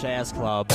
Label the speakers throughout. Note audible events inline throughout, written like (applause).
Speaker 1: Jazz Club.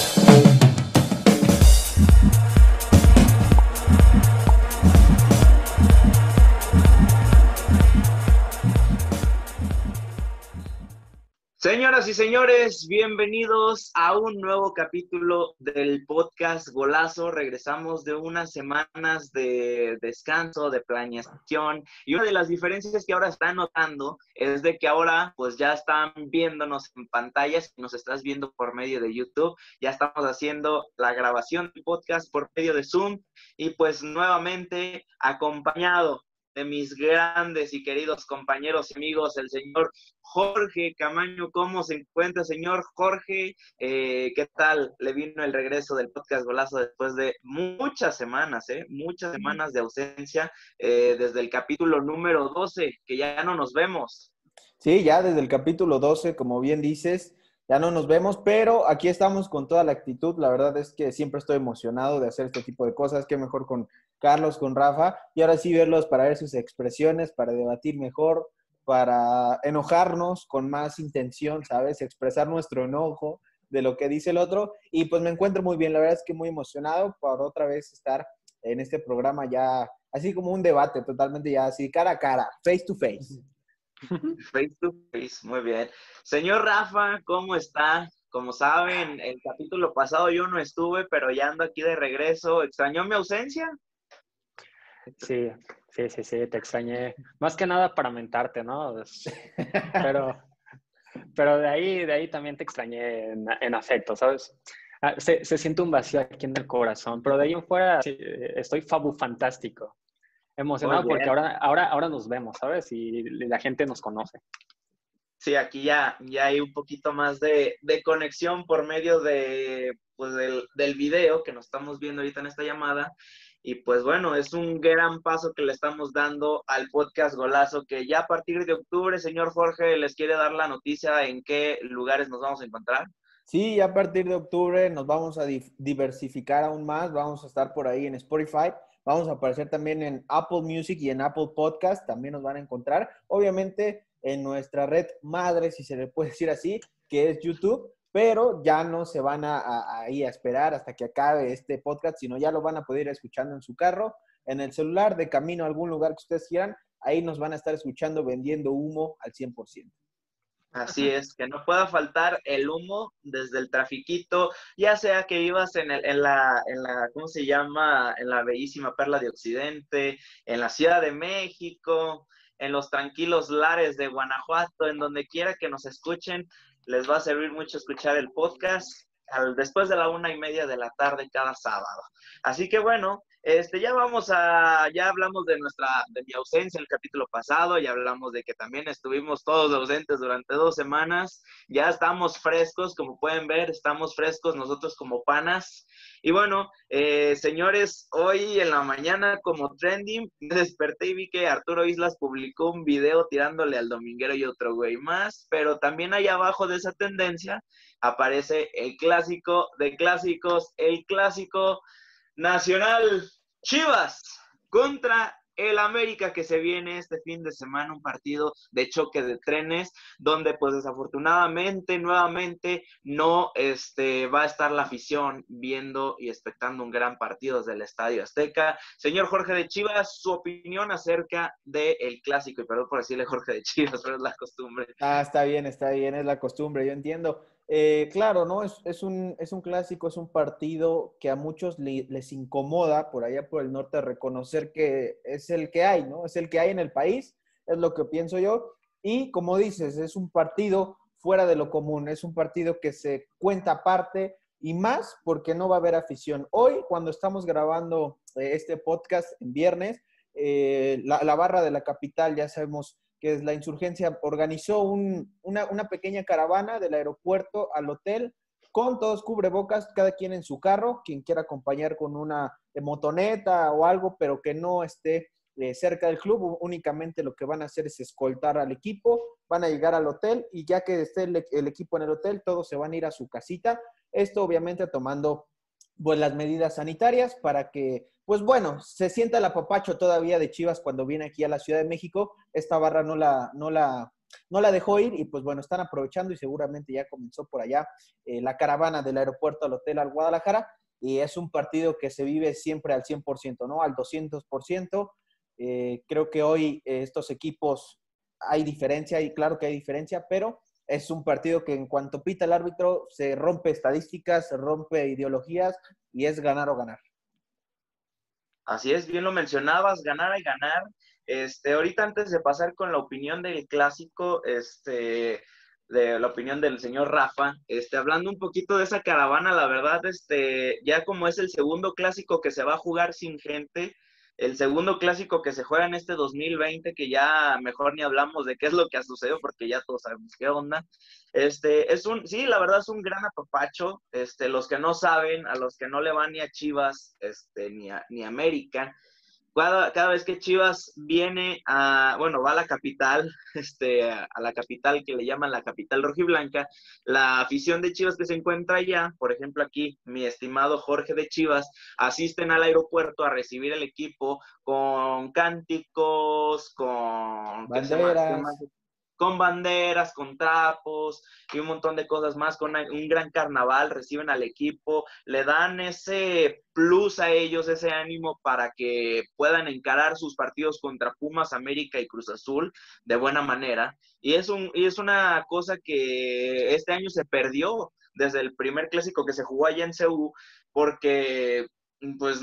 Speaker 2: Señoras y señores, bienvenidos a un nuevo capítulo del podcast Golazo. Regresamos de unas semanas de descanso, de planeación y una de las diferencias que ahora están notando es de que ahora pues ya están viéndonos en pantallas, nos estás viendo por medio de YouTube, ya estamos haciendo la grabación del podcast por medio de Zoom y pues nuevamente acompañado de mis grandes y queridos compañeros y amigos, el señor Jorge Camaño. ¿Cómo se encuentra, señor Jorge? Eh, ¿Qué tal? Le vino el regreso del podcast Golazo después de muchas semanas, ¿eh? Muchas semanas de ausencia eh, desde el capítulo número 12, que ya no nos vemos.
Speaker 3: Sí, ya desde el capítulo 12, como bien dices, ya no nos vemos, pero aquí estamos con toda la actitud. La verdad es que siempre estoy emocionado de hacer este tipo de cosas. Qué mejor con Carlos, con Rafa, y ahora sí verlos para ver sus expresiones, para debatir mejor, para enojarnos con más intención, ¿sabes? Expresar nuestro enojo de lo que dice el otro. Y pues me encuentro muy bien, la verdad es que muy emocionado por otra vez estar en este programa ya, así como un debate totalmente ya así, cara a cara, face to face. (laughs)
Speaker 2: Face to face, muy bien. Señor Rafa, ¿cómo está? Como saben, el capítulo pasado yo no estuve, pero ya ando aquí de regreso. ¿Extrañó mi ausencia?
Speaker 4: Sí, sí, sí, sí, te extrañé. Más que nada para mentarte, ¿no? Pero, pero de ahí, de ahí también te extrañé en, afecto, ¿sabes? Ah, se, se, siente un vacío aquí en el corazón, pero de ahí en fuera estoy fabu fantástico. Emocionado porque ahora, ahora, ahora nos vemos, ¿sabes? Y la gente nos conoce.
Speaker 2: Sí, aquí ya, ya hay un poquito más de, de conexión por medio de, pues del, del video que nos estamos viendo ahorita en esta llamada. Y pues bueno, es un gran paso que le estamos dando al podcast Golazo, que ya a partir de octubre, señor Jorge, les quiere dar la noticia en qué lugares nos vamos a encontrar.
Speaker 3: Sí, ya a partir de octubre nos vamos a diversificar aún más, vamos a estar por ahí en Spotify, vamos a aparecer también en Apple Music y en Apple Podcast, también nos van a encontrar, obviamente en nuestra red madre, si se le puede (laughs) decir así, que es YouTube pero ya no se van a, ir a, esperar hasta que acabe este podcast, sino ya lo van a poder ir escuchando en su carro, en el celular, de camino a algún lugar que ustedes quieran. Ahí nos van a estar escuchando vendiendo humo al 100%.
Speaker 2: Así es, que no pueda faltar el humo desde el trafiquito, ya sea que vivas en, en, la, en la, ¿cómo se llama? En la bellísima Perla de Occidente, en la Ciudad de México, en los tranquilos lares de Guanajuato, en donde quiera que nos escuchen, les va a servir mucho escuchar el podcast al, después de la una y media de la tarde cada sábado. Así que bueno, este, ya vamos a, ya hablamos de nuestra, de mi ausencia en el capítulo pasado, ya hablamos de que también estuvimos todos ausentes durante dos semanas, ya estamos frescos, como pueden ver, estamos frescos nosotros como panas. Y bueno, eh, señores, hoy en la mañana como trending, (laughs) me desperté y vi que Arturo Islas publicó un video tirándole al dominguero y otro güey más, pero también ahí abajo de esa tendencia aparece el clásico de clásicos, el clásico nacional Chivas contra el América que se viene este fin de semana, un partido de choque de trenes, donde pues desafortunadamente nuevamente no este, va a estar la afición viendo y expectando un gran partido desde el Estadio Azteca. Señor Jorge de Chivas, su opinión acerca del clásico, y perdón por decirle Jorge de Chivas, pero es la costumbre.
Speaker 3: Ah, está bien, está bien, es la costumbre, yo entiendo. Eh, claro, ¿no? Es, un, es un clásico, es un partido que a muchos les incomoda por allá por el norte reconocer que es el que hay, ¿no? Es el que hay en el país, es lo que pienso yo. Y como dices, es un partido fuera de lo común, es un partido que se cuenta aparte y más porque no va a haber afición. Hoy, cuando estamos grabando eh, este podcast en viernes, eh, la, barra de la capital, ya sabemos que es la insurgencia, organizó una, pequeña caravana del aeropuerto al hotel con todos cubrebocas, cada quien en su carro, quien quiera acompañar con una motoneta o algo, pero que no esté eh, cerca del club, únicamente lo que van a hacer es escoltar al equipo, van a llegar al hotel y ya que esté el, el equipo en el hotel, todos se van a ir a su casita. Esto obviamente tomando pues, las medidas sanitarias para que pues bueno, se sienta el apapacho todavía de Chivas cuando viene aquí a la Ciudad de México. Esta barra no la, no la no la dejó ir y pues bueno, están aprovechando y seguramente ya comenzó por allá eh, la caravana del aeropuerto al hotel al Guadalajara y es un partido que se vive siempre al 100%, ¿no? Al 200%. Eh, creo que hoy estos equipos hay diferencia y claro que hay diferencia, pero es un partido que en cuanto pita el árbitro se rompe estadísticas, se rompe ideologías y es ganar o ganar.
Speaker 2: Así es, bien lo mencionabas, ganar y ganar. Este, ahorita antes de pasar con la opinión del clásico, este, de la opinión del señor Rafa, este, hablando un poquito de esa caravana, la verdad, este, ya como es el segundo clásico que se va a jugar sin gente, el segundo clásico que se juega en este 2020, que ya mejor ni hablamos de qué es lo que ha sucedido, porque ya todos sabemos qué onda. Este, es un, sí, la verdad es un gran apapacho. Este, los que no saben, a los que no le van ni a Chivas, este, ni ni a América, cada, vez que Chivas viene a, bueno, va a la capital, (laughs) este, a la capital que le llaman la capital rojiblanca, la afición de Chivas que se encuentra allá, por ejemplo aquí, mi estimado Jorge de Chivas, asisten al aeropuerto a recibir el equipo con cánticos, con con banderas, con trapos y un montón de cosas más, con un gran carnaval, reciben al equipo, le dan ese plus a ellos, ese ánimo para que puedan encarar sus partidos contra Pumas, América y Cruz Azul de buena manera. Y es, un, y es una cosa que este año se perdió desde el primer clásico que se jugó allá en CEU, porque pues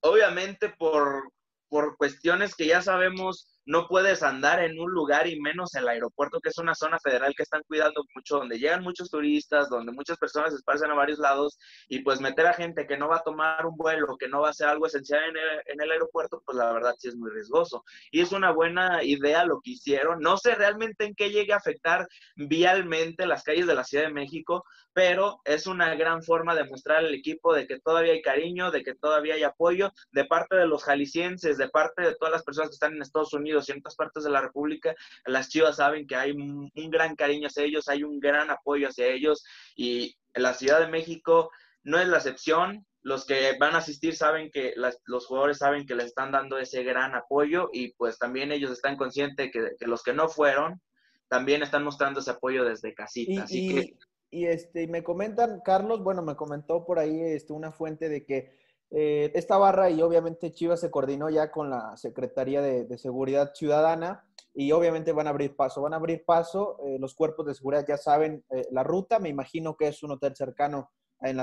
Speaker 2: obviamente por, por cuestiones que ya sabemos no puedes andar en un lugar y menos en el aeropuerto, que es una zona federal que están cuidando mucho, donde llegan muchos turistas, donde muchas personas se esparcen a varios lados y pues meter a gente que no va a tomar un vuelo, que no va a hacer algo esencial en el, aeropuerto, pues la verdad sí es muy riesgoso. Y es una buena idea lo que hicieron. No sé realmente en qué llegue a afectar vialmente las calles de la Ciudad de México, pero es una gran forma de mostrar al equipo de que todavía hay cariño, de que todavía hay apoyo de parte de los jaliscienses, de parte de todas las personas que están en Estados Unidos y en otras partes de la República. Las Chivas saben que hay un, gran cariño hacia ellos, hay un gran apoyo hacia ellos y en la Ciudad de México no es la excepción. Los que van a asistir saben que los jugadores saben que les están dando ese gran apoyo y pues también ellos están conscientes que, que los que no fueron también están mostrando ese apoyo desde casita. Así que
Speaker 3: y este, me comentan, Carlos, bueno, me comentó por ahí este, una fuente de que eh, esta barra y obviamente Chivas se coordinó ya con la Secretaría de, Seguridad Ciudadana y obviamente van a abrir paso, van a abrir paso, eh, los cuerpos de seguridad ya saben eh, la ruta, me imagino que es un hotel cercano en,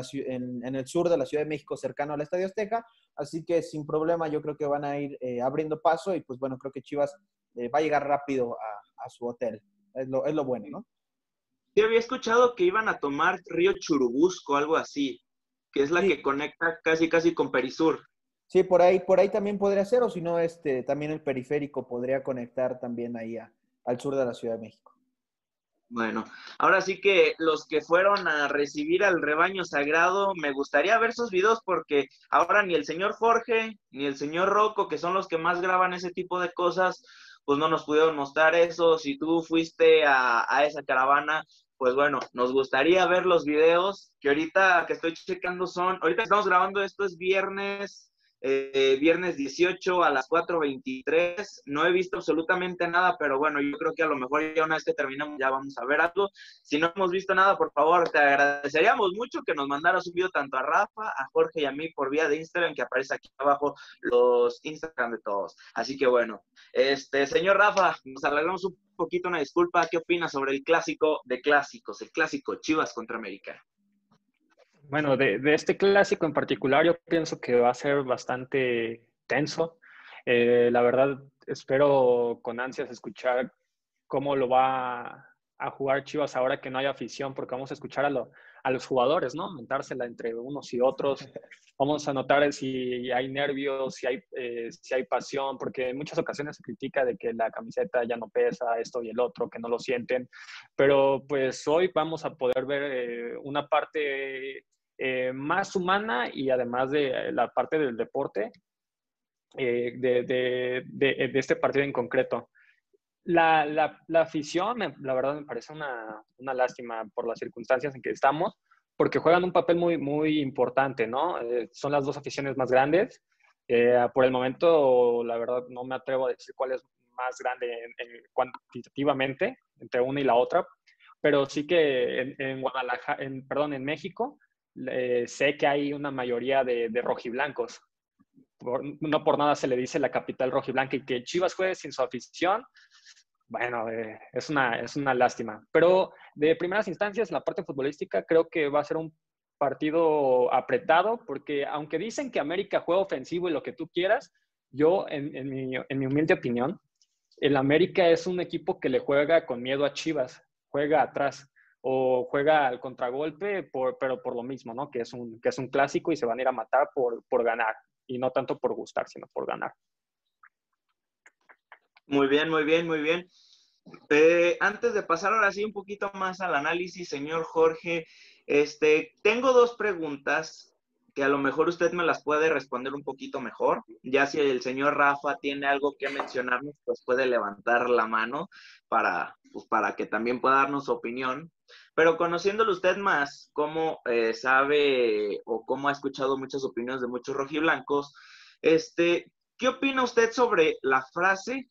Speaker 3: el sur de la Ciudad de México, cercano al Estadio Azteca, así que sin problema yo creo que van a ir abriendo paso y pues bueno, creo que Chivas va a llegar rápido a, a su hotel, es lo, es lo bueno, ¿no?
Speaker 2: Yo había escuchado que iban a tomar Río Churubusco, algo así, que es la que conecta casi casi con Perisur.
Speaker 3: Sí, por ahí, por ahí también podría ser, o si no, este, también el periférico podría conectar también ahí al sur de la Ciudad de México.
Speaker 2: Bueno, ahora sí que los que fueron a recibir al rebaño sagrado, me gustaría ver sus videos porque ahora ni el señor Jorge ni el señor Rocco, que son los que más graban ese tipo de cosas, pues no nos pudieron mostrar eso. Si tú fuiste a, a esa caravana, pues bueno, nos gustaría ver los videos que ahorita que estoy checando son, ahorita estamos grabando esto es viernes eh, viernes 18 a las 4.23. No he visto absolutamente nada, pero bueno, yo creo que a lo mejor ya una vez que terminemos ya vamos a ver algo. Si no hemos visto nada, por favor, te agradeceríamos mucho que nos mandaras un video tanto a Rafa, a Jorge y a mí por vía de Instagram, que aparece aquí abajo los Instagram de todos. Así que bueno, este señor Rafa, nos alegramos un poquito, una disculpa. ¿Qué opinas sobre el clásico de clásicos, el clásico Chivas contra América?
Speaker 4: Bueno, de, este clásico en particular yo pienso que va a ser bastante tenso. Eh, la verdad, espero con ansias escuchar cómo lo va a jugar Chivas ahora que no hay afición, porque vamos a escuchar a, los jugadores, ¿no? Mentársela entre unos y otros. (laughs) Vamos a notar si hay nervios, si hay, eh, si hay pasión, porque en muchas ocasiones se critica de que la camiseta ya no pesa, esto y el otro, que no lo sienten. Pero pues hoy vamos a poder ver eh, una parte eh, más humana y además de la parte del deporte eh, de, de, de, este partido en concreto. La, la, la, afición, la verdad, me parece una, una, lástima por las circunstancias en que estamos, porque juegan un papel muy, muy importante, ¿no? Eh, son las dos aficiones más grandes. por el momento, la verdad, no me atrevo a decir cuál es más grande cuantitativamente entre una y la otra, pero sí que en, Guadalajara, en, perdón, en México, sé que hay una mayoría de, rojiblancos. no por nada se le dice la capital rojiblanca y que Chivas juegue sin su afición, bueno, eh, es, una, es una lástima. Pero de primeras instancias, en la parte futbolística, creo que va a ser un partido apretado, porque aunque dicen que América juega ofensivo y lo que tú quieras, yo, en, mi, en mi humilde opinión, el América es un equipo que le juega con miedo a Chivas, juega atrás o juega al contragolpe, pero por lo mismo, ¿no? Que es, un, que es un clásico y se van a ir a matar por, por ganar, y no tanto por gustar, sino por ganar.
Speaker 2: Muy bien, muy bien, muy bien. Eh, antes de pasar ahora sí un poquito más al análisis, señor Jorge, este, tengo dos preguntas que a lo mejor usted me las puede responder un poquito mejor. Ya si el señor Rafa tiene algo que mencionarnos, pues puede levantar la mano para, pues, para que también pueda darnos su opinión. Pero conociéndolo usted más, cómo eh, sabe o cómo ha escuchado muchas opiniones de muchos rojiblancos, este, ¿qué opina usted sobre la frase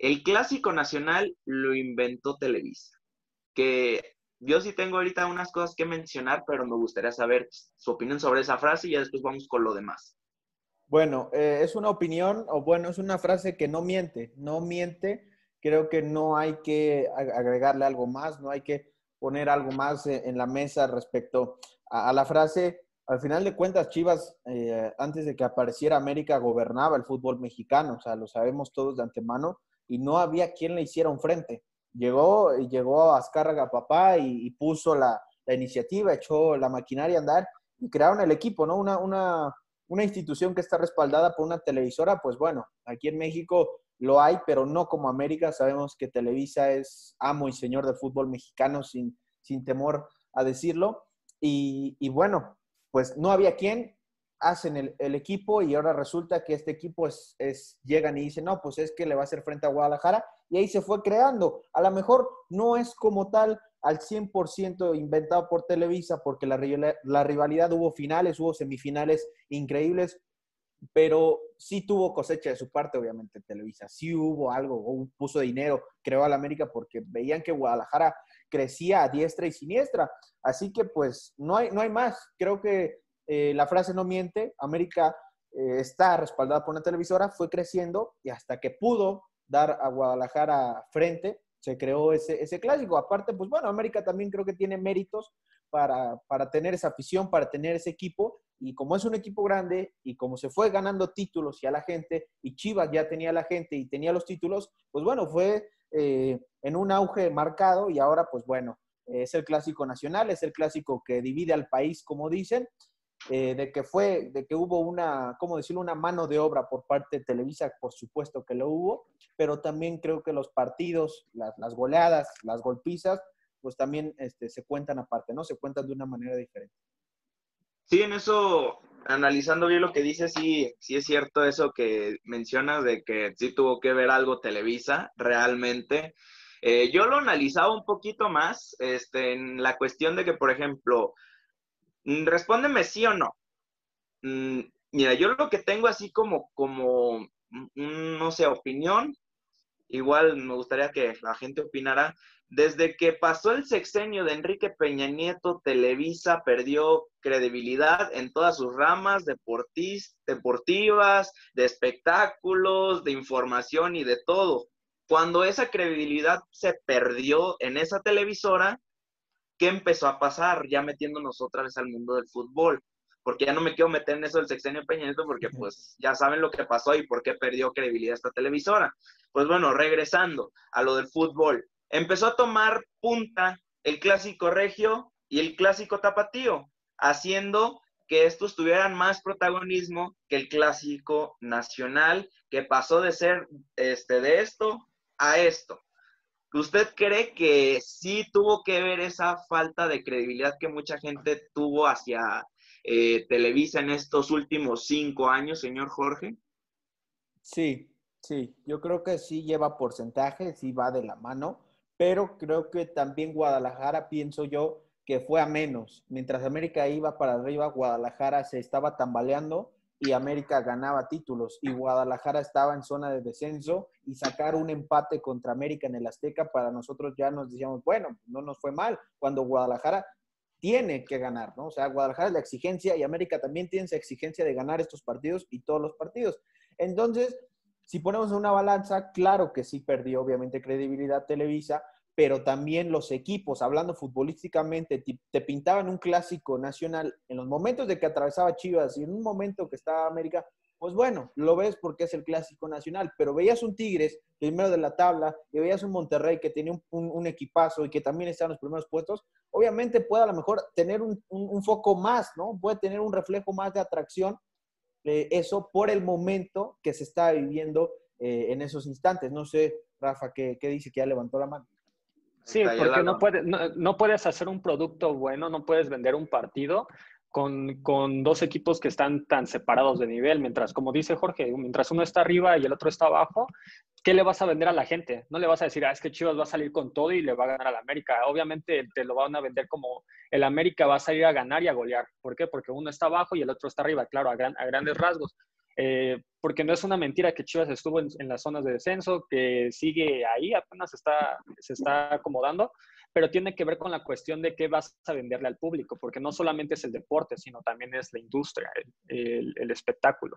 Speaker 2: el clásico nacional lo inventó Televisa. Que yo sí tengo ahorita unas cosas que mencionar, pero me gustaría saber su opinión sobre esa frase y ya después vamos con lo demás.
Speaker 3: Bueno, eh, es una opinión, o bueno, es una frase que no miente, no miente. Creo que no hay que agregarle algo más, no hay que poner algo más eh, en la mesa respecto a, la frase. Al final de cuentas, Chivas, eh, antes de que apareciera América, gobernaba el fútbol mexicano, o sea, lo sabemos todos de antemano y no había quien le hiciera un frente. Llegó, llegó a Azcárraga papá y, puso la, iniciativa, echó la maquinaria a andar y crearon el equipo, ¿no? Una, una, una institución que está respaldada por una televisora, pues bueno, aquí en México lo hay, pero no como América. Sabemos que Televisa es amo y señor del fútbol mexicano, sin, sin temor a decirlo. Y, y, bueno, pues no había quien, hacen el, equipo y ahora resulta que este equipo es, es, llegan y dicen, no, pues es que le va a hacer frente a Guadalajara y ahí se fue creando. A lo mejor no es como tal al 100% inventado por Televisa porque la, rivalidad hubo finales, hubo semifinales increíbles, pero sí tuvo cosecha de su parte, obviamente, Televisa. Sí hubo algo, puso dinero, creó a la América porque veían que Guadalajara crecía a diestra y siniestra. Así que pues no hay, no hay más. Creo que eh, la frase no miente, América eh, está respaldada por una televisora, fue creciendo y hasta que pudo dar a Guadalajara frente, se creó ese, ese clásico. Aparte, pues bueno, América también creo que tiene méritos para, para, tener esa afición, para tener ese equipo. Y como es un equipo grande y como se fue ganando títulos y a la gente, y Chivas ya tenía la gente y tenía los títulos, pues bueno, fue eh, en un auge marcado y ahora pues bueno, es el clásico nacional, es el clásico que divide al país, como dicen, eh, de que fue, de que hubo una, ¿cómo decirlo?, una mano de obra por parte de Televisa, por supuesto que lo hubo, pero también creo que los partidos, las, goleadas, las golpizas, pues también este, se cuentan aparte, ¿no? Se cuentan de una manera diferente.
Speaker 2: Sí, en eso, analizando bien lo que dices, sí, sí es cierto eso que mencionas de que sí tuvo que ver algo Televisa, realmente. Eh, yo lo analizaba un poquito más este, en la cuestión de que, por ejemplo, respóndeme sí o no. Mm, mira, yo lo que tengo así como, como, mm, no sé, opinión, igual me gustaría que la gente opinara. Desde que pasó el sexenio de Enrique Peña Nieto, Televisa perdió credibilidad en todas sus ramas deportivas, de espectáculos, de información y de todo. Cuando esa credibilidad se perdió en esa televisora, ¿qué empezó a pasar? Ya metiéndonos otra vez al mundo del fútbol. Porque ya no me quiero meter en eso del sexenio Peña porque pues ya saben lo que pasó y por qué perdió credibilidad esta televisora. Pues bueno, regresando a lo del fútbol. Empezó a tomar punta el clásico regio y el clásico tapatío, haciendo que estos tuvieran más protagonismo que el clásico nacional, que pasó de ser este, de esto a esto. ¿Usted cree que sí tuvo que ver esa falta de credibilidad que mucha gente tuvo hacia eh, Televisa en estos últimos cinco años, señor Jorge?
Speaker 3: Sí, sí, yo creo que sí lleva porcentaje, sí va de la mano, pero creo que también Guadalajara, pienso yo, que fue a menos. Mientras América iba para arriba, Guadalajara se estaba tambaleando y América ganaba títulos y Guadalajara estaba en zona de descenso y sacar un empate contra América en el Azteca para nosotros ya nos decíamos, bueno, no nos fue mal, cuando Guadalajara tiene que ganar, ¿no? O sea, Guadalajara es la exigencia y América también tiene esa exigencia de ganar estos partidos y todos los partidos. Entonces, si ponemos una balanza, claro que sí perdió obviamente credibilidad Televisa, pero también los equipos, hablando futbolísticamente, te, pintaban un clásico nacional en los momentos de que atravesaba Chivas y en un momento que estaba América, pues bueno, lo ves porque es el clásico nacional, pero veías un Tigres, primero de la tabla, y veías un Monterrey que tenía un, equipazo y que también está en los primeros puestos, obviamente puede a lo mejor tener un, foco más, ¿no? Puede tener un reflejo más de atracción, eh, eso por el momento que se está viviendo eh, en esos instantes. No sé, Rafa, ¿qué, ¿qué dice que ya levantó la mano?
Speaker 4: Sí, porque no, puede, no, puedes hacer un producto bueno, no puedes vender un partido con, con, dos equipos que están tan separados de nivel, mientras, como dice Jorge, mientras uno está arriba y el otro está abajo, ¿qué le vas a vender a la gente? No le vas a decir, ah, es que Chivas va a salir con todo y le va a ganar al América. Obviamente te lo van a vender como el América va a salir a ganar y a golear. ¿Por qué? Porque uno está abajo y el otro está arriba, claro, a, a grandes rasgos. Eh, porque no es una mentira que Chivas estuvo en, en, las zonas de descenso, que sigue ahí, apenas está, se está acomodando, pero tiene que ver con la cuestión de qué vas a venderle al público, porque no solamente es el deporte, sino también es la industria, el, el, espectáculo.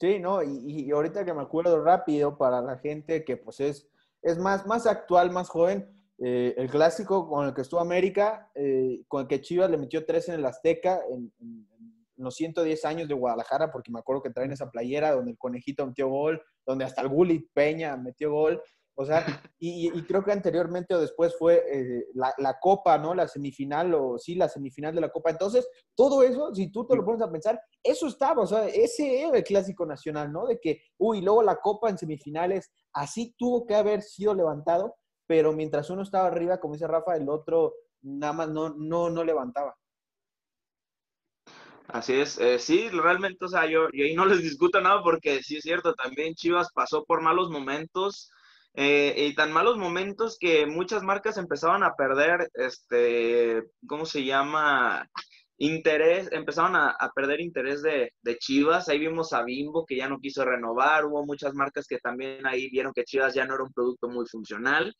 Speaker 3: Sí, no, y, y, ahorita que me acuerdo rápido para la gente que pues es, es más, más actual, más joven, eh, el clásico con el que estuvo América, eh, con el que Chivas le metió tres en el Azteca en, en, los 110 años de Guadalajara, porque me acuerdo que traen esa playera donde el conejito metió gol, donde hasta el Gullit Peña metió gol. O sea, (laughs) y, creo que anteriormente o después fue eh, la, Copa, ¿no? La semifinal, o sí, la semifinal de la Copa. Entonces, todo eso, si tú te lo pones a pensar, eso estaba, o sea, ese era el clásico nacional, ¿no? De que, uy, luego la Copa en semifinales, así tuvo que haber sido levantado, pero mientras uno estaba arriba, como dice Rafa, el otro nada más no, no, no levantaba.
Speaker 2: Así es, eh, sí, realmente, o sea, yo, yo ahí no les discuto nada porque sí es cierto, también Chivas pasó por malos momentos eh, y tan malos momentos que muchas marcas empezaban a perder, este, ¿cómo se llama? Interés, empezaron a, perder interés de, Chivas. Ahí vimos a Bimbo que ya no quiso renovar. Hubo muchas marcas que también ahí vieron que Chivas ya no era un producto muy funcional.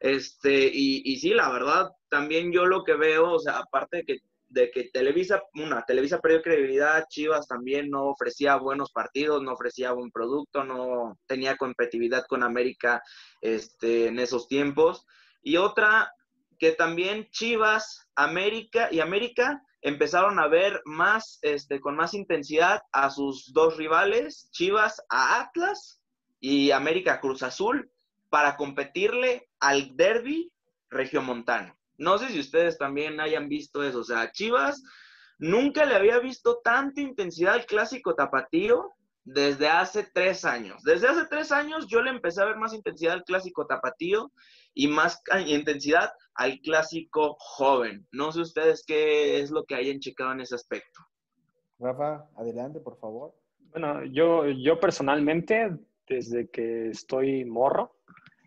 Speaker 2: Este, y, y sí, la verdad, también yo lo que veo, o sea, aparte de que de que Televisa, una, Televisa perdió credibilidad, Chivas también no ofrecía buenos partidos, no ofrecía buen producto, no tenía competitividad con América este, en esos tiempos. Y otra, que también Chivas, América y América empezaron a ver más, este, con más intensidad a sus dos rivales, Chivas a Atlas y América Cruz Azul, para competirle al derby regiomontano. No sé si ustedes también hayan visto eso. O sea, Chivas nunca le había visto tanta intensidad al clásico tapatío desde hace tres años. Desde hace tres años yo le empecé a ver más intensidad al clásico tapatío y más intensidad al clásico joven. No sé ustedes qué es lo que hayan checado en ese aspecto.
Speaker 3: Rafa, adelante, por favor.
Speaker 4: Bueno, yo, yo personalmente, desde que estoy morro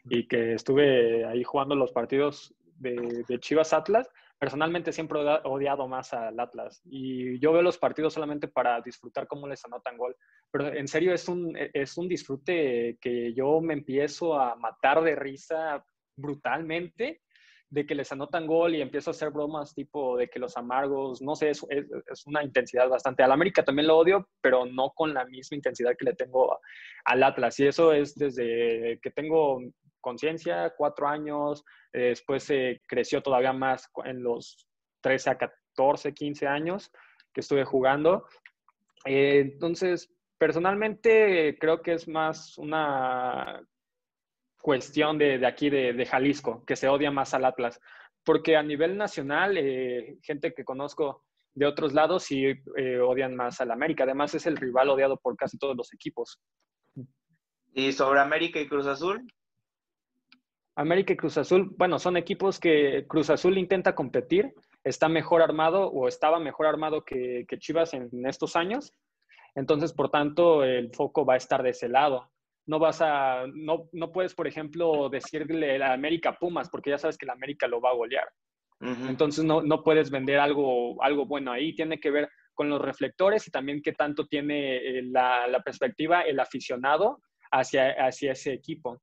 Speaker 4: y que estuve ahí jugando los partidos de, Chivas Atlas, personalmente siempre he odiado más al Atlas y yo veo los partidos solamente para disfrutar cómo les anotan gol. Pero en serio es un, es un disfrute que yo me empiezo a matar de risa brutalmente de que les anotan gol y empiezo a hacer bromas tipo de que los amargos, no sé, es, es, una intensidad bastante. Al América también lo odio, pero no con la misma intensidad que le tengo al Atlas. Y eso es desde que tengo conciencia, cuatro años, eh, después se creció todavía más en los 13 a 14, 15 años que estuve jugando. Eh, entonces, personalmente creo que es más una cuestión de, aquí, de, de, Jalisco, que se odia más al Atlas, porque a nivel nacional, eh, gente que conozco de otros lados sí odian más al América. Además, es el rival odiado por casi todos los equipos.
Speaker 2: ¿Y sobre América y Cruz Azul?
Speaker 4: América y Cruz Azul, bueno, son equipos que Cruz Azul intenta competir, está mejor armado o estaba mejor armado que, Chivas en, estos años. Entonces, por tanto, el foco va a estar de ese lado. No vas a, no, no puedes, por ejemplo, decirle a América Pumas, porque ya sabes que la América lo va a golear. Entonces, no, no puedes vender algo, algo bueno ahí. Tiene que ver con los reflectores y también qué tanto tiene eh, la, la perspectiva el aficionado hacia, hacia ese equipo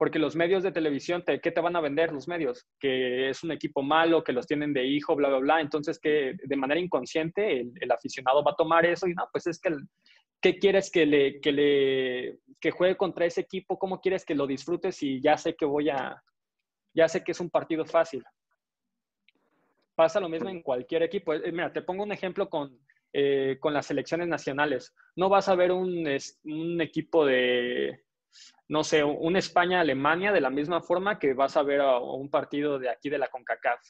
Speaker 4: porque los medios de televisión, te, ¿qué te van a vender los medios? Que es un equipo malo, que los tienen de hijo, bla, bla, bla. Entonces, que de manera inconsciente el, aficionado va a tomar eso y no, pues es que, ¿qué quieres que le, que le, que juegue contra ese equipo? ¿Cómo quieres que lo disfrutes y ya sé que voy a, ya sé que es un partido fácil? Pasa lo mismo en cualquier equipo. Eh, mira, te pongo un ejemplo con, eh, con las selecciones nacionales. No vas a ver un, un equipo de, no sé, un España-Alemania de la misma forma que vas a ver a un partido de aquí de la CONCACAF,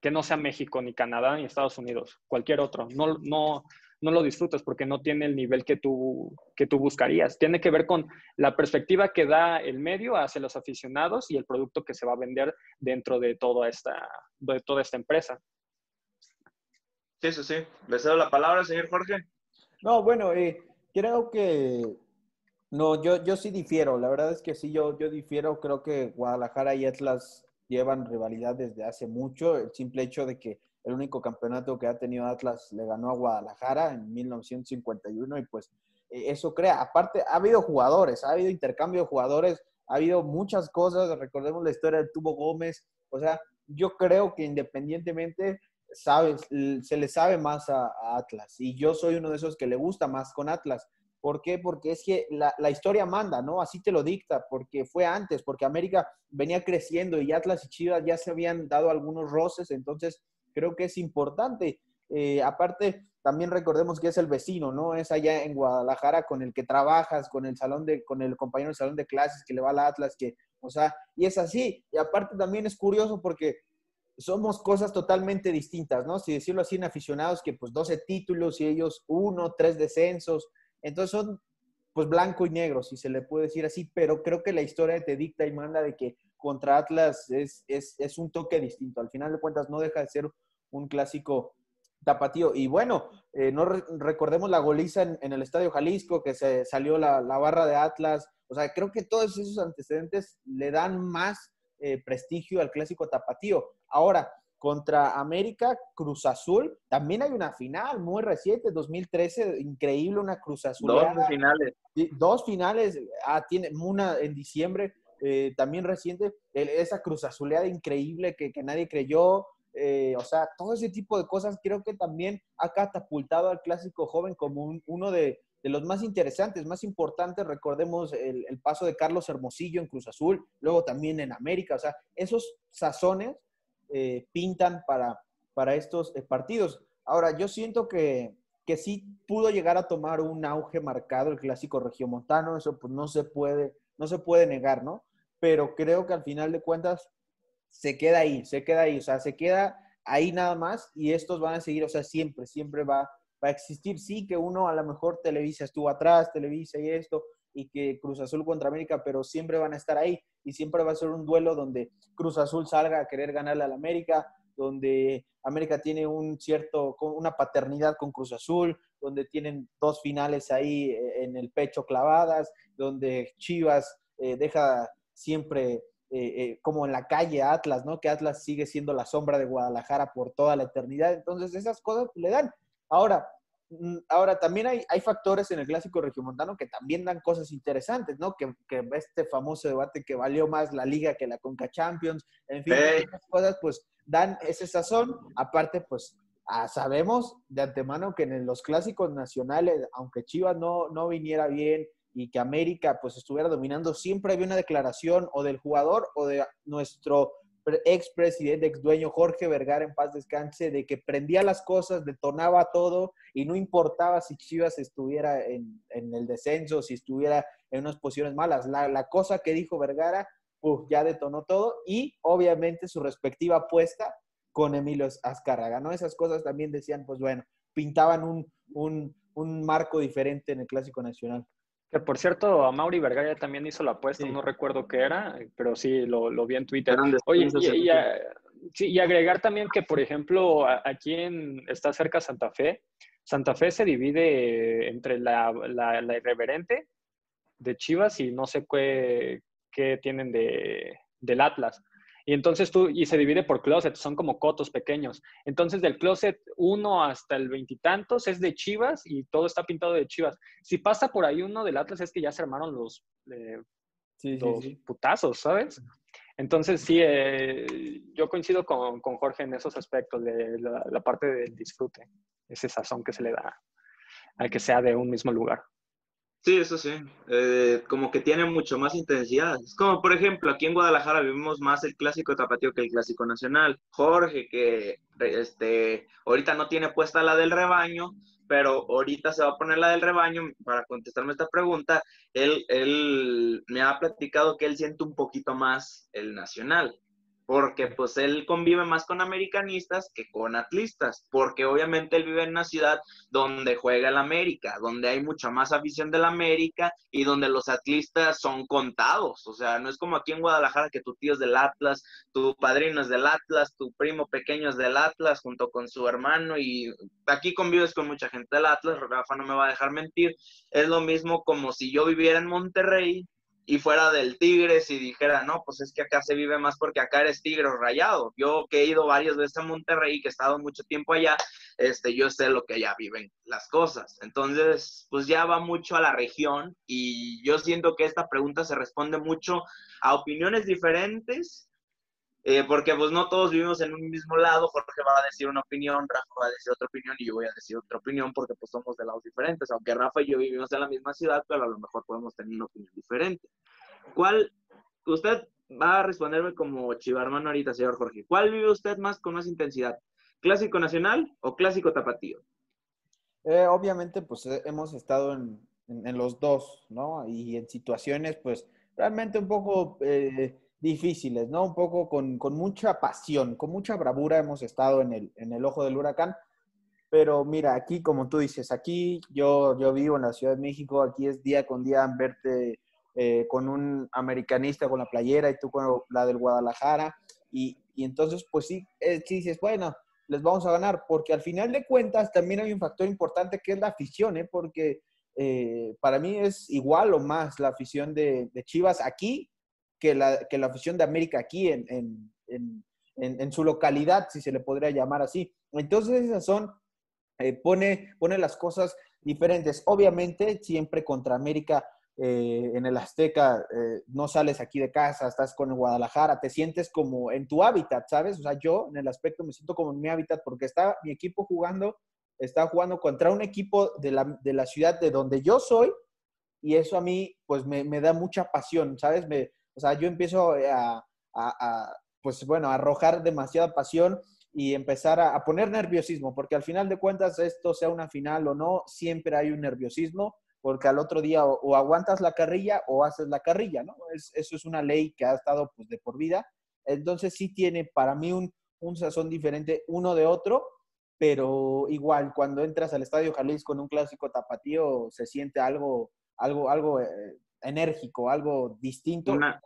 Speaker 4: que no sea México, ni Canadá, ni Estados Unidos, cualquier otro. No, no, no lo disfrutas porque no tiene el nivel que tú, que tú buscarías. Tiene que ver con la perspectiva que da el medio hacia los aficionados y el producto que se va a vender dentro de toda esta, de toda esta empresa.
Speaker 2: Sí, sí, sí. Le cedo la palabra, señor Jorge.
Speaker 3: No, bueno, eh, creo que no, yo, yo sí difiero. La verdad es que sí, yo, yo difiero. Creo que Guadalajara y Atlas llevan rivalidad desde hace mucho. El simple hecho de que el único campeonato que ha tenido Atlas le ganó a Guadalajara en 1951 y pues e, eso crea. Aparte, ha habido jugadores, ha habido intercambio de jugadores, ha habido muchas cosas. Recordemos la historia de Tubo Gómez. O sea, yo creo que independientemente sabes, se le sabe más a, Atlas y yo soy uno de esos que le gusta más con Atlas. ¿Por qué? Porque es que la, historia manda, ¿no? Así te lo dicta, porque fue antes, porque América venía creciendo y Atlas y Chivas ya se habían dado algunos roces, entonces creo que es importante. Eh, aparte, también recordemos que es el vecino, ¿no? Es allá en Guadalajara con el que trabajas, con el salón de, con el compañero del salón de clases que le va al Atlas, que, o sea, y es así. Y aparte también es curioso porque somos cosas totalmente distintas, ¿no? Si decirlo así en aficionados, que pues 12 títulos y ellos uno, tres descensos, entonces son pues blanco y negro, si se le puede decir así, pero creo que la historia te dicta y manda de que contra Atlas es, es, un toque distinto. Al final de cuentas no deja de ser un clásico tapatío. Y bueno, eh, no recordemos la goliza en, el Estadio Jalisco, que se salió la, barra de Atlas. O sea, creo que todos esos antecedentes le dan más eh, prestigio al clásico tapatío. Ahora, contra América, Cruz Azul. También hay una final muy reciente, 2013, increíble, una Cruz Azul.
Speaker 2: Dos finales.
Speaker 3: Dos finales, ah, tiene una en diciembre, eh, también reciente, esa Cruz Azuleada increíble que, nadie creyó. Eh, o sea, todo ese tipo de cosas creo que también ha catapultado al clásico joven como uno de, los más interesantes, más importantes. Recordemos el, el paso de Carlos Hermosillo en Cruz Azul, luego también en América. O sea, esos sazones eh, pintan para, para estos eh, partidos. Ahora, yo siento que, que sí pudo llegar a tomar un auge marcado el clásico regiomontano, eso pues no se puede, no se puede negar, ¿no? Pero creo que al final de cuentas se queda ahí, se queda ahí, o sea, se queda ahí nada más y estos van a seguir, o sea, siempre, siempre va, va a existir. Sí que uno a lo mejor Televisa estuvo atrás, Televisa y esto, y que Cruz Azul contra América, pero siempre van a estar ahí y siempre va a ser un duelo donde Cruz Azul salga a querer ganarle al América, donde América tiene un cierto, una paternidad con Cruz Azul, donde tienen dos finales ahí eh, en el pecho clavadas, donde Chivas eh, deja siempre eh, como en la calle Atlas, ¿no? Que Atlas sigue siendo la sombra de Guadalajara por toda la eternidad. Entonces esas cosas le dan. Ahora, ahora, también hay, hay factores en el clásico regiomontano que también dan cosas interesantes, ¿no? Que, que este famoso debate que valió más la liga que la Conca Champions, en fin, esas cosas pues dan ese sazón. Aparte, pues ah, sabemos de antemano que en los clásicos nacionales, aunque Chivas no, no viniera bien y que América pues estuviera dominando, siempre había una declaración o del jugador o de nuestro ex presidente, ex dueño Jorge Vergara en paz descanse, de que prendía las cosas, detonaba todo y no importaba si Chivas estuviera en, el descenso, si estuviera en unas posiciones malas. La, cosa que dijo Vergara, ya detonó todo y obviamente su respectiva apuesta con Emilio Azcárraga, ¿no? Esas cosas también decían, pues bueno, pintaban un, un marco diferente en el Clásico Nacional.
Speaker 4: Que por cierto, a Mauri Vergara también hizo la apuesta, no recuerdo qué era, pero sí lo, lo vi en Twitter. Oye, y, agregar también que, por ejemplo, aquí en, está cerca Santa Fe. Santa Fe se divide entre la, la, irreverente de Chivas y no sé qué, qué tienen de, del Atlas. Y entonces tú, y se divide por closet, son como cotos pequeños. Entonces del closet 1 hasta el veintitantos es de Chivas y todo está pintado de Chivas. Si pasa por ahí uno del Atlas es que ya se armaron los, eh, putazos, ¿sabes? Entonces sí, eh, yo coincido con, Jorge en esos aspectos de la, parte del disfrute, ese sazón que se le da al que sea de un mismo lugar.
Speaker 2: Sí, eso sí. Eh, como que tiene mucho más intensidad. Es como, por ejemplo, aquí en Guadalajara vivimos más el clásico tapatío que el clásico nacional. Jorge, que este, ahorita no tiene puesta la del rebaño, pero ahorita se va a poner la del rebaño para contestarme esta pregunta. Él, él me ha platicado que él siente un poquito más el nacional porque pues él convive más con americanistas que con atlistas, porque obviamente él vive en una ciudad donde juega el América, donde hay mucha más afición del América y donde los atlistas son contados, o sea, no es como aquí en Guadalajara que tu tío es del Atlas, tu padrino es del Atlas, tu primo pequeño es del Atlas junto con su hermano y aquí convives con mucha gente del Atlas, Rafa no me va a dejar mentir, es lo mismo como si yo viviera en Monterrey y fuera del Tigres y dijera, no, pues es que acá se vive más porque acá eres Tigre o Rayado. Yo que he ido varias veces a Monterrey, que he estado mucho tiempo allá, este, yo sé lo que allá viven las cosas. Entonces, pues ya va mucho a la región y yo siento que esta pregunta se responde mucho a opiniones diferentes eh, porque pues no todos vivimos en un mismo lado, Jorge va a decir una opinión, Rafa va a decir otra opinión y yo voy a decir otra opinión porque pues somos de lados diferentes, aunque Rafa y yo vivimos en la misma ciudad, pero a lo mejor podemos tener una opinión diferente. ¿Cuál, usted va a responderme como chivarmano ahorita, señor Jorge, ¿cuál vive usted más con más intensidad? ¿Clásico nacional o clásico tapatío?
Speaker 3: Eh, obviamente pues eh, hemos estado en, en, los dos, ¿no? Y en situaciones pues realmente un poco difíciles, ¿no? Un poco con, mucha pasión, con mucha bravura hemos estado en el, en el ojo del huracán. Pero mira, aquí, como tú dices, aquí yo, yo vivo en la Ciudad de México, aquí es día con día verte eh, con un americanista con la playera y tú con la del Guadalajara. Y, entonces, pues sí, sí dices, bueno, les vamos a ganar, porque al final de cuentas también hay un factor importante que es la afición, ¿eh? Porque eh, para mí es igual o más la afición de, de Chivas aquí que la, que la afición de América aquí en, en, en, su localidad, si se le podría llamar así. Entonces, esas son, eh, pone, pone las cosas diferentes. Obviamente, siempre contra América eh, en el Azteca, eh, no sales aquí de casa, estás con el Guadalajara, te sientes como en tu hábitat, ¿sabes? O sea, yo en el aspecto me siento como en mi hábitat porque está mi equipo jugando, está jugando contra un equipo de la, de la ciudad de donde yo soy y eso a mí, pues, me, me da mucha pasión, ¿sabes? Me, o sea, yo empiezo eh, a, pues bueno, a arrojar demasiada pasión y empezar a, poner nerviosismo, porque al final de cuentas, esto sea una final o no, siempre hay un nerviosismo, porque al otro día o, aguantas la carrilla o haces la carrilla, ¿no? eso es una ley que ha estado pues de por vida. Entonces sí tiene para mí un, un sazón diferente uno de otro, pero igual cuando entras al Estadio Jalisco en un clásico tapatío se siente algo, algo, algo eh, enérgico, algo distinto.
Speaker 2: Una,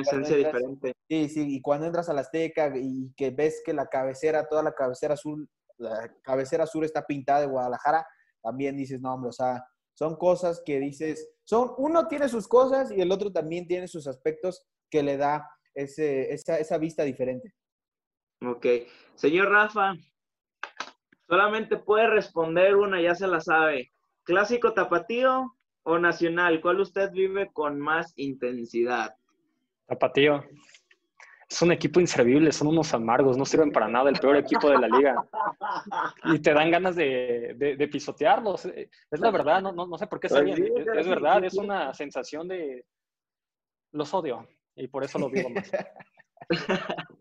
Speaker 2: esencia diferente.
Speaker 3: Sí, sí, y cuando entras a la Azteca y que ves que la cabecera, toda la cabecera azul, la cabecera azul está pintada de Guadalajara, también dices, no, hombre, o sea, son cosas que dices, son, uno tiene sus cosas y el otro también tiene sus aspectos que le da ese, esa, esa vista diferente.
Speaker 2: Ok. Señor Rafa, solamente puede responder una, ya se la sabe. ¿Clásico tapatío o Nacional? ¿Cuál usted vive con más intensidad?
Speaker 4: Tapatío. Es un equipo inservible, son unos amargos, no sirven para nada, el peor equipo de la liga. (laughs) Y te dan ganas de, pisotearlos. Es la verdad, no, no, sé por qué se pues es, es, verdad, es una sensación de... Los odio y por eso lo vivo más. (laughs)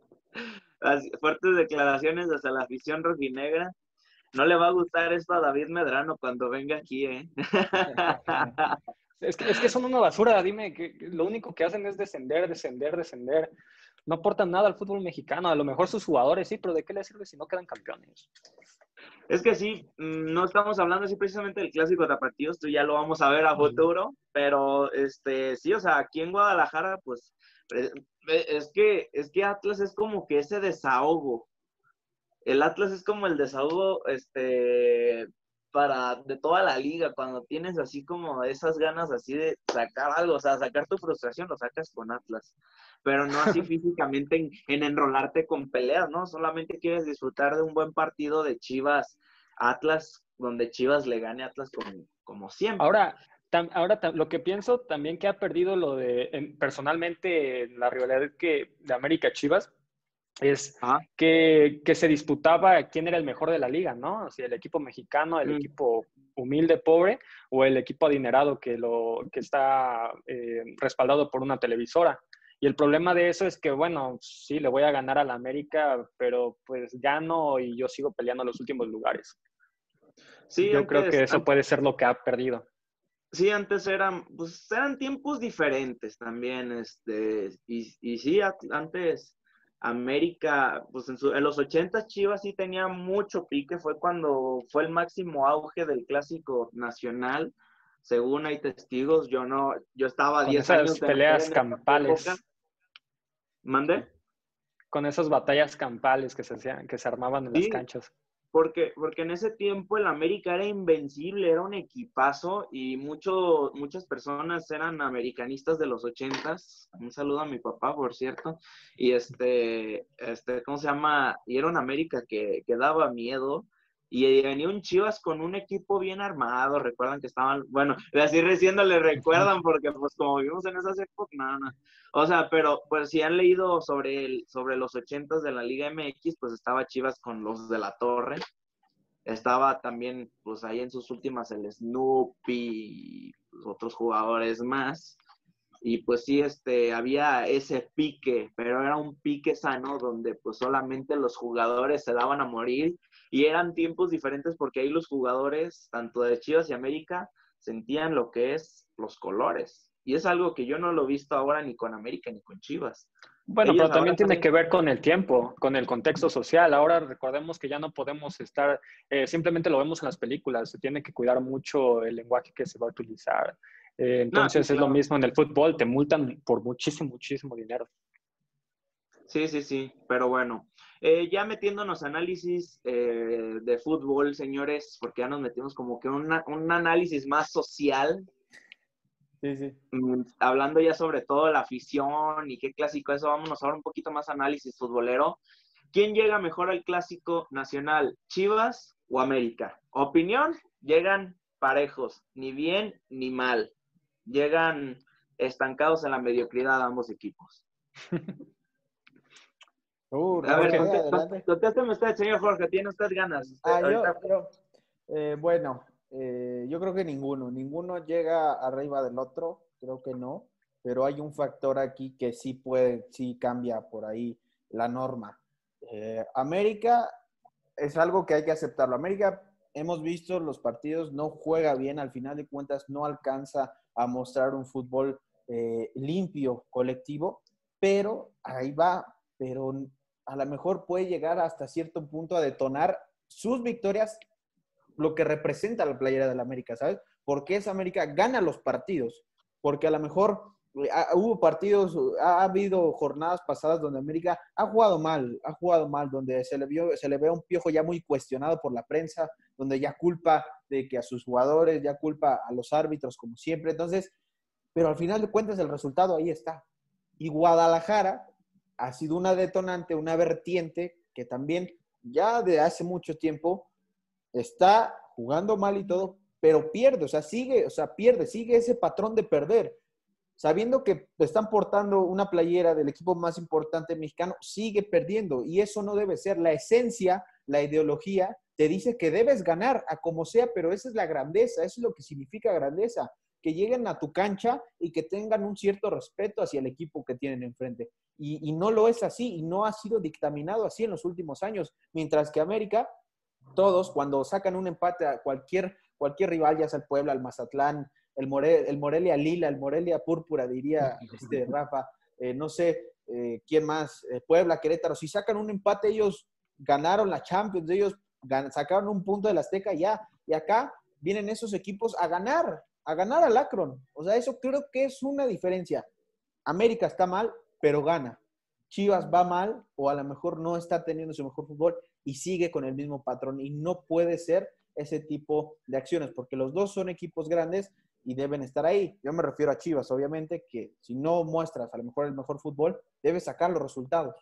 Speaker 2: Las fuertes declaraciones hasta la afición rojinegra no le va a gustar esto a David Medrano cuando venga aquí, ¿eh?
Speaker 4: es, que, es que son una basura, dime, que lo único que hacen es descender, descender, descender. No aportan nada al fútbol mexicano, a lo mejor sus jugadores sí, pero ¿de qué les sirve si no quedan campeones?
Speaker 2: Es que sí, mm, no estamos hablando así precisamente del clásico tapatío, esto ya lo vamos a ver a futuro, pero este, sí, o sea, aquí en Guadalajara, pues, eh, es que, es que Atlas es como que ese desahogo, el Atlas es como el desahogo, este, para de toda la liga, cuando tienes así como esas ganas así de sacar algo, o sea, sacar tu frustración, lo sacas con Atlas, pero no así (laughs) físicamente en, enrolarte con peleas, ¿no? Solamente quieres disfrutar de un buen partido de Chivas Atlas, donde Chivas le gane a Atlas como, como siempre.
Speaker 4: Ahora, ahora lo que pienso también que ha perdido lo de, personalmente, la rivalidad que, de América Chivas, es que, que, se disputaba quién era el mejor de la liga, ¿no? Si el equipo mexicano, el mm. equipo humilde, pobre, o el equipo adinerado que, lo, que está eh, respaldado por una televisora. Y el problema de eso es que, bueno, sí, le voy a ganar a la América, pero pues gano y yo sigo peleando los últimos lugares. Sí, yo creo que eso puede ser lo que ha perdido.
Speaker 2: Sí, antes eran, pues eran tiempos diferentes también, este, y, y sí, antes América, pues en, los 80 Chivas sí tenía mucho pique, fue cuando fue el máximo auge del clásico nacional, según hay testigos, yo no, yo estaba a 10 años.
Speaker 4: peleas campales.
Speaker 2: ¿Mande?
Speaker 4: Con esas batallas campales que se, hacían, que se armaban en las canchas.
Speaker 2: Porque, porque en ese tiempo el América era invencible, era un equipazo y mucho, muchas personas eran americanistas de los ochentas. Un saludo a mi papá, por cierto. Y este, este, ¿cómo se llama? Y era un América que, que daba miedo. Y venía un Chivas con un equipo bien armado, recuerdan que estaban, bueno, así recién le recuerdan porque pues como vivimos en esas épocas, nada, no. O sea, pero pues si han leído sobre, el, sobre los ochentas de la Liga MX, pues estaba Chivas con los de la Torre, estaba también pues ahí en sus últimas el Snoopy y pues, otros jugadores más. Y pues sí, este, había ese pique, pero era un pique sano donde pues solamente los jugadores se daban a morir y eran tiempos diferentes porque ahí los jugadores, tanto de Chivas y América, sentían lo que es los colores. Y es algo que yo no lo he visto ahora ni con América ni con Chivas.
Speaker 4: Bueno, pero también tiene que ver con el tiempo, con el contexto social. Ahora recordemos que ya no podemos estar, eh, simplemente lo vemos en las películas, se tiene que cuidar mucho el lenguaje que se va a utilizar. Eh, entonces es lo mismo en el fútbol, te multan por muchísimo, muchísimo dinero.
Speaker 2: Sí, sí, sí, pero bueno, eh, ya metiéndonos análisis eh, de fútbol, señores, porque ya nos metimos como que un análisis más social.
Speaker 3: Sí, sí.
Speaker 2: Mm, hablando ya sobre todo la afición y qué clásico eso, vámonos ahora un poquito más análisis futbolero. ¿Quién llega mejor al clásico nacional, Chivas o América? Opinión, llegan parejos, ni bien ni mal. Llegan estancados en la mediocridad ambos equipos. (laughs)
Speaker 3: Uh, a ver,
Speaker 2: usted, señor Jorge, ¿tiene usted ganas?
Speaker 3: ah, yo, eh, bueno, eh, yo creo que ninguno, ninguno llega arriba del otro, creo que no, pero hay un factor aquí que sí puede, sí cambia por ahí la norma. Eh, América es algo que hay que aceptarlo. América, hemos visto los partidos, no juega bien, al final de cuentas no alcanza a mostrar un fútbol limpio, colectivo, pero ahí va, pero a lo mejor puede llegar hasta cierto punto a detonar sus victorias, lo que representa la playera del América, ¿sabes? Porque esa América gana los partidos, porque a lo mejor eh, hubo partidos, ha, habido jornadas pasadas donde América ha jugado mal, ha jugado mal, donde se le, vio, se le ve un piojo ya muy cuestionado por la prensa, donde ya culpa de que a sus jugadores, ya culpa a los árbitros, como siempre. Entonces, pero al final de cuentas el resultado ahí está. Y Guadalajara ha sido una detonante, una vertiente que también ya de hace mucho tiempo está jugando mal y todo, pero pierde, o sea, sigue, o sea, pierde, sigue ese patrón de perder. Sabiendo que están portando una playera del equipo más importante mexicano, sigue perdiendo y eso no debe ser. La esencia, la ideología, te dice que debes ganar a como sea, pero esa es la grandeza, eso es lo que significa grandeza que lleguen a tu cancha y que tengan un cierto respeto hacia el equipo que tienen enfrente. Y, no lo es así y no ha sido dictaminado así en los últimos años. Mientras que América, todos cuando sacan un empate a cualquier, cualquier rival, ya sea el Puebla, el Mazatlán, el, el Morelia Lila, el Morelia Púrpura, diría este, (laughs) Rafa, eh, no sé eh, quién más, eh, Puebla, Querétaro, si sacan un empate ellos ganaron la Champions, ellos sacaron un punto de la Azteca ya, y acá vienen esos equipos a ganar, a ganar al Akron. O sea, eso creo que es una diferencia. América está mal, pero gana. Chivas va mal o a lo mejor no está teniendo su mejor fútbol y sigue con el mismo patrón. Y no puede ser ese tipo de acciones, porque los dos son equipos grandes y deben estar ahí. Yo me refiero a Chivas, obviamente, que si no muestras a lo mejor el mejor fútbol, debes sacar los resultados.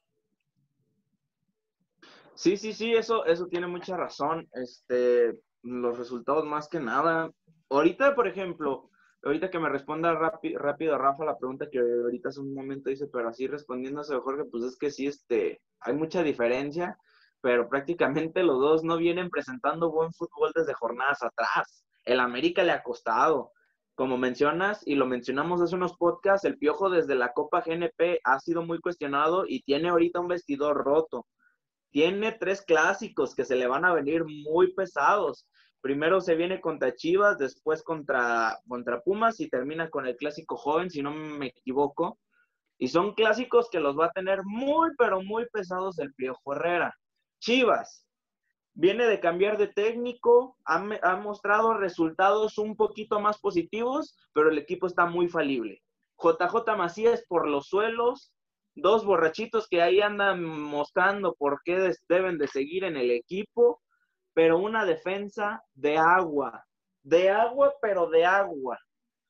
Speaker 2: Sí, sí, sí, eso, eso tiene mucha razón. Este, los resultados más que nada. Ahorita, por ejemplo, ahorita que me responda rápido Rafa la pregunta que ahorita hace un momento dice, pero así respondiéndose Jorge, pues es que sí, este, hay mucha diferencia, pero prácticamente los dos no vienen presentando buen fútbol desde jornadas atrás. El América le ha costado como mencionas y lo mencionamos hace unos podcasts, el Piojo desde la Copa GNP ha sido muy cuestionado y tiene ahorita un vestidor roto. Tiene tres clásicos que se le van a venir muy pesados. Primero se viene contra Chivas, después contra, contra Pumas y termina con el clásico joven, si no me equivoco. Y son clásicos que los va a tener muy, pero muy pesados el Piojo Herrera. Chivas, viene de cambiar de técnico, ha, mostrado resultados un poquito más positivos, pero el equipo está muy falible. JJ Macías por los suelos, dos borrachitos que ahí andan mostrando por qué deben de seguir en el equipo, pero una defensa de agua, de agua, pero de agua.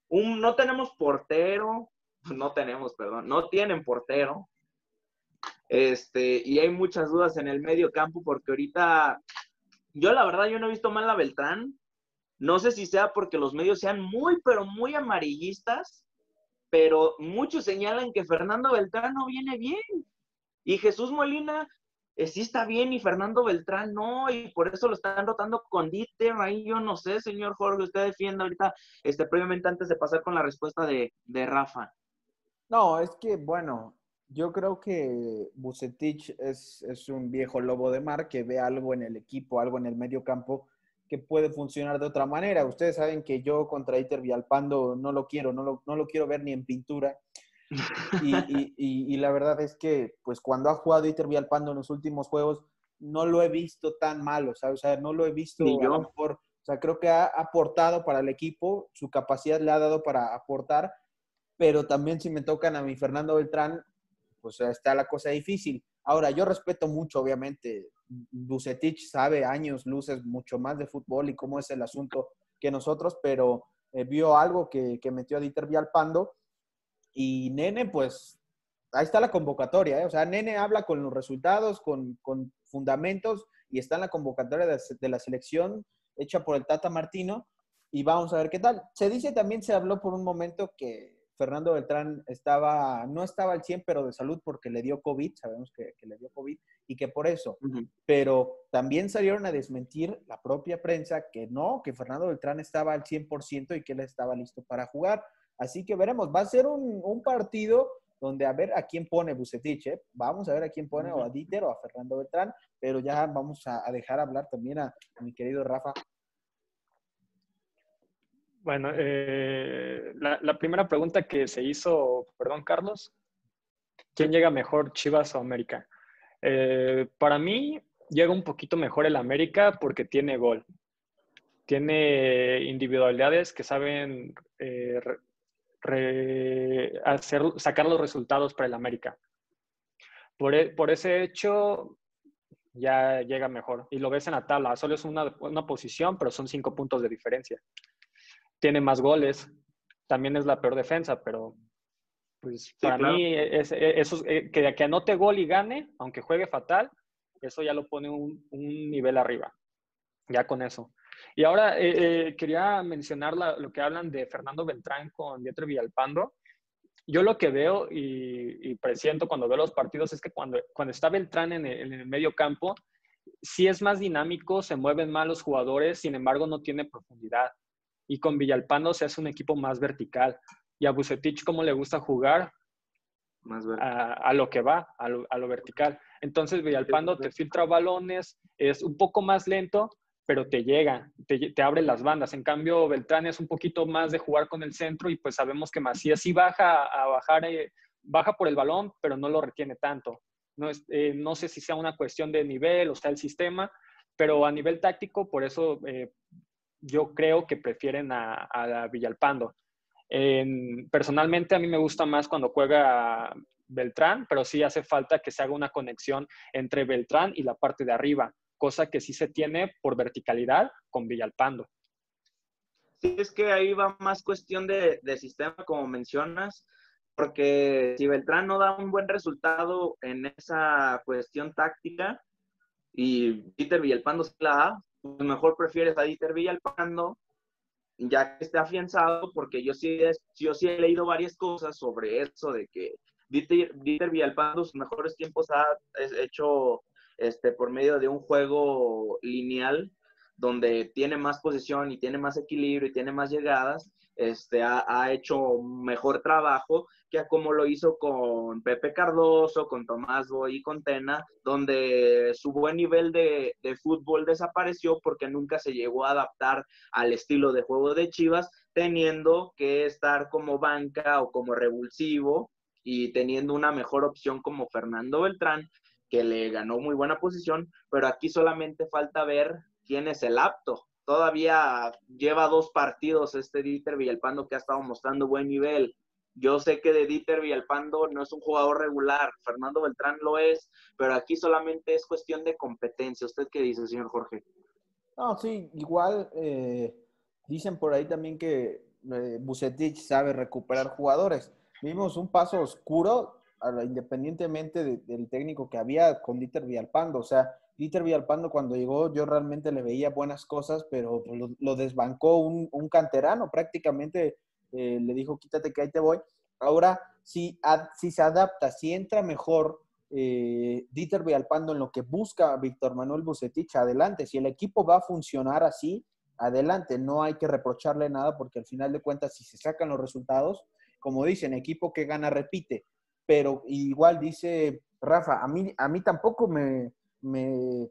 Speaker 2: No tenemos portero, (laughs) no tenemos, perdón, no tienen portero. Este, y hay muchas dudas en el medio campo porque ahorita yo la verdad, yo no he visto mal a Beltrán. No sé si sea porque los medios sean muy, pero muy amarillistas, pero muchos señalan que Fernando Beltrán no viene bien. Y Jesús Molina eh, sí está bien y Fernando Beltrán no, y por eso lo están rotando con Dieter. Ahí yo no sé, señor Jorge, usted defiende ahorita, este, previamente antes de pasar con la respuesta de, de Rafa.
Speaker 3: No, es que, bueno, yo creo que Bucetich es, es, un viejo lobo de mar que ve algo en el equipo, algo en el medio campo que puede funcionar de otra manera. Ustedes saben que yo contra Iter Vialpando no lo quiero, no lo, no lo quiero ver ni en pintura. Y, y, y, la verdad es que, pues cuando ha jugado Iter Vialpando en los últimos juegos, no lo he visto tan malo, ¿sabes? O sea, no lo he visto por, o sea, creo que ha aportado para el equipo, su capacidad le ha dado para aportar, pero también si me tocan a mi Fernando Beltrán, pues está la cosa difícil. Ahora, yo respeto mucho, obviamente, Bucetich sabe años, luces mucho más de fútbol y cómo es el asunto que nosotros, pero eh, vio algo que, metió a Dieter Vialpando y Nene, pues ahí está la convocatoria, ¿eh? o sea, Nene habla con los resultados, con, fundamentos y está en la convocatoria de, de, la selección hecha por el Tata Martino y vamos a ver qué tal. Se dice también, se habló por un momento que Fernando Beltrán estaba, no estaba al 100, pero de salud porque le dio COVID, sabemos que, le dio COVID y que por eso. Pero también salieron a desmentir la propia prensa que no, que Fernando Beltrán estaba al 100% y que él estaba listo para jugar. Así que veremos, va a ser un, partido donde a ver a quién pone Bucetich, ¿eh? vamos a ver a quién pone o a Dieter o a Fernando Beltrán, pero ya vamos a, dejar hablar también a mi querido Rafa
Speaker 4: bueno, eh, la, primera pregunta que se hizo, perdón, Carlos, ¿quién llega mejor, Chivas o América? Eh, para mí llega un poquito mejor el América porque tiene gol. Tiene individualidades que saben hacer, sacar los resultados para el América. Por, e, por, ese hecho, ya llega mejor. Y lo ves en la tabla. Solo es una, una posición, pero son cinco puntos de diferencia tiene más goles, también es la peor defensa, pero pues para mí es, eso, eh, que, que anote gol y gane, aunque juegue fatal, eso ya lo pone un, nivel arriba, ya con eso. Y ahora eh, eh, quería mencionar lo que hablan de Fernando Beltrán con Dieter Villalpando. Yo lo que veo y, presiento cuando veo los partidos es que cuando, cuando está Beltrán en el, en el medio campo, sí es más dinámico, se mueven más los jugadores, sin embargo no tiene profundidad y con Villalpando se hace un equipo más vertical. Y a Bucetich, ¿cómo le gusta jugar? Más a, lo que va, a lo, vertical. Entonces Villalpando te filtra balones, es un poco más lento, pero te llega, te, abre las bandas. En cambio, Beltrán es un poquito más de jugar con el centro y pues sabemos que Macías sí baja a bajar, eh, baja por el balón, pero no lo retiene tanto. No, eh, no sé si sea una cuestión de nivel o sea el sistema, pero a nivel táctico, por eso eh, yo creo que prefieren a Villalpando. personalmente a mí me gusta más cuando juega Beltrán, pero sí hace falta que se haga una conexión entre Beltrán y la parte de arriba, cosa que sí se tiene por verticalidad con Villalpando.
Speaker 2: Sí, es que ahí va más cuestión de, sistema, como mencionas, porque si Beltrán no da un buen resultado en esa cuestión táctica y Dieter Villalpando se la da, pues mejor prefieres a Dieter Villalpando ya que esté afianzado, porque yo sí, yo he leído varias cosas sobre eso, de que Dieter, Dieter Villalpando sus mejores tiempos ha hecho este, por medio de un juego lineal donde tiene más posición y tiene más equilibrio y tiene más llegadas, este, ha, hecho mejor trabajo que como lo hizo con Pepe Cardoso, con Tomás Boy y con Tena, donde su buen nivel de, de, fútbol desapareció porque nunca se llegó a adaptar al estilo de juego de Chivas, teniendo que estar como banca o como revulsivo y teniendo una mejor opción como Fernando Beltrán, que le ganó muy buena posición, pero aquí solamente falta ver quién es el apto. Todavía lleva dos partidos este Dieter Villalpando que ha estado mostrando buen nivel. Yo sé que de Dieter Villalpando no es un jugador regular, Fernando Beltrán lo es, pero aquí solamente es cuestión de competencia. ¿Usted qué dice, señor Jorge?
Speaker 3: No, sí, igual eh, dicen por ahí también que eh, sabe recuperar jugadores. Vimos un paso oscuro, independientemente del técnico que había con Dieter Villalpando. O sea, Dieter Villalpando cuando llegó yo realmente le veía buenas cosas, pero lo, desbancó un, canterano, prácticamente eh, le dijo quítate que ahí te voy. Ahora, si, se adapta, si entra mejor eh, Dieter Villalpando en lo que busca Víctor Manuel Bucetich, adelante. Si el equipo va a funcionar así, adelante. No hay que reprocharle nada porque al final de cuentas, si se sacan los resultados, como dicen, equipo que gana repite. Pero igual dice Rafa, a mí, a mí tampoco me, me,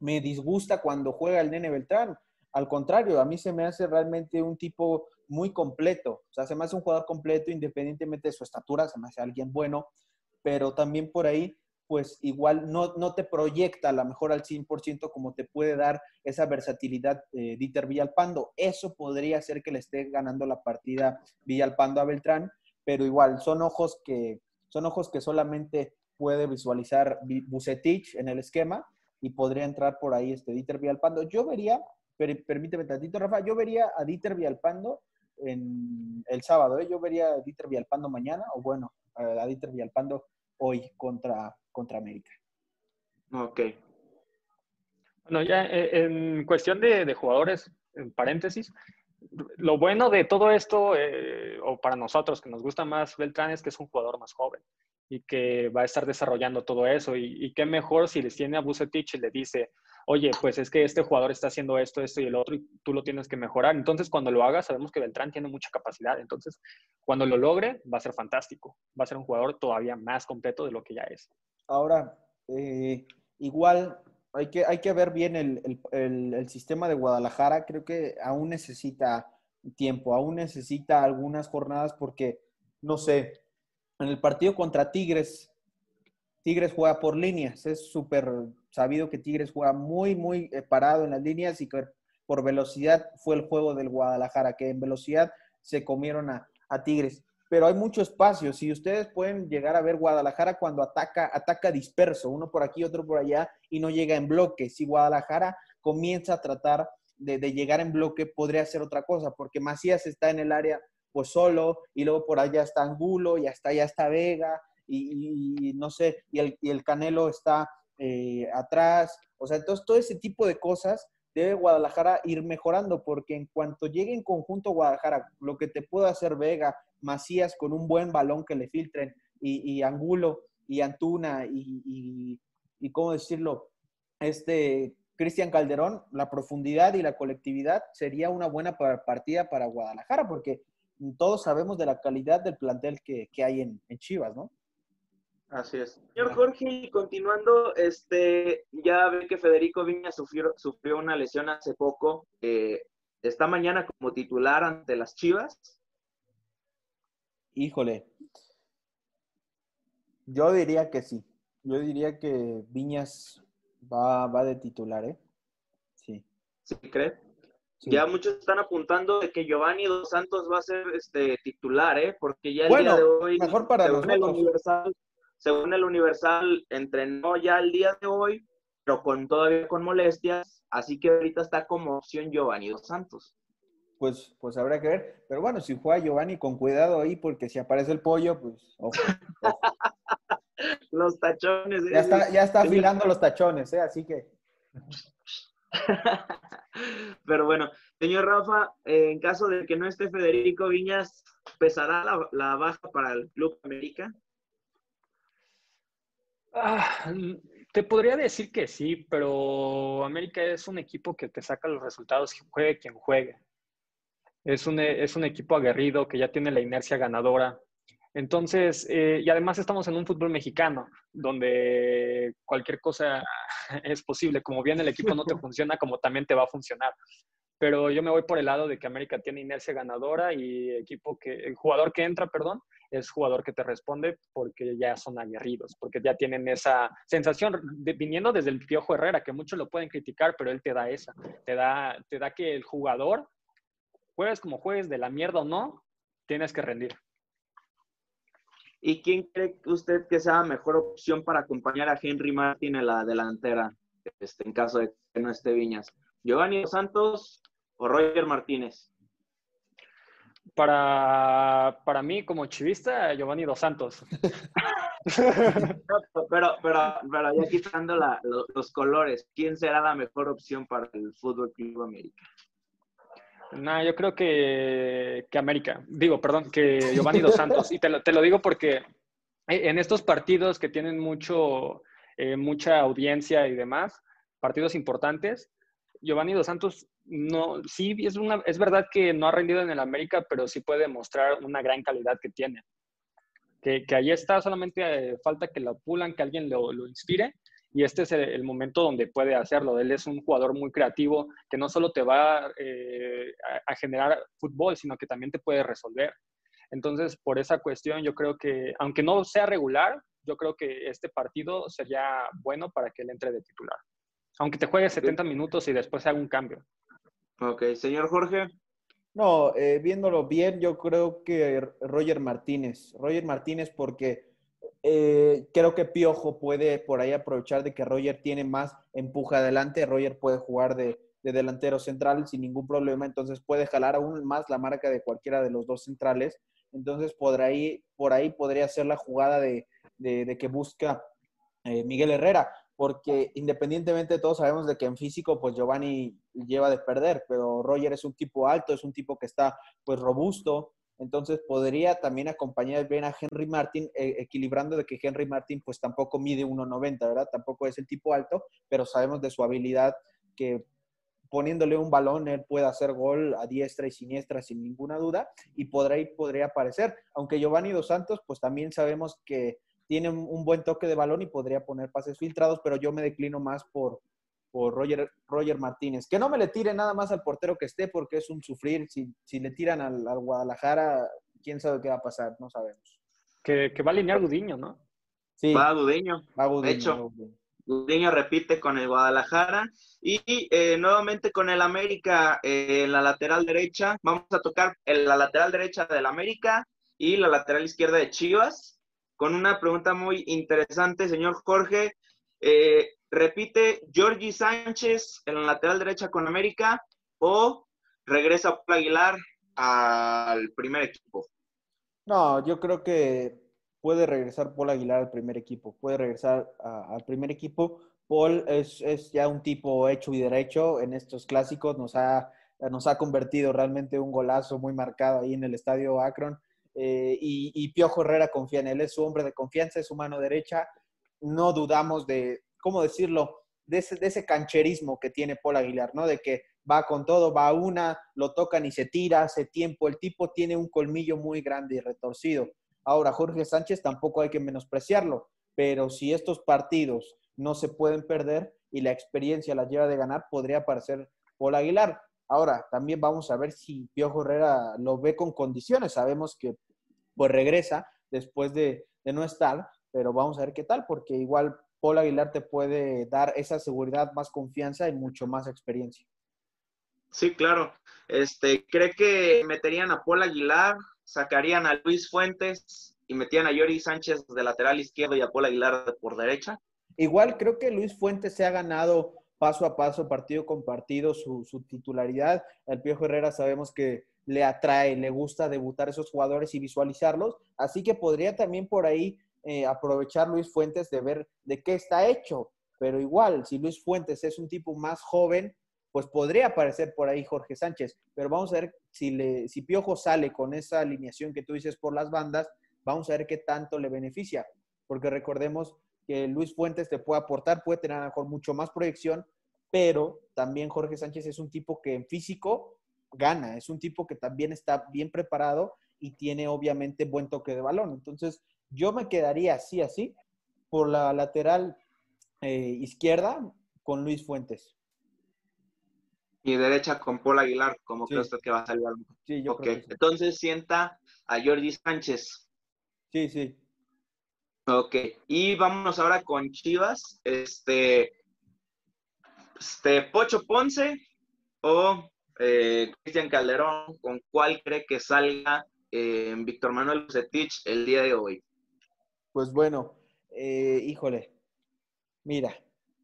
Speaker 3: me disgusta cuando juega el Nene Beltrán. Al contrario, a mí se me hace realmente un tipo muy completo. O sea, se me hace un jugador completo independientemente de su estatura, se me hace alguien bueno, pero también por ahí, pues igual no, no te proyecta a lo mejor al 100% como te puede dar esa versatilidad eh, Dieter Villalpando. Eso podría ser que le esté ganando la partida Villalpando a Beltrán, pero igual son ojos que, son ojos que solamente puede visualizar Bucetich en el esquema y podría entrar por ahí este Dieter Villalpando. Yo vería, permíteme tantito, Rafa, yo vería a Dieter Villalpando en el sábado, ¿eh? yo vería a Dieter Villalpando mañana, o bueno, a Dieter Villalpando hoy contra, contra América.
Speaker 2: Ok.
Speaker 4: Bueno, ya eh, en cuestión de, jugadores, en paréntesis, lo bueno de todo esto, eh, o para nosotros que nos gusta más Beltrán, es que es un jugador más joven y que va a estar desarrollando todo eso. Y, qué mejor si les tiene a Bucetich y le dice, oye, pues es que este jugador está haciendo esto, esto y el otro, y tú lo tienes que mejorar. Entonces, cuando lo haga, sabemos que Beltrán tiene mucha capacidad. Entonces, cuando lo logre, va a ser fantástico. Va a ser un jugador todavía más completo de lo que ya es.
Speaker 3: Ahora, eh, igual hay que, hay que ver bien el, el sistema de Guadalajara. Creo que aún necesita tiempo, aún necesita algunas jornadas porque, no sé, en el partido contra Tigres, Tigres juega por líneas. Es súper sabido que Tigres juega muy, muy eh, parado en las líneas y que por velocidad fue el juego del Guadalajara, que en velocidad se comieron a, Tigres. Pero hay mucho espacio. Si ustedes pueden llegar a ver Guadalajara cuando ataca, ataca disperso, uno por aquí, otro por allá, y no llega en bloque. Si Guadalajara comienza a tratar de, de llegar en bloque, podría ser otra cosa, porque Macías está en el área pues solo, y luego por allá está Angulo, y hasta allá está Vega, y, no sé, y el, y el Canelo está eh, atrás. O sea, entonces todo ese tipo de cosas debe Guadalajara ir mejorando, porque en cuanto llegue en conjunto Guadalajara, lo que te puede hacer Vega, Macías con un buen balón que le filtren, y, Angulo, y Antuna, y, ¿cómo decirlo? Este Cristian Calderón, la profundidad y la colectividad sería una buena partida para Guadalajara, porque todos sabemos de la calidad del plantel que, hay en, Chivas, ¿no?
Speaker 2: Así es. Señor Jorge, continuando, este, ya ve que Federico Viña sufrió, sufrió una lesión hace poco. Eh, ¿Está mañana como titular ante las Chivas?
Speaker 3: Híjole. Yo diría que sí. Yo diría que Viñas va, va de titular, ¿eh? Sí.
Speaker 2: ¿Sí cree? Ya muchos están apuntando de que Giovanni Dos Santos va a ser este titular, ¿eh? Porque ya el día de hoy,
Speaker 3: mejor para
Speaker 2: según el Universal, según el Universal, entrenó ya el día de hoy pero con todavía con molestias, así que ahorita está como opción Giovanni Dos Santos.
Speaker 3: Pues, pues habrá que ver. Pero bueno, si juega Giovanni, con cuidado ahí, porque si aparece el pollo, pues ojo. (laughs)
Speaker 2: los tachones.
Speaker 3: Ya está, ya está afilando los tachones, ¿eh? así que. (laughs)
Speaker 2: Pero bueno, señor Rafa, en caso de que no esté Federico Viñas, ¿pesará la, baja para el Club América?
Speaker 4: Ah, te podría decir que sí, pero América es un equipo que te saca los resultados, juegue quien juegue. Es un, es un equipo aguerrido que ya tiene la inercia ganadora. Entonces, eh, y además estamos en un fútbol mexicano, donde cualquier cosa (laughs) es posible. Como bien el equipo no te (laughs) funciona, como también te va a funcionar. Pero yo me voy por el lado de que América tiene inercia ganadora y equipo que, el jugador que entra, perdón, es jugador que te responde porque ya son aguerridos, porque ya tienen esa sensación, viniendo desde el Piojo Herrera, que muchos lo pueden criticar, pero él te da esa, te da, te da que el jugador, juegues como juegues, de la mierda o no, tienes que rendir.
Speaker 2: ¿Y quién cree usted que sea la mejor opción para acompañar a Henry Martin en la delantera, este, en caso de que no esté Viñas? ¿Giovanni Santos o Roger Martínez?
Speaker 4: Para, para mí, como chivista, Giovanni Dos Santos. (laughs) (laughs)
Speaker 2: pero, pero, pero ya quitando los colores, ¿quién será la mejor opción para el Fútbol Club América?
Speaker 4: No, yo creo que, que, América. Digo, perdón, que Giovanni Dos Santos. Y te lo, te lo digo porque en estos partidos que tienen mucho, eh, mucha audiencia y demás, partidos importantes, Giovanni Dos Santos no, sí es, verdad que no ha rendido en el América, pero sí puede mostrar una gran calidad que tiene. Que, que ahí está, solamente eh, falta que lo pulan, que alguien lo, inspire y este es el, momento donde puede hacerlo. Él es un jugador muy creativo que no solo te va eh, a, generar fútbol, sino que también te puede resolver. Entonces, por esa cuestión, yo creo que, aunque no sea regular, yo creo que este partido sería bueno para que él entre de titular. Aunque te juegue 70 minutos y después haga un cambio.
Speaker 2: Ok, señor Jorge.
Speaker 3: No, eh, viéndolo bien, yo creo que Roger Martínez. Roger Martínez porque eh, creo que Piojo puede por ahí aprovechar de que Roger tiene más empuje adelante. Roger puede jugar de, delantero central sin ningún problema, entonces puede jalar aún más la marca de cualquiera de los dos centrales. Entonces por ahí, por ahí podría ser la jugada de, que busca eh, Miguel Herrera porque independientemente todos sabemos de que en físico pues Giovanni lleva de perder, pero Roger es un tipo alto, es un tipo que está pues robusto, entonces podría también acompañar bien a Henry Martin, eh, equilibrando de que Henry Martin pues tampoco mide 1.90, ¿verdad? Tampoco es el tipo alto, pero sabemos de su habilidad que poniéndole un balón él puede hacer gol a diestra y siniestra sin ninguna duda y podría, podría aparecer. Aunque Giovanni Dos Santos pues también sabemos que tiene un buen toque de balón y podría poner pases filtrados, pero yo me declino más por, por Roger, Roger Martínez. Que no me le tire nada más al portero que esté porque es un sufrir. Si, si le tiran al, Guadalajara, quién sabe qué va a pasar, no sabemos.
Speaker 4: Que, va a alinear Gudiño, ¿no?
Speaker 2: Sí. Va a Gudiño. Va Gudiño. De hecho, Gudiño repite con el Guadalajara y eh, nuevamente con el América eh, en la lateral derecha. Vamos a tocar la lateral derecha del América y la lateral izquierda de Chivas con una pregunta muy interesante, señor Jorge. Eh, ¿Repite Georgie Sánchez en la lateral derecha con América o regresa Paul Aguilar al primer equipo?
Speaker 3: No, yo creo que puede regresar Paul Aguilar al primer equipo. Puede regresar al primer equipo. Paul es, ya un tipo hecho y derecho en estos clásicos. Nos ha, nos ha convertido realmente un golazo muy marcado ahí en el estadio Akron. Eh, y, Piojo Herrera confía en él, es su hombre de confianza, es su mano derecha. No dudamos de, ¿cómo decirlo? De ese, cancherismo que tiene Paul Aguilar, ¿no? De que va con todo, va a una, lo tocan y se tira, hace tiempo. El tipo tiene un colmillo muy grande y retorcido. Ahora, Jorge Sánchez tampoco hay que menospreciarlo, pero si estos partidos no se pueden perder y la experiencia la lleva de ganar, podría aparecer Paul Aguilar. Ahora, también vamos a ver si Piojo Herrera lo ve con condiciones. Sabemos que pues regresa después de, no estar, pero vamos a ver qué tal, porque igual Paul Aguilar te puede dar esa seguridad, más confianza y mucho más experiencia.
Speaker 2: Sí, claro. Este, ¿cree que meterían a Paul Aguilar, sacarían a Luis Fuentes y metían a Yori Sánchez de lateral izquierdo y a Paul Aguilar por derecha?
Speaker 3: Igual creo que Luis Fuentes se ha ganado paso a paso, partido con partido, su, titularidad. El Piojo Herrera sabemos que le atrae, le gusta debutar esos jugadores y visualizarlos. Así que podría también por ahí eh, aprovechar Luis Fuentes de ver de qué está hecho. Pero igual, si Luis Fuentes es un tipo más joven, pues podría aparecer por ahí Jorge Sánchez. Pero vamos a ver si, le, si Piojo sale con esa alineación que tú dices por las bandas, vamos a ver qué tanto le beneficia. Porque recordemos que Luis Fuentes te puede aportar, puede tener a lo mejor mucho más proyección, pero también Jorge Sánchez es un tipo que en físico gana, es un tipo que también está bien preparado y tiene obviamente buen toque de balón. Entonces, yo me quedaría así, así, por la lateral eh, izquierda con Luis Fuentes.
Speaker 2: Y derecha con Paul Aguilar, como creo usted que va a salir algo. Sí, yo creo Entonces sienta a Jordi Sánchez.
Speaker 3: Sí, sí.
Speaker 2: Ok, y vámonos ahora con Chivas. Este, este Pocho Ponce o eh, Cristian Calderón, ¿con cuál cree que salga eh, Víctor Manuel Bucetich el día de hoy?
Speaker 3: Pues bueno, eh, híjole, mira,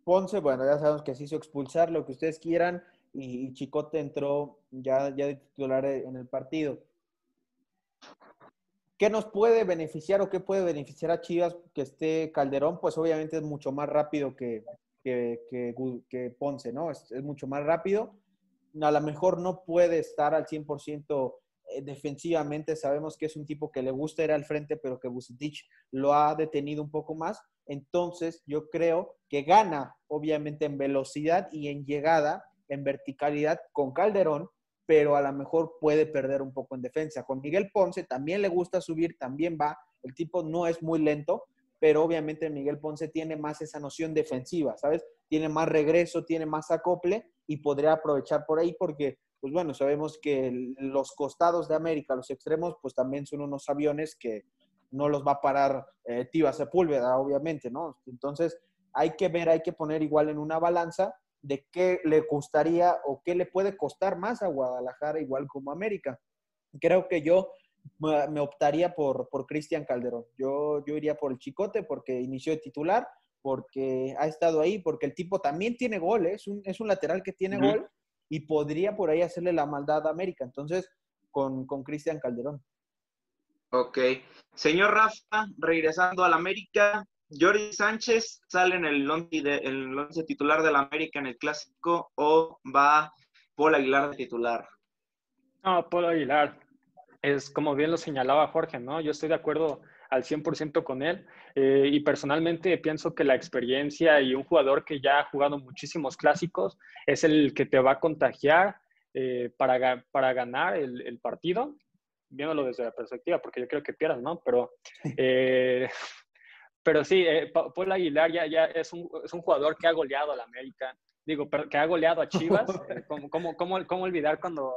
Speaker 3: Ponce, bueno, ya sabemos que se hizo expulsar, lo que ustedes quieran, y, Chicote entró ya, ya de titular en el partido. ¿Qué nos puede beneficiar o qué puede beneficiar a Chivas que esté Calderón? Pues obviamente es mucho más rápido que, que, Ponce, ¿no? Es, mucho más rápido. A lo mejor no puede estar al 100% eh, defensivamente. Sabemos que es un tipo que le gusta ir al frente, pero que Bucetich lo ha detenido un poco más. Entonces, yo creo que gana, obviamente, en velocidad y en llegada, en verticalidad con Calderón, pero a lo mejor puede perder un poco en defensa. Con Miguel Ponce también le gusta subir, también va. El tipo no es muy lento, pero obviamente Miguel Ponce tiene más esa noción defensiva, ¿sabes? Tiene más regreso, tiene más acople y podría aprovechar por ahí porque, pues bueno, sabemos que los costados de América, los extremos, pues también son unos aviones que no los va a parar eh, Sepúlveda, obviamente, ¿no? Entonces, hay que ver, hay que poner igual en una balanza de qué le gustaría o qué le puede costar más a Guadalajara, igual como América. Creo que yo me optaría por, por Cristian Calderón. Yo, yo iría por el Chicote porque inició de titular, porque ha estado ahí, porque el tipo también tiene gol, ¿eh? es, un, es un lateral que tiene gol y podría por ahí hacerle la maldad a América. Entonces, con, con Cristian Calderón.
Speaker 2: Ok. Señor Rafa, regresando al América, Jordi Sánchez sale en el once, titular del América en el clásico o va Paul Aguilar de titular?
Speaker 4: No, Paul Aguilar. Es como bien lo señalaba Jorge, ¿no? Yo estoy de acuerdo al 100% con él eh, y personalmente pienso que la experiencia y un jugador que ya ha jugado muchísimos clásicos es el que te va a contagiar eh, para, para ganar el, partido, viéndolo desde la perspectiva, porque yo creo que pierdas, ¿no? Pero (laughs) eh, pero sí, eh, Paul Aguilar ya, ya es, un, es, un, jugador que ha goleado a la América, digo, que ha goleado a Chivas. (laughs) Eh, ¿cómo, cómo, cómo, cómo, olvidar cuando,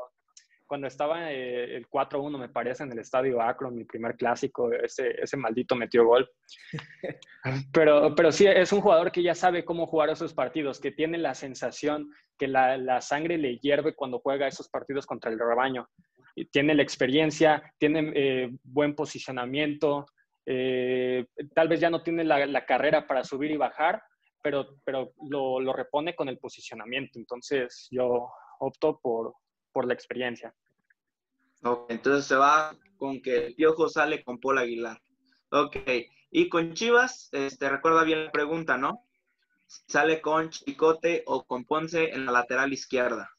Speaker 4: cuando estaba eh, el 4-1, me parece, en el estadio Akron, mi primer clásico, ese, ese maldito metió gol. (laughs) Pero, pero sí, es un jugador que ya sabe cómo jugar esos partidos, que tiene la sensación que la, la sangre le hierve cuando juega esos partidos contra el rebaño. Tiene la experiencia, tiene buen posicionamiento, eh, tal vez ya no tiene la, carrera para subir y bajar, pero, pero lo, repone con el posicionamiento. Entonces yo opto por, por la experiencia.
Speaker 2: Ok, entonces se va con que el Piojo sale con Paul Aguilar. Ok, y con Chivas, este, recuerda bien la pregunta, ¿no? ¿Sale con Chicote o con Ponce en la lateral izquierda?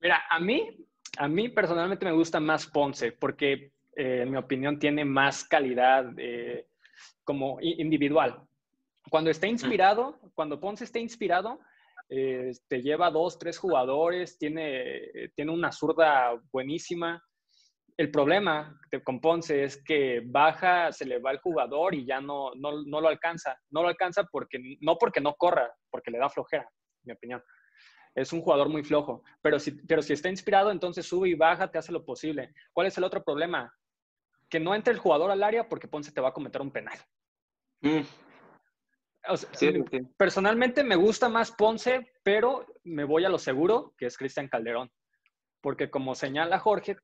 Speaker 4: Mira, a mí, a mí personalmente me gusta más Ponce, porque eh, en mi opinión, tiene más calidad eh, como individual. Cuando está inspirado, cuando Ponce está inspirado, eh, te lleva dos, tres jugadores, tiene, tiene una zurda buenísima. El problema con Ponce es que baja, se le va el jugador y ya no, no, no, lo alcanza. No lo alcanza porque, no porque no corra, porque le da flojera, en mi opinión. Es un jugador muy flojo. Pero si, pero si está inspirado, entonces sube y baja, te hace lo posible. ¿Cuál es el otro problema? que no entre el jugador al área porque Ponce te va a cometer un penal. Mm. Personalmente me gusta más Ponce, pero me voy a lo seguro, que es Cristian Calderón. Porque como señala Jorge,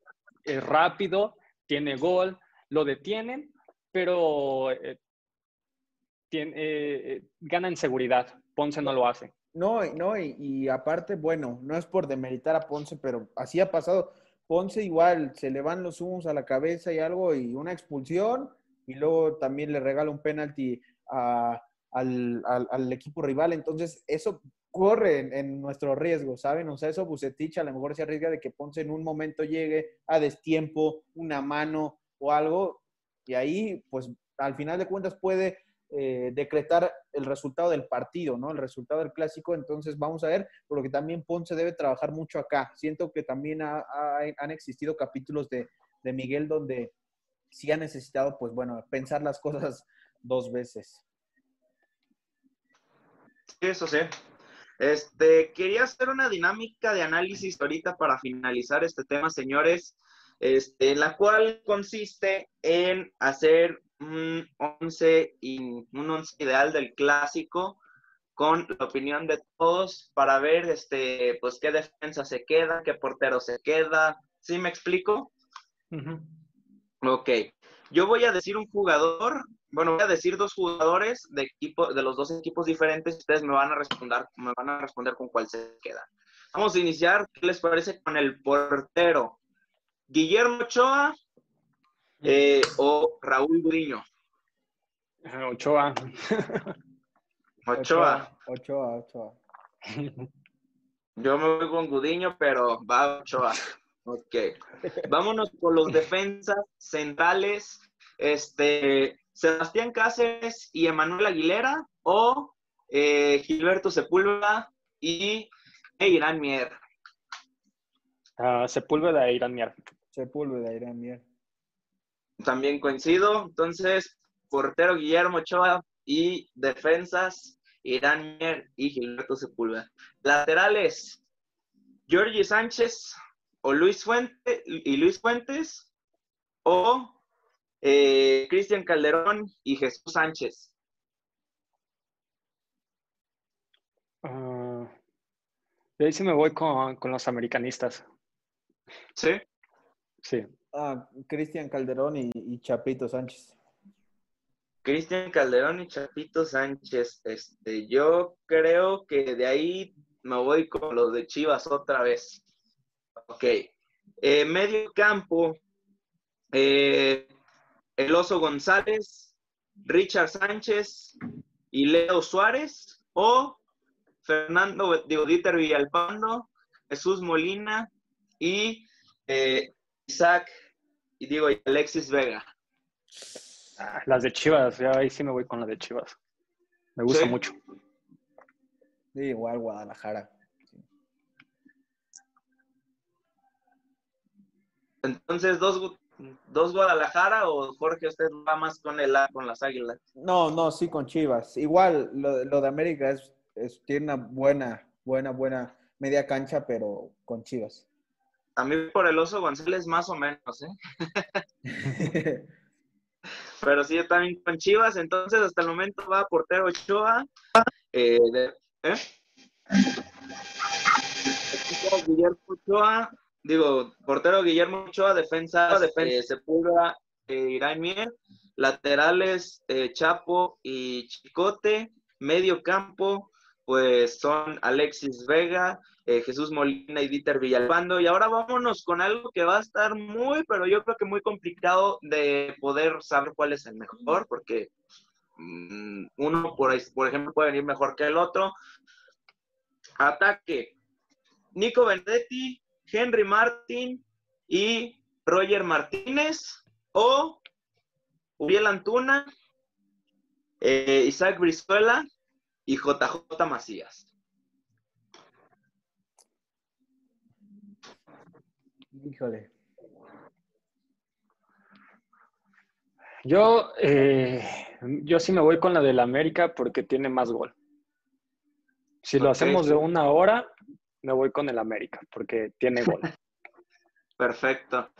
Speaker 4: es rápido, tiene gol, lo detienen, pero eh, tiene, eh, gana en seguridad. Ponce no lo hace.
Speaker 3: No, no, y, aparte, bueno, no es por demeritar a Ponce, pero así ha pasado. Ponce igual, se le van los humos a la cabeza y algo, y una expulsión, y luego también le regala un penalti a, al, equipo rival. Entonces, eso corre en, nuestro riesgo, ¿saben? O sea, eso Bucetich a lo mejor se arriesga de que Ponce en un momento llegue a destiempo, una mano o algo, y ahí, pues, al final de cuentas puede eh, decretar el resultado del partido, ¿no? El resultado del clásico. Entonces, vamos a ver, por lo que también Ponce debe trabajar mucho acá. Siento que también han existido capítulos de, Miguel donde sí ha necesitado, pues bueno, pensar las cosas (laughs) dos veces.
Speaker 2: Eso sí. Este, quería hacer una dinámica de análisis ahorita para finalizar este tema, señores, este, la cual consiste en hacer un 11 un once ideal del clásico con la opinión de todos para ver este, pues, qué defensa se queda, qué portero se queda. ¿Sí me explico? Ok. Yo voy a decir un jugador bueno, voy a decir dos jugadores de equipo, de los dos equipos diferentes. Ustedes me van a responder, me van a responder con cuál se queda. Vamos a iniciar, ¿qué les parece con el portero? Guillermo Ochoa eh, o Raúl Gudiño.
Speaker 4: Ochoa. (laughs)
Speaker 2: Ochoa.
Speaker 3: Ochoa, Ochoa.
Speaker 2: Yo me voy con Gudiño, pero va Ochoa. Ok. Vámonos con los defensas centrales. Este, Sebastián Cáceres y Emanuel Aguilera o eh, Gilberto Sepúlveda y Irán Mier.
Speaker 4: Uh, Sepúlveda e Irán Mier.
Speaker 3: Sepúlveda e Irán Mier.
Speaker 2: También coincido. Entonces, portero Guillermo Ochoa y defensas Irán Mier y Gilberto Sepúlveda. Laterales, Georgie Sánchez o Luis Fuentes y Luis Fuentes o eh, Cristian Calderón y Jesús Sánchez.
Speaker 4: Uh, ahí sí me voy con, los americanistas.
Speaker 2: ¿Sí?
Speaker 4: Sí.
Speaker 3: Ah, Cristian Calderón y, Chapito Sánchez.
Speaker 2: Cristian Calderón y Chapito Sánchez. Este, yo creo que de ahí me voy con los de Chivas otra vez. Ok. Eh, medio campo. Eh, el Oso González, Richard Sánchez y Leo Suárez, o Fernando, digo, Dieter Villalpando, Jesús Molina y eh, Isaac, y digo, Alexis Vega.
Speaker 4: Ah, las de Chivas, ya ahí sí me voy con las de Chivas. Me gusta mucho.
Speaker 3: Sí, igual Guadalajara.
Speaker 2: Entonces, dos, dos Guadalajara o Jorge, usted va más con el A, con las Águilas?
Speaker 3: No, no, sí con Chivas. Igual lo, de América es, tiene una buena, buena, buena media cancha, pero con Chivas.
Speaker 2: A mí por el Oso González más o menos, ¿eh? (laughs) pero sí, también con Chivas, entonces hasta el momento va portero Ochoa. Eh, ¿eh? Guillermo Ochoa, digo, portero Guillermo Ochoa, defensa, defensa eh, Sepúlveda, eh, Irán Mier, laterales eh, Chapo y Chicote, medio campo, pues son Alexis Vega, eh, Jesús Molina y Dieter Villalpando. Y ahora vámonos con algo que va a estar muy, pero yo creo que muy complicado de poder saber cuál es el mejor, porque mm, uno, por, por ejemplo, puede venir mejor que el otro. Ataque. Nico Vendetti, Henry Martin y Roger Martínez o Uriel Antuna, eh, Isaac Brizuela y JJ Macías.
Speaker 3: Híjole.
Speaker 4: Yo, eh, yo sí me voy con la del América porque tiene más gol. Si lo hacemos de una hora, me voy con el América porque tiene gol. (laughs)
Speaker 2: Perfecto.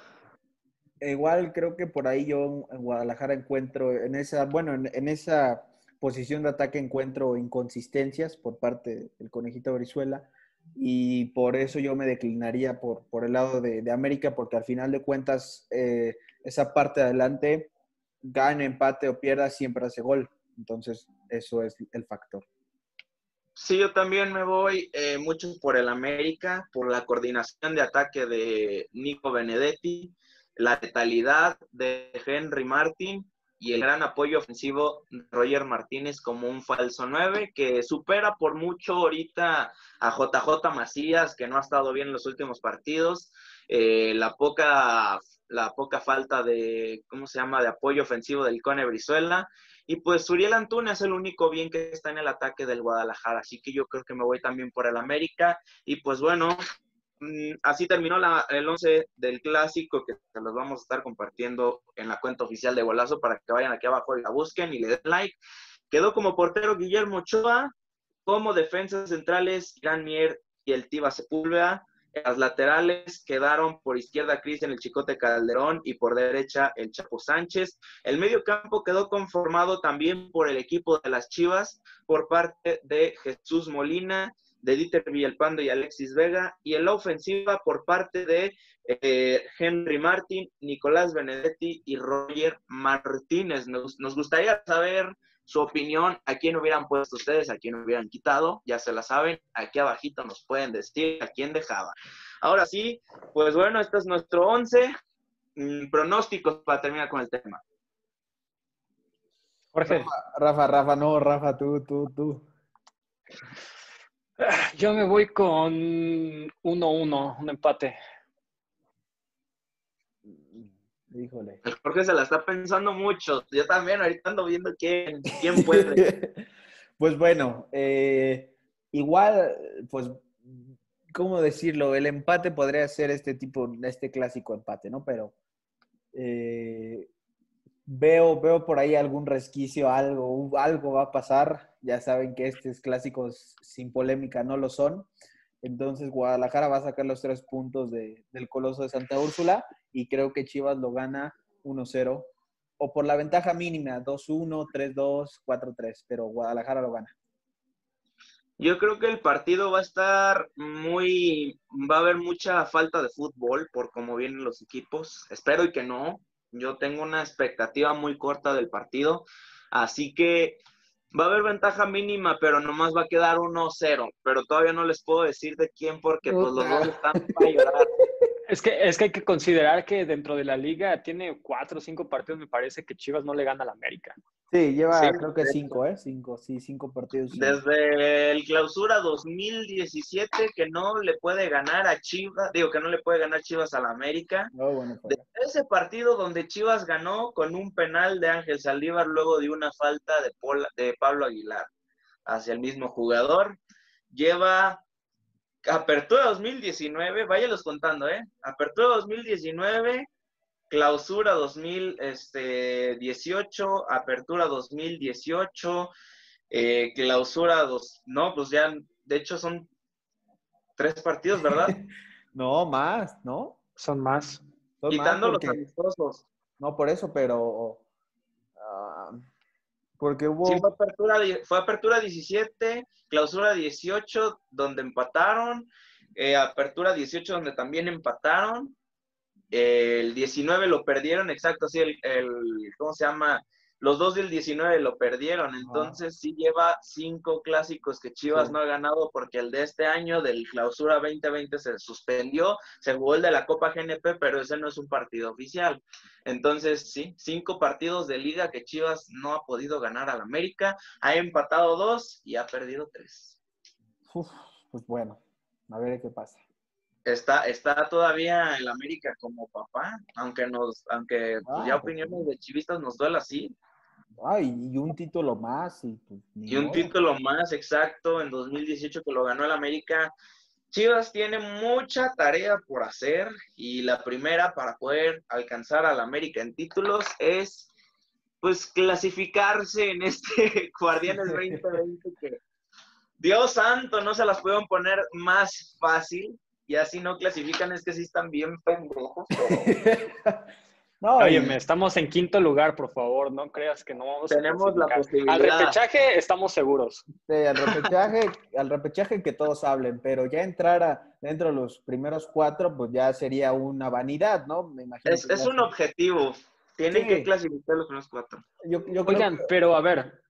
Speaker 3: Igual creo que por ahí yo en Guadalajara encuentro, en esa, bueno, en, esa posición de ataque encuentro inconsistencias por parte del conejito Brizuela y por eso yo me declinaría por, por el lado de, América porque al final de cuentas eh, esa parte de adelante, gane, empate o pierda, siempre hace gol. Entonces, eso es el factor.
Speaker 2: Sí, yo también me voy eh, mucho por el América, por la coordinación de ataque de Nico Benedetti, la letalidad de Henry Martin y el gran apoyo ofensivo de Roger Martínez como un falso 9 que supera por mucho ahorita a JJ Macías, que no ha estado bien en los últimos partidos, eh, la poca la poca falta de, ¿cómo se llama?, de apoyo ofensivo del Cone Brizuela. Y pues Uriel Antuna es el único bien que está en el ataque del Guadalajara. Así que yo creo que me voy también por el América. Y pues bueno, así terminó el 11 del clásico que se los vamos a estar compartiendo en la cuenta oficial de Golazo para que vayan aquí abajo y la busquen y le den like. Quedó como portero Guillermo Ochoa, como defensas centrales Gran Mier y el Tiba Sepúlveda. Las laterales quedaron por izquierda Cristian el Chicote Calderón y por derecha el Chapo Sánchez. El medio campo quedó conformado también por el equipo de las Chivas por parte de Jesús Molina, de Dieter Villalpando y Alexis Vega. Y en la ofensiva por parte de eh, Henry Martin, Nicolás Benedetti y Roger Martínez. Nos, nos gustaría saber su opinión, a quién hubieran puesto ustedes, a quién hubieran quitado, ya se la saben, aquí abajito nos pueden decir a quién dejaba. Ahora sí, pues bueno, este es nuestro 11 mm, pronósticos para terminar con el tema.
Speaker 3: Jorge. Rafa, Rafa, no, Rafa, tú, tú, tú. (sighs)
Speaker 4: Yo me voy con 1-1, un empate.
Speaker 3: Híjole.
Speaker 2: El Jorge se la está pensando mucho. Yo también ahorita ando viendo quién, quién puede. (laughs)
Speaker 3: pues bueno, eh, igual, pues, ¿cómo decirlo? El empate podría ser este tipo, este clásico empate, ¿no? Pero eh, veo, veo por ahí algún resquicio, algo, algo va a pasar. Ya saben que estos clásicos sin polémica no lo son. Entonces Guadalajara va a sacar los tres puntos del Coloso de Santa Úrsula y creo que Chivas lo gana 1-0 o por la ventaja mínima, 2-1, 3-2, 4-3, pero Guadalajara lo gana.
Speaker 2: Yo creo que el partido va a estar muy, va a haber mucha falta de fútbol por cómo vienen los equipos. Espero y que no. Yo tengo una expectativa muy corta del partido. Así que Va a haber ventaja mínima, pero nomás va a quedar 1-0. Pero todavía no les puedo decir de quién porque pues los dos están para llorar. (laughs)
Speaker 4: Es que, es que hay que considerar que dentro de la liga tiene cuatro o cinco partidos, me parece que Chivas no le gana al América.
Speaker 3: Sí, lleva creo que cinco, ¿eh? Cinco, sí, cinco partidos.
Speaker 2: Desde el clausura 2017 que no le puede ganar a Chivas, digo que no le puede ganar Chivas al América.
Speaker 3: Oh, bueno,
Speaker 2: pues. ese partido donde Chivas ganó con un penal de Ángel Saldívar luego de una falta de, de Pablo Aguilar hacia el mismo jugador, lleva Apertura 2019, váyalos contando, ¿eh? Apertura 2019, clausura 2018, apertura 2018, eh, clausura 2, no, pues ya, de hecho son tres partidos, ¿verdad? (laughs)
Speaker 3: no, más, ¿no?
Speaker 4: Son más.
Speaker 2: Quitando los amistosos.
Speaker 3: No, por eso, pero... Ah, porque hubo...
Speaker 2: Sí, fue apertura, fue apertura 17, clausura 18, donde empataron, eh, apertura 18, donde también empataron, el 19 lo perdieron, exacto, así el, el, ¿cómo se llama? Los dos del 19 lo perdieron, entonces sí lleva cinco clásicos que Chivas no ha ganado porque el de este año del clausura 2020 se suspendió, se jugó el de la Copa GNP, pero ese no es un partido oficial. Entonces sí, cinco partidos de liga que Chivas no ha podido ganar al América, ha empatado dos y ha perdido tres.
Speaker 3: pues bueno, a ver qué pasa
Speaker 2: está, está todavía el América como papá, aunque nos, aunque pues, ya ah, opiniones de chivistas nos duele así.
Speaker 3: Ay, y un título más. Y,
Speaker 2: pues, y un título más, exacto, en 2018 que lo ganó el América. Chivas tiene mucha tarea por hacer y la primera para poder alcanzar al América en títulos es pues clasificarse en este (laughs) Guardianes (laughs) 2020 que Dios santo, no se las pueden poner más fácil y así no clasifican, es que sí están bien pendejos. (laughs)
Speaker 4: no, Oye, estamos en quinto lugar, por favor, no creas que no vamos
Speaker 2: Tenemos la posibilidad.
Speaker 4: Al repechaje estamos seguros.
Speaker 3: Sí, al repechaje, al repechaje que todos hablen, pero ya entrar dentro de los primeros cuatro, pues ya sería una vanidad, ¿no?
Speaker 2: Me imagino. Es, es un objetivo. Tienen que clasificar los primeros cuatro.
Speaker 4: Yo, Oigan, pero a ver,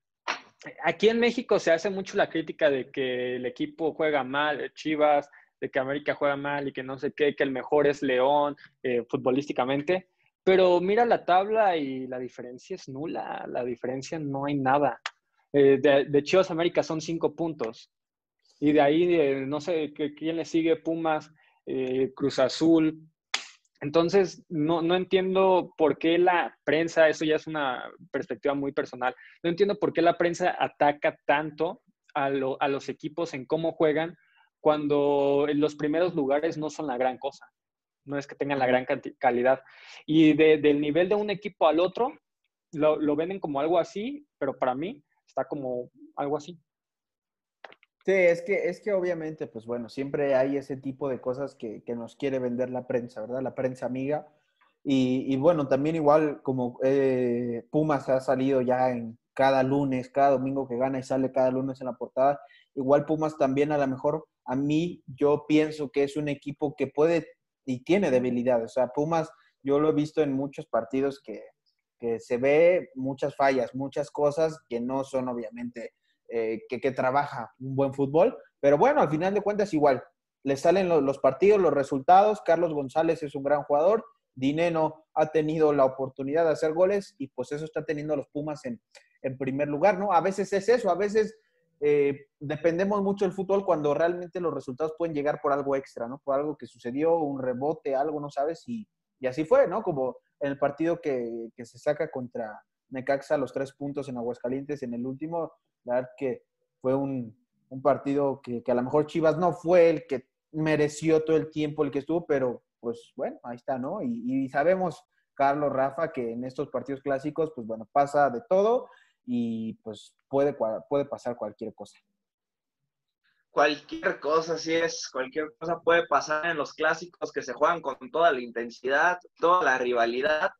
Speaker 4: aquí en México se hace mucho la crítica de que el equipo juega mal, Chivas, de que América juega mal y que no sé qué, que el mejor es León eh, futbolísticamente. Pero mira la tabla y la diferencia es nula, la diferencia no hay nada. Eh, de, Chivas América son cinco puntos. Y de ahí, no sé quién le sigue, Pumas, eh, Cruz Azul. Entonces, no, no, entiendo por qué la prensa, eso ya es una perspectiva muy personal, no entiendo por qué la prensa ataca tanto a, a los equipos en cómo juegan cuando los primeros lugares no son la gran cosa. No es que tengan la gran calidad. Y del nivel de un equipo al otro, lo, lo venden como algo así, pero para mí está como algo así.
Speaker 3: Sí, es que, es que obviamente, pues bueno, siempre hay ese tipo de cosas que, que nos quiere vender la prensa, ¿verdad? La prensa amiga. Y, y bueno, también igual como eh, Pumas ha salido ya en cada lunes, cada domingo que gana y sale cada lunes en la portada, igual Pumas también a lo mejor, a mí yo pienso que es un equipo que puede y tiene debilidades. O sea, Pumas, yo lo he visto en muchos partidos que, se ve muchas fallas, muchas cosas que no son obviamente eh, que, que, trabaja un buen fútbol, pero bueno, al final de cuentas igual, le salen los, los, partidos, los resultados, Carlos González es un gran jugador, Dineno ha tenido la oportunidad de hacer goles y pues eso está teniendo los Pumas en, en primer lugar, ¿no? A veces es eso, a veces eh, dependemos mucho del fútbol cuando realmente los resultados pueden llegar por algo extra, ¿no? Por algo que sucedió, un rebote, algo, no sabes, y, y así fue, ¿no? Como en el partido que, que, se saca contra Necaxa, los tres puntos en Aguascalientes en el último, la verdad que fue un, un partido que, a lo mejor Chivas no fue el que mereció todo el tiempo el que estuvo, pero pues bueno, ahí está, ¿no? Y, y sabemos, Carlos, Rafa, que en estos partidos clásicos, pues bueno, pasa de todo y pues puede, puede pasar cualquier cosa.
Speaker 2: Cualquier cosa, sí es, cualquier cosa puede pasar en los clásicos que se juegan con toda la intensidad, toda la rivalidad.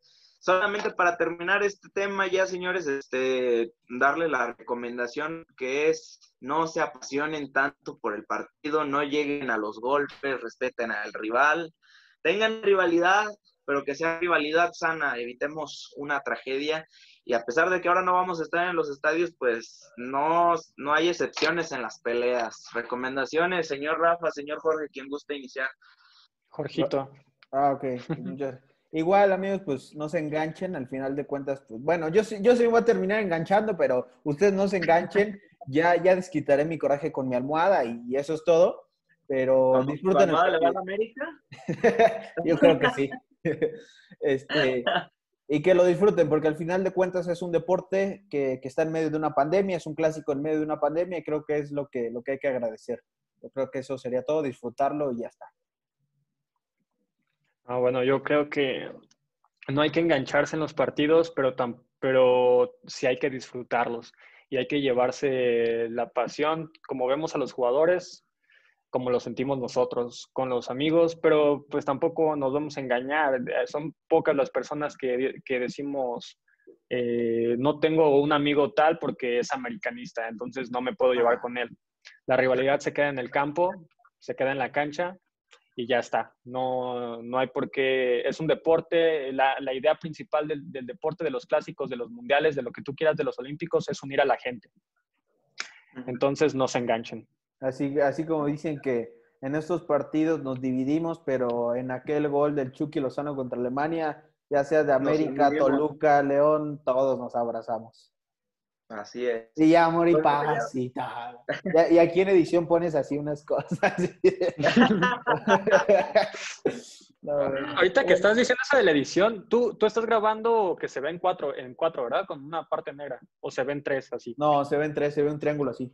Speaker 2: Solamente para terminar este tema ya, señores, este, darle la recomendación que es no se apasionen tanto por el partido, no lleguen a los golpes, respeten al rival, tengan rivalidad, pero que sea rivalidad sana, evitemos una tragedia y a pesar de que ahora no vamos a estar en los estadios, pues no, no hay excepciones en las peleas. Recomendaciones, señor Rafa, señor Jorge, quien guste iniciar.
Speaker 4: Jorgito.
Speaker 3: Ah, ok. Igual, amigos, pues no se enganchen, al final de cuentas, pues bueno, yo, yo sí voy a terminar enganchando, pero ustedes no se enganchen, ya, ya desquitaré mi coraje con mi almohada y, eso es todo, pero disfruten.
Speaker 2: ¿Tu almohada le va a la América? (laughs)
Speaker 3: yo creo que sí. (laughs) este, y que lo disfruten, porque al final de cuentas es un deporte que, que, está en medio de una pandemia, es un clásico en medio de una pandemia y creo que es lo que, lo que hay que agradecer. Yo creo que eso sería todo, disfrutarlo y ya está.
Speaker 4: Ah, bueno, yo creo que no hay que engancharse en los partidos, pero, tan, pero sí hay que disfrutarlos y hay que llevarse la pasión, como vemos a los jugadores, como lo sentimos nosotros con los amigos, pero pues tampoco nos vamos a engañar. Son pocas las personas que, que decimos, eh, no tengo un amigo tal porque es americanista, entonces no me puedo llevar con él. La rivalidad se queda en el campo, se queda en la cancha y ya está. No, no hay por qué, es un deporte, la, la idea principal del, del deporte, de los clásicos, de los mundiales, de lo que tú quieras, de los olímpicos, es unir a la gente. Entonces no se enganchen.
Speaker 3: Así, así como dicen que en estos partidos nos dividimos, pero en aquel gol del Chucky Lozano contra Alemania, ya sea de América, Toluca, León, todos nos abrazamos.
Speaker 2: Así es.
Speaker 3: Y amor y paz y tal. Y, aquí en edición pones así unas cosas. (laughs)
Speaker 4: no, Ahorita que estás diciendo eso de la edición, ¿tú, tú estás grabando que se ve en cuatro, en cuatro, ¿verdad? Con una parte negra. ¿O se ven tres así?
Speaker 3: No, se ven tres, se ve un triángulo así.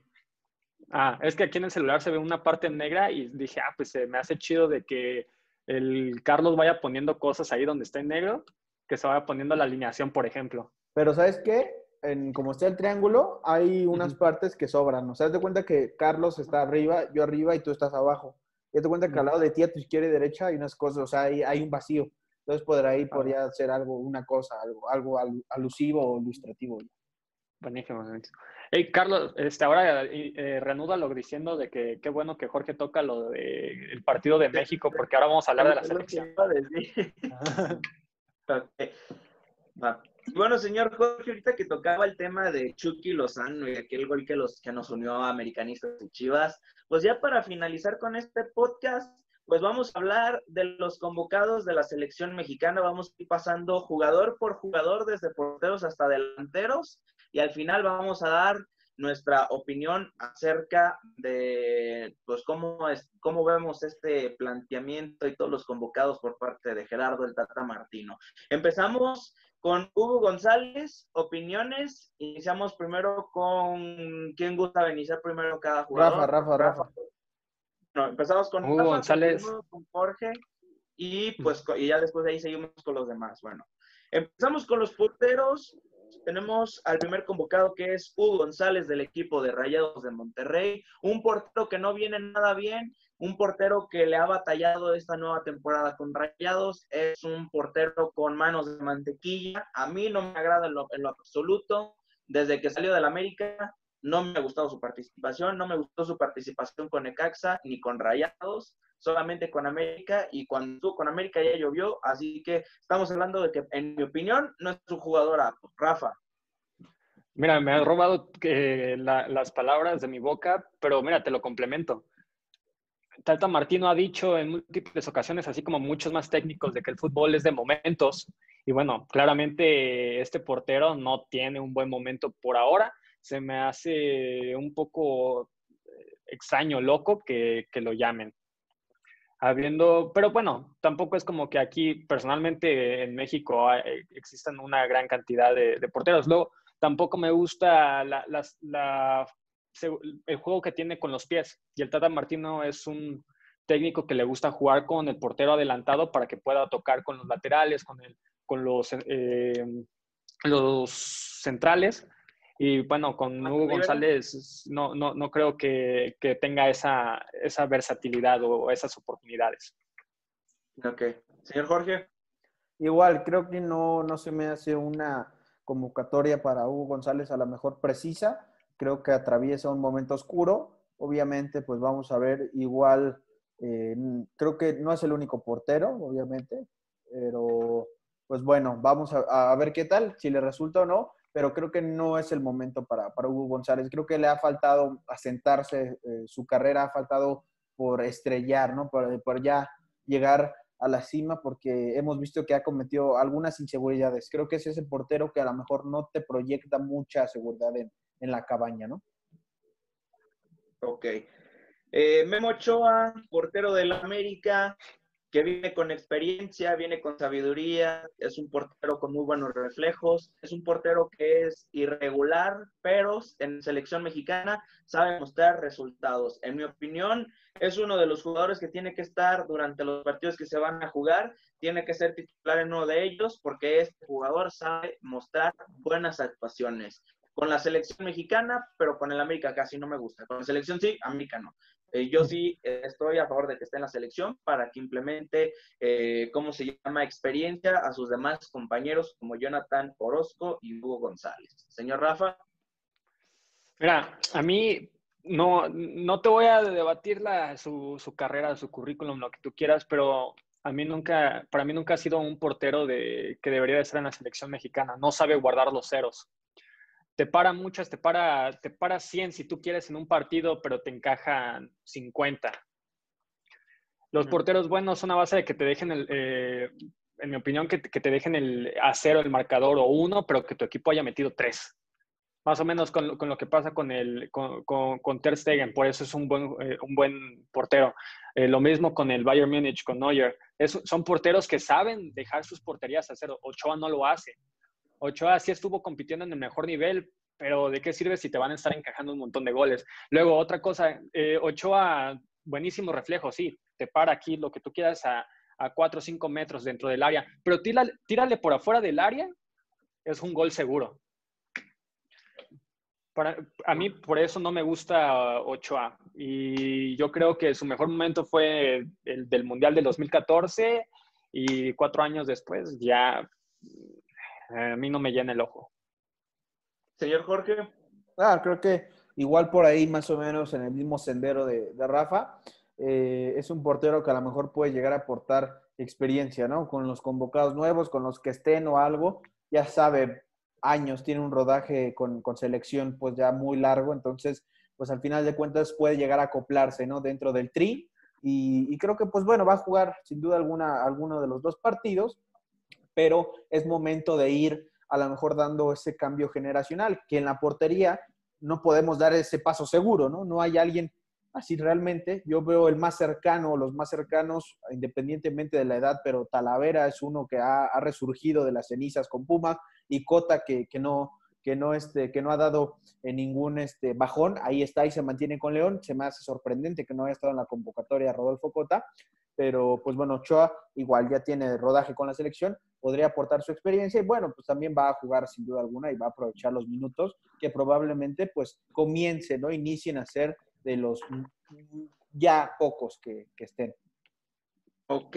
Speaker 4: Ah, es que aquí en el celular se ve una parte negra y dije, ah, pues se me hace chido de que el Carlos vaya poniendo cosas ahí donde está en negro, que se vaya poniendo la alineación, por ejemplo.
Speaker 3: Pero ¿sabes qué? En, como está el triángulo, hay unas uh -huh. partes que sobran. O sea, te cuenta que Carlos está arriba, yo arriba y tú estás abajo. Y te cuenta que al lado de ti, a tu izquierda y derecha, hay unas cosas, o sea, hay, hay un vacío. Entonces, por ahí podría ser algo, una cosa, algo, algo alusivo o ilustrativo.
Speaker 4: Buenísimo. Hey, Carlos, este, ahora eh, reanúdalo diciendo de que qué bueno que Jorge toca lo del de, partido de México, porque ahora vamos a hablar de la selección. (laughs)
Speaker 2: okay. Bueno, señor Jorge, ahorita que tocaba el tema de Chucky Lozano y aquel gol que, los, que nos unió a Americanistas y Chivas, pues ya para finalizar con este podcast, pues vamos a hablar de los convocados de la selección mexicana. Vamos a ir pasando jugador por jugador, desde porteros hasta delanteros, y al final vamos a dar nuestra opinión acerca de pues cómo es cómo vemos este planteamiento y todos los convocados por parte de Gerardo el Tata Martino. Empezamos con Hugo González, opiniones. Iniciamos primero con quién gusta iniciar primero cada jugador.
Speaker 3: Rafa, Rafa, Rafa.
Speaker 2: No, empezamos con
Speaker 4: Hugo González,
Speaker 2: con Jorge y pues y ya después de ahí seguimos con los demás. Bueno, empezamos con los porteros tenemos al primer convocado que es Hugo González del equipo de Rayados de Monterrey, un portero que no viene nada bien, un portero que le ha batallado esta nueva temporada con Rayados, es un portero con manos de mantequilla, a mí no me agrada en lo, absoluto, desde que salió del América no me ha gustado su participación, no me gustó su participación con Ecaxa ni con Rayados, solamente con América y cuando estuvo con América ya llovió, así que estamos hablando de que, en mi opinión, no es su jugador Rafa.
Speaker 4: Mira, me has robado eh, las palabras de mi boca, pero mira, te lo complemento. Tata Martino ha dicho en múltiples ocasiones, así como muchos más técnicos, de que el fútbol es de momentos. Y bueno, claramente este portero no tiene un buen momento por ahora. Se me hace un poco eh, extraño, loco que lo llamen habiendo, pero bueno, tampoco es como que aquí personalmente en México existan una gran cantidad de, porteros. Luego, tampoco me gusta la, el juego que tiene con los pies. Y el Tata Martino es un técnico que le gusta jugar con el portero adelantado para que pueda tocar con los laterales, con, el, con los, eh, los centrales. Y bueno, con Hugo González no, no, no creo que, que, tenga esa, esa versatilidad o esas oportunidades.
Speaker 2: Ok. Señor Jorge.
Speaker 3: Igual, creo que no, no se me hace una convocatoria para Hugo González a la mejor precisa. Creo que atraviesa un momento oscuro. Obviamente, pues vamos a ver, igual, eh, creo que no es el único portero, obviamente, pero pues bueno, vamos a, a ver qué tal, si le resulta o no pero creo que no es el momento para, para Hugo González. Creo que le ha faltado asentarse, eh, su carrera ha faltado por estrellar, ¿no? Por, por, ya llegar a la cima, porque hemos visto que ha cometido algunas inseguridades. Creo que es ese portero que a lo mejor no te proyecta mucha seguridad en, en la cabaña, ¿no?
Speaker 2: Ok. Eh, Memo Ochoa, portero del América, que viene con experiencia, viene con sabiduría, es un portero con muy buenos reflejos, es un portero que es irregular, pero en selección mexicana sabe mostrar resultados. En mi opinión, es uno de los jugadores que tiene que estar durante los partidos que se van a jugar, tiene que ser titular en uno de ellos porque este jugador sabe mostrar buenas actuaciones con la selección mexicana, pero con el América casi no me gusta. Con la selección sí, América no. Eh, yo sí estoy a favor de que esté en la selección para que implemente, eh, ¿cómo se llama?, experiencia a sus demás compañeros como Jonathan Orozco y Hugo González. Señor Rafa.
Speaker 4: Mira, a mí no, no te voy a debatir la, su, su carrera, su currículum, lo que tú quieras, pero a mí nunca, para mí nunca ha sido un portero de, que debería de estar en la selección mexicana. No sabe guardar los ceros te para muchas, te para, te para 100 si tú quieres en un partido, pero te encajan 50. Los porteros buenos son a base de que te dejen el, eh, en mi opinión, que, que, te dejen el a cero el marcador o uno, pero que tu equipo haya metido tres. Más o menos con, con lo que pasa con, el, con, con, Ter Stegen, por eso es un buen, eh, un buen portero. Eh, lo mismo con el Bayern Múnich, con Neuer. son porteros que saben dejar sus porterías a cero. Ochoa no lo hace. Ochoa sí estuvo compitiendo en el mejor nivel, pero ¿de qué sirve si te van a estar encajando un montón de goles? Luego, otra cosa, eh, Ochoa, buenísimo reflejo, sí, te para aquí lo que tú quieras a, a 4 o 5 metros dentro del área, pero tírale, tírale por afuera del área, es un gol seguro. Para, a mí por eso no me gusta Ochoa. Y yo creo que su mejor momento fue el del Mundial del 2014 y cuatro años después ya a mí no me llena el ojo.
Speaker 2: Señor Jorge.
Speaker 3: Ah, creo que igual por ahí, más o menos en el mismo sendero de, Rafa, eh, es un portero que a lo mejor puede llegar a aportar experiencia, ¿no? Con los convocados nuevos, con los que estén o algo, ya sabe años, tiene un rodaje con, selección pues ya muy largo, entonces pues al final de cuentas puede llegar a acoplarse, ¿no? Dentro del tri y, creo que pues bueno, va a jugar sin duda alguna alguno de los dos partidos, pero es momento de ir a lo mejor dando ese cambio generacional, que en la portería no podemos dar ese paso seguro, ¿no? No hay alguien así realmente. Yo veo el más cercano, los más cercanos, independientemente de la edad, pero Talavera es uno que ha, resurgido de las cenizas con Puma y Cota que, no que no, este, que no ha dado en ningún este, bajón, ahí está y se mantiene con León. Se me hace sorprendente que no haya estado en la convocatoria Rodolfo Cota, pero pues bueno, Ochoa igual ya tiene rodaje con la selección, podría aportar su experiencia y bueno, pues también va a jugar sin duda alguna y va a aprovechar los minutos que probablemente pues comience, ¿no? Inicien a ser de los ya pocos que, estén.
Speaker 2: Ok.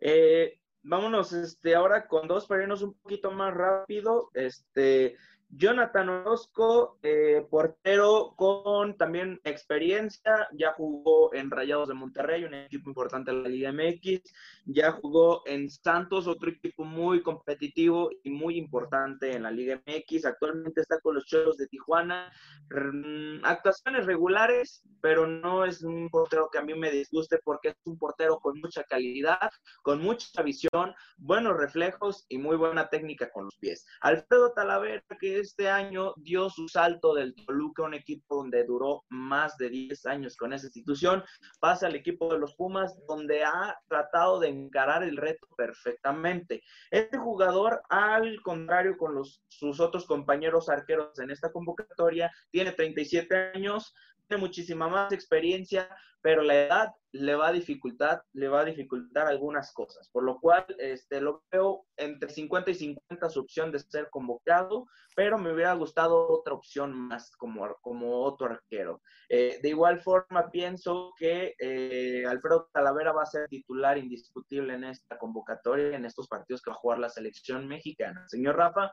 Speaker 2: Eh, vámonos este, ahora con dos para un poquito más rápido. Este, Jonathan Orozco, eh, portero con también experiencia, ya jugó en Rayados de Monterrey, un equipo importante de la Liga MX, ya jugó en Santos, otro equipo muy competitivo y muy importante en la Liga MX, actualmente está con los Cholos de Tijuana, mm, actuaciones regulares, pero no es un portero que a mí me disguste porque es un portero con mucha calidad, con mucha visión, buenos reflejos y muy buena técnica con los pies. Alfredo Talavera, que este año dio su salto del Toluca, un equipo donde duró más de 10 años con esa institución, pasa al equipo de los Pumas, donde ha tratado de encarar el reto perfectamente. Este jugador, al contrario con sus otros compañeros arqueros en esta convocatoria, tiene 37 años, tiene muchísima más experiencia, pero la edad le va a dificultar, le va a dificultar algunas cosas, por lo cual este, lo veo entre 50 y 50 su opción de ser convocado, pero me hubiera gustado otra opción más como, como otro arquero. Eh, de igual forma, pienso que eh, Alfredo Talavera va a ser titular indiscutible en esta convocatoria, en estos partidos que va a jugar la selección mexicana. Señor Rafa.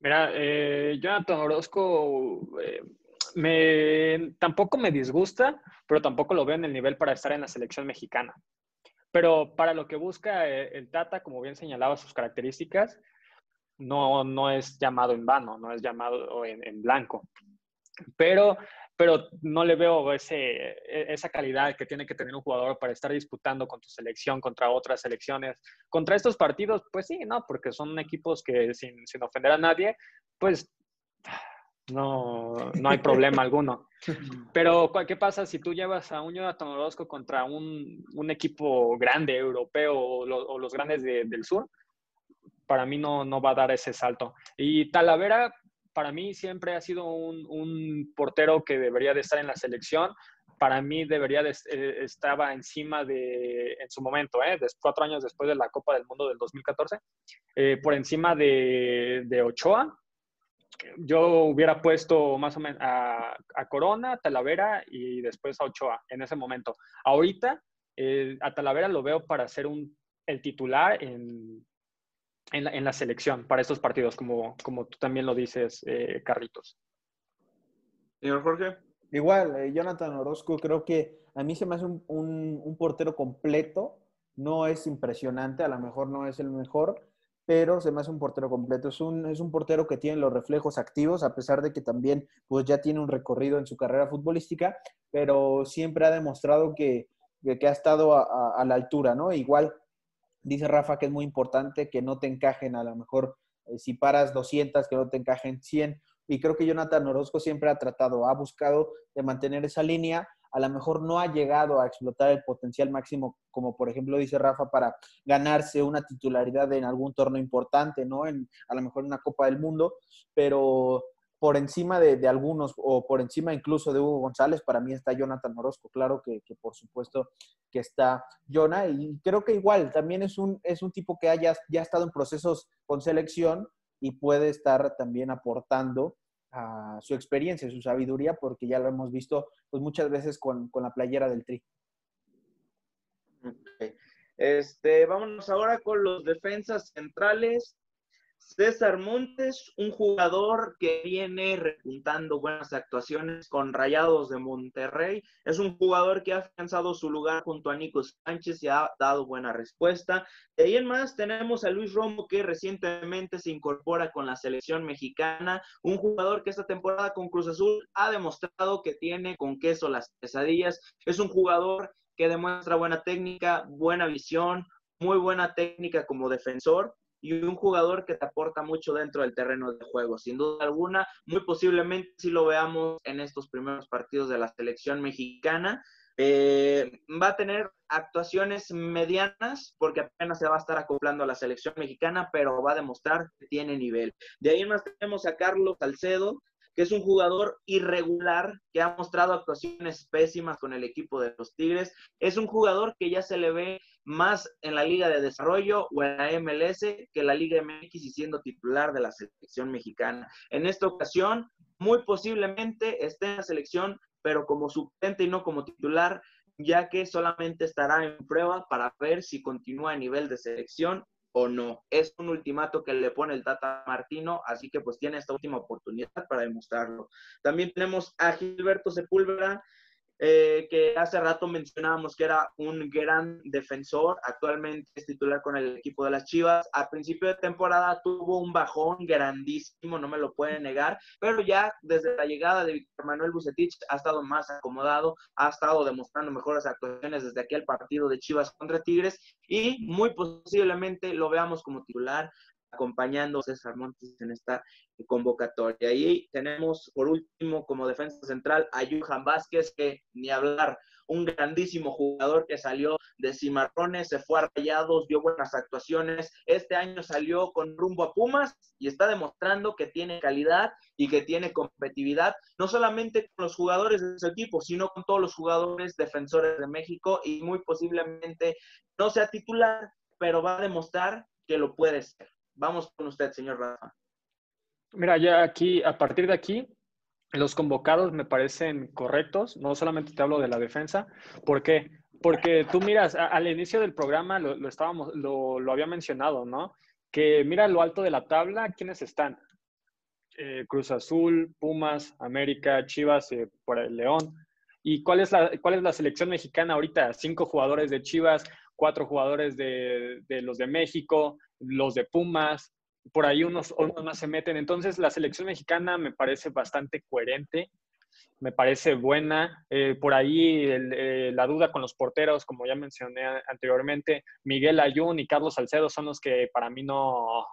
Speaker 4: Mira, eh, Jonathan Orozco eh, me, tampoco me disgusta, pero tampoco lo veo en el nivel para estar en la selección mexicana. Pero para lo que busca eh, el Tata, como bien señalaba sus características, no, no es llamado en vano, no es llamado en, blanco. Pero, pero no le veo ese, e, esa calidad que tiene que tener un jugador para estar disputando con tu selección contra otras selecciones. Contra estos partidos, pues sí, no, porque son equipos que sin, sin ofender a nadie, pues no, no hay problema alguno. Pero, ¿qué pasa si tú llevas a un Jonathan Orozco contra un, un equipo grande, europeo o, los grandes del sur? Para mí no, no va a dar ese salto. Y Talavera, para mí siempre ha sido un, un portero que debería de estar en la selección. Para mí debería de, eh, estaba encima de, en su momento, ¿eh? cuatro años después de la Copa del Mundo del 2014, eh, por encima de, de Ochoa, yo hubiera puesto más o menos a, Corona, Talavera y después a Ochoa en ese momento. Ahorita eh, a Talavera lo veo para ser un, el titular en, en, la, selección para estos partidos, como, como tú también lo dices, eh, Carlitos.
Speaker 2: Señor Jorge.
Speaker 3: Igual, eh, Jonathan Orozco, creo que a mí se me hace un, un portero completo. No es impresionante, a lo mejor no es el mejor, pero se me un portero completo. Es un, es un portero que tiene los reflejos activos, a pesar de que también pues, ya tiene un recorrido en su carrera futbolística, pero siempre ha demostrado que, que, ha estado a, la altura, ¿no? Igual, dice Rafa que es muy importante que no te encajen a lo mejor, eh, si paras 200, que no te encajen 100. Y creo que Jonathan Orozco siempre ha tratado, ha buscado de mantener esa línea a lo mejor no ha llegado a explotar el potencial máximo, como por ejemplo dice Rafa, para ganarse una titularidad en algún torneo importante, ¿no? En, a lo mejor en una Copa del Mundo, pero por encima de, algunos o por encima incluso de Hugo González, para mí está Jonathan Orozco, claro que, por supuesto que está Jonah y creo que igual también es un, es un tipo que haya ya estado en procesos con selección y puede estar también aportando a su experiencia, su sabiduría, porque ya lo hemos visto pues, muchas veces con, la playera del Tri.
Speaker 2: Este, vámonos ahora con los defensas centrales. César Montes, un jugador que viene repuntando buenas actuaciones con Rayados de Monterrey. Es un jugador que ha alcanzado su lugar junto a Nico Sánchez y ha dado buena respuesta. De ahí en más tenemos a Luis Romo que recientemente se incorpora con la selección mexicana. Un jugador que esta temporada con Cruz Azul ha demostrado que tiene con queso las pesadillas. Es un jugador que demuestra buena técnica, buena visión, muy buena técnica como defensor y un jugador que te aporta mucho dentro del terreno de juego. Sin duda alguna, muy posiblemente si lo veamos en estos primeros partidos de la selección mexicana. Eh, va a tener actuaciones medianas porque apenas se va a estar acoplando a la selección mexicana, pero va a demostrar que tiene nivel. De ahí más tenemos a Carlos Salcedo, que es un jugador irregular, que ha mostrado actuaciones pésimas con el equipo de los Tigres. Es un jugador que ya se le ve más en la Liga de Desarrollo o en la MLS que la Liga MX y siendo titular de la selección mexicana. En esta ocasión, muy posiblemente esté en la selección, pero como suplente y no como titular, ya que solamente estará en prueba para ver si continúa a nivel de selección o no. Es un ultimato que le pone el Tata Martino, así que pues tiene esta última oportunidad para demostrarlo. También tenemos a Gilberto Sepúlveda, eh, que hace rato mencionábamos que era un gran defensor, actualmente es titular con el equipo de las Chivas. A principio de temporada tuvo un bajón grandísimo, no me lo pueden negar, pero ya desde la llegada de Víctor Manuel Bucetich ha estado más acomodado, ha estado demostrando mejores actuaciones desde aquel partido de Chivas contra Tigres y muy posiblemente lo veamos como titular acompañando a César Montes en esta convocatoria. Y tenemos por último como defensa central a Johan Vázquez, que ni hablar, un grandísimo jugador que salió de Cimarrones, se fue a Rayados, dio buenas actuaciones. Este año salió con rumbo a Pumas y está demostrando que tiene calidad y que tiene competitividad, no solamente con los jugadores de su equipo, sino con todos los jugadores defensores de México y muy posiblemente no sea titular, pero va a demostrar que lo puede ser. Vamos con usted, señor Rafa.
Speaker 4: Mira, ya aquí, a partir de aquí, los convocados me parecen correctos. No solamente te hablo de la defensa. ¿Por qué? Porque tú miras, al inicio del programa lo, estábamos, lo, había mencionado, ¿no? Que mira lo alto de la tabla, ¿quiénes están? Eh, Cruz Azul, Pumas, América, Chivas, eh, por el León. ¿Y cuál es, la, cuál es la selección mexicana ahorita? Cinco jugadores de Chivas, cuatro jugadores de, de los de México, los de Pumas, por ahí unos, más se meten. Entonces, la selección mexicana me parece bastante coherente, me parece buena. Eh, por ahí eh, la duda con los porteros, como ya mencioné anteriormente, Miguel Ayun y Carlos Salcedo son los que para mí no,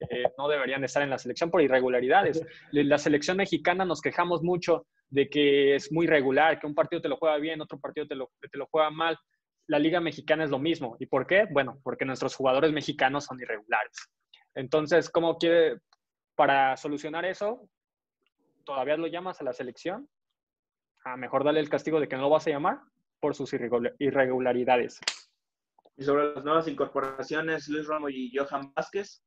Speaker 4: eh, no deberían estar en la selección por irregularidades. La selección mexicana nos quejamos mucho de que es muy regular, que un partido te lo juega bien, otro partido te lo, te lo juega mal la Liga Mexicana es lo mismo. ¿Y por qué? Bueno, porque nuestros jugadores mexicanos son irregulares. Entonces, ¿cómo quiere, para solucionar eso, todavía lo llamas a la selección? A mejor darle el castigo de que no lo vas a llamar por sus irregularidades.
Speaker 2: Y sobre las nuevas incorporaciones, Luis Romo y Johan Vázquez.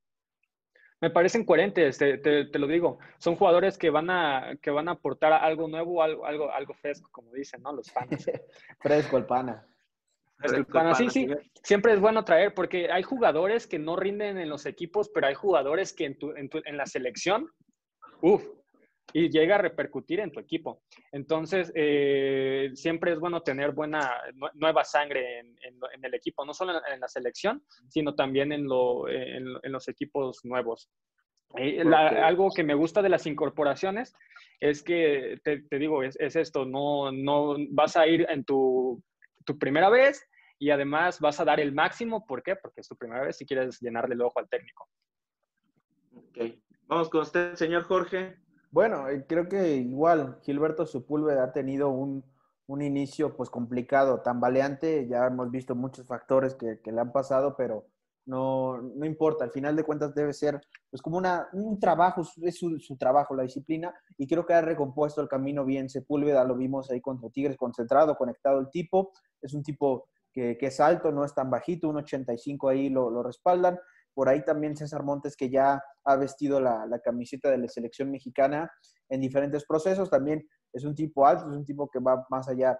Speaker 4: Me parecen coherentes, te, lo digo. Son jugadores que van a, que van a aportar algo nuevo, algo, algo, algo fresco, como dicen, ¿no? Los panas. (laughs)
Speaker 3: Fresco el pana
Speaker 4: sí, sí, siempre es bueno traer porque hay jugadores que no rinden en los equipos, pero hay jugadores que en, tu, en, la selección, uff, y llega a repercutir en tu equipo. Entonces, eh, siempre es bueno tener buena, nueva sangre en, el equipo, no solo en, la selección, sino también en, lo, en los equipos nuevos. Eh, algo que me gusta de las incorporaciones es que, te, digo, es, es, esto, no, no vas a ir en tu tu primera vez y además vas a dar el máximo. ¿Por qué? Porque es tu primera vez y quieres llenarle el ojo al técnico.
Speaker 2: Ok. Vamos con usted, señor Jorge.
Speaker 3: Bueno, eh, creo que igual Gilberto Sepúlveda ha tenido un, un, inicio pues complicado, tambaleante. Ya hemos visto muchos factores que, que le han pasado, pero no, no, importa, al final de cuentas debe ser pues como una, un trabajo, es su, su, trabajo, la disciplina, y creo que ha recompuesto el camino bien Sepúlveda, lo vimos ahí contra Tigres, concentrado, conectado el tipo, es un tipo que, es alto, no es tan bajito, un 85 ahí lo, respaldan, por ahí también César Montes que ya ha vestido la, camiseta de la selección mexicana en diferentes procesos, también es un tipo alto, es un tipo que va más allá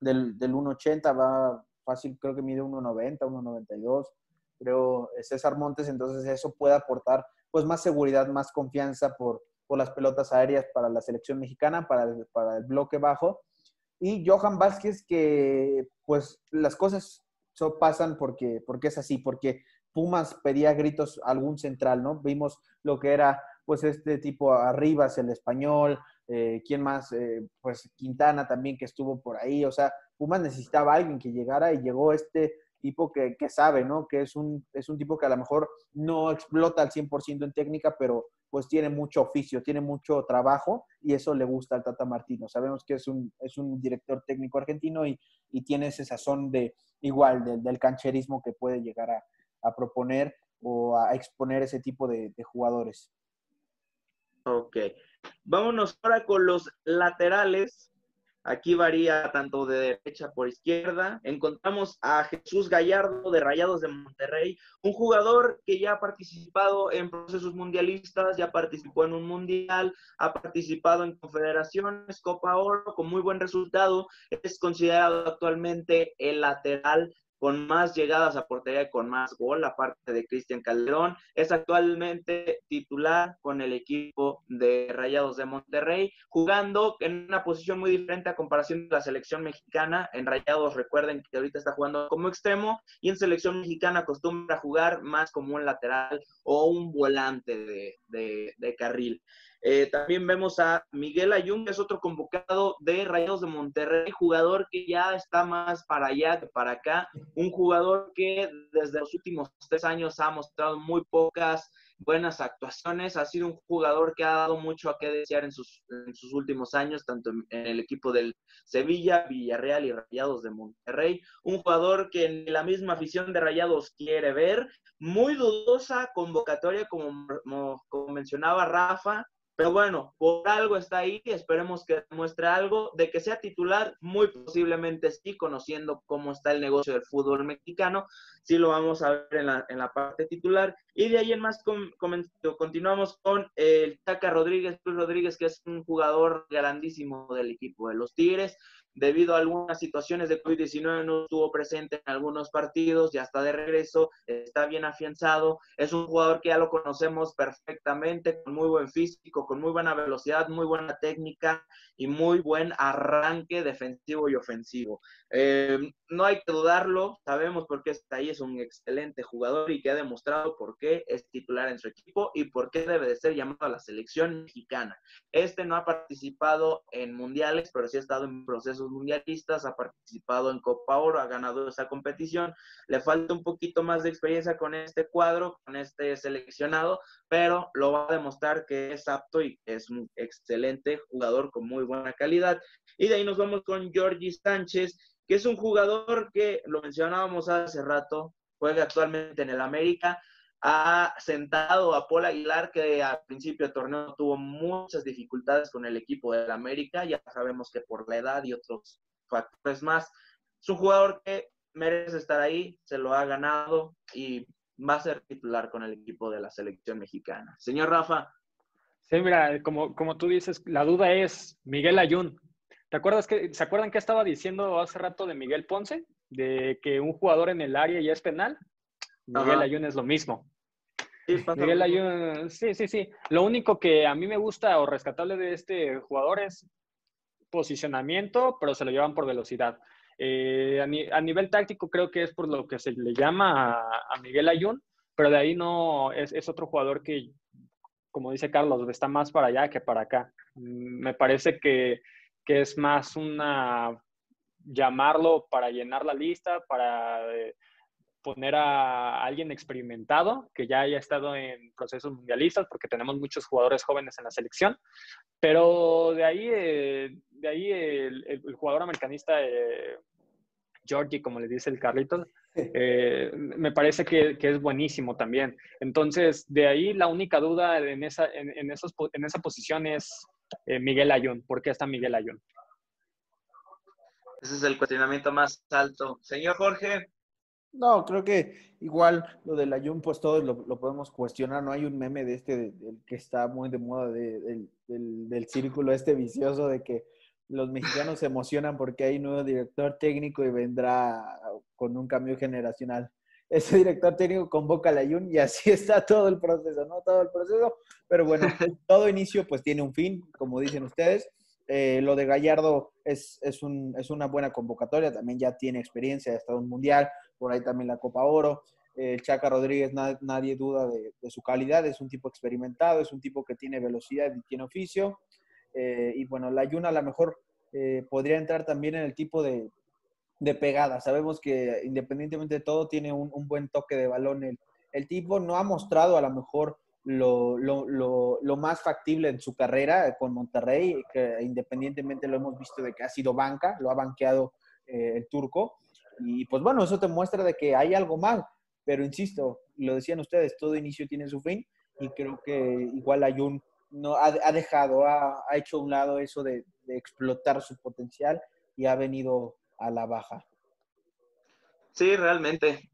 Speaker 3: del, del 1,80, va fácil, creo que mide 1,90, 1,92 creo, César Montes, entonces eso puede aportar pues más seguridad, más confianza por, por las pelotas aéreas para la selección mexicana, para para el bloque bajo. Y Johan Vázquez, que pues las cosas pasan porque, porque es así, porque Pumas pedía gritos algún central, ¿no? Vimos lo que era pues este tipo Arribas, el español, eh, ¿quién más? Eh, pues Quintana también que estuvo por ahí, o sea, Pumas necesitaba a alguien que llegara y llegó este tipo que, que, sabe, ¿no? Que es un, es un tipo que a lo mejor no explota al 100% en técnica, pero pues tiene mucho oficio, tiene mucho trabajo y eso le gusta al Tata Martino. Sabemos que es un, es un director técnico argentino y, y tiene ese sazón de igual del, cancherismo que puede llegar a, a, proponer o a exponer ese tipo de, de jugadores.
Speaker 2: Ok. Vámonos ahora con los laterales. Aquí varía tanto de derecha por izquierda. Encontramos a Jesús Gallardo de Rayados de Monterrey, un jugador que ya ha participado en procesos mundialistas, ya participó en un mundial, ha participado en confederaciones, Copa Oro, con muy buen resultado. Es considerado actualmente el lateral con más llegadas a portería y con más gol, aparte de Cristian Calderón. Es actualmente titular con el equipo de Rayados de Monterrey, jugando en una posición muy diferente a comparación de la selección mexicana. En Rayados, recuerden que ahorita está jugando como extremo y en selección mexicana acostumbra jugar más como un lateral o un volante de, de carril. Eh, también vemos a Miguel Ayun, que es otro convocado de Rayados de Monterrey, jugador que ya está más para allá que para acá, un jugador que desde los últimos tres años ha mostrado muy pocas buenas actuaciones, ha sido un jugador que ha dado mucho a qué desear en sus, en sus últimos años, tanto en, el equipo del Sevilla, Villarreal y Rayados de Monterrey, un jugador que en la misma afición de Rayados quiere ver, muy dudosa convocatoria como, como mencionaba Rafa, pero bueno, por algo está ahí, esperemos que demuestre algo, de que sea titular, muy posiblemente sí, conociendo cómo está el negocio del fútbol mexicano, sí lo vamos a ver en la, en la parte titular. Y de ahí en más continuamos con el Chaca Rodríguez, Rodríguez, que es un jugador grandísimo del equipo de los Tigres, debido a algunas situaciones de COVID-19 no estuvo presente en algunos partidos, ya está de regreso, está bien afianzado, es un jugador que ya lo conocemos perfectamente, con muy buen físico, con muy buena velocidad, muy buena técnica y muy buen arranque defensivo y ofensivo. Eh, no hay que dudarlo, sabemos por qué está ahí, es un excelente jugador y que ha demostrado por qué es titular en su equipo y por qué debe de ser llamado a la selección mexicana. Este no ha participado en mundiales, pero sí ha estado en procesos mundialistas, ha participado en Copa Oro, ha ganado esa competición. Le falta un poquito más de experiencia con este cuadro, con este seleccionado, pero lo va a demostrar que es apto y es un excelente jugador con muy buena calidad. Y de ahí nos vamos con Georgie Sánchez, que es un jugador que, lo mencionábamos hace rato, juega actualmente en el América, ha sentado a Paul Aguilar, que al principio del torneo tuvo muchas dificultades con el equipo del América, ya sabemos que por la edad y otros factores más, es un jugador que merece estar ahí, se lo ha ganado y va a ser titular con el equipo de la selección mexicana. Señor Rafa.
Speaker 4: Sí, mira, como, como tú dices, la duda es Miguel Ayun. ¿Te acuerdas que, ¿Se acuerdan que estaba diciendo hace rato de Miguel Ponce? De que un jugador en el área ya es penal. Miguel Ajá. Ayun es lo mismo. Sí, Miguel Ayun, sí, sí, sí. Lo único que a mí me gusta o rescatable de este jugador es posicionamiento, pero se lo llevan por velocidad. Eh, a, ni, a, nivel táctico creo que es por lo que se le llama a, a Miguel Ayun, pero de ahí no, es, es, otro jugador que, como dice Carlos, está más para allá que para acá. Mm, me parece que que es más una llamarlo para llenar la lista, para eh, poner a alguien experimentado que ya haya estado en procesos mundialistas, porque tenemos muchos jugadores jóvenes en la selección, pero de ahí, eh, de ahí el, el, jugador americanista eh, Georgie, como le dice el Carlitos, (laughs) eh, me parece que, que, es buenísimo también. Entonces, de ahí la única duda en esa, en, en esos, en esa posición es eh, Miguel Ayun. ¿Por qué está Miguel Ayun?
Speaker 2: Ese es el cuestionamiento más alto. Señor Jorge.
Speaker 3: No, creo que igual lo del Ayun, pues todos lo, lo, podemos cuestionar. No hay un meme de este, del que está muy de moda, de, del, del, del círculo este vicioso de que los mexicanos se emocionan porque hay nuevo director técnico y vendrá con un cambio generacional. ese director técnico convoca a la Jun y así (laughs) está todo el proceso, ¿no? Todo el proceso, pero bueno, (laughs) todo inicio pues tiene un fin, como dicen ustedes. Eh, lo de Gallardo es, es, un, es, una buena convocatoria, también ya tiene experiencia, ha estado en un mundial, por ahí también la Copa Oro. El Chaca Rodríguez, nadie duda de, su calidad, es un tipo experimentado, es un tipo que tiene velocidad y tiene oficio. Eh, y bueno, la Yuna a lo mejor eh, podría entrar también en el tipo de, de, pegada. Sabemos que independientemente de todo, tiene un, buen toque de balón. El, el, tipo no ha mostrado a lo mejor lo, lo, lo, lo, más factible en su carrera con Monterrey, que independientemente lo hemos visto de que ha sido banca, lo ha banqueado eh, el turco. Y pues bueno, eso te muestra de que hay algo mal. Pero insisto, lo decían ustedes, todo inicio tiene su fin y creo que igual Ayun no ha, ha dejado, ha, ha, hecho a un lado eso de, de explotar su potencial y ha venido a la baja.
Speaker 2: Sí, realmente.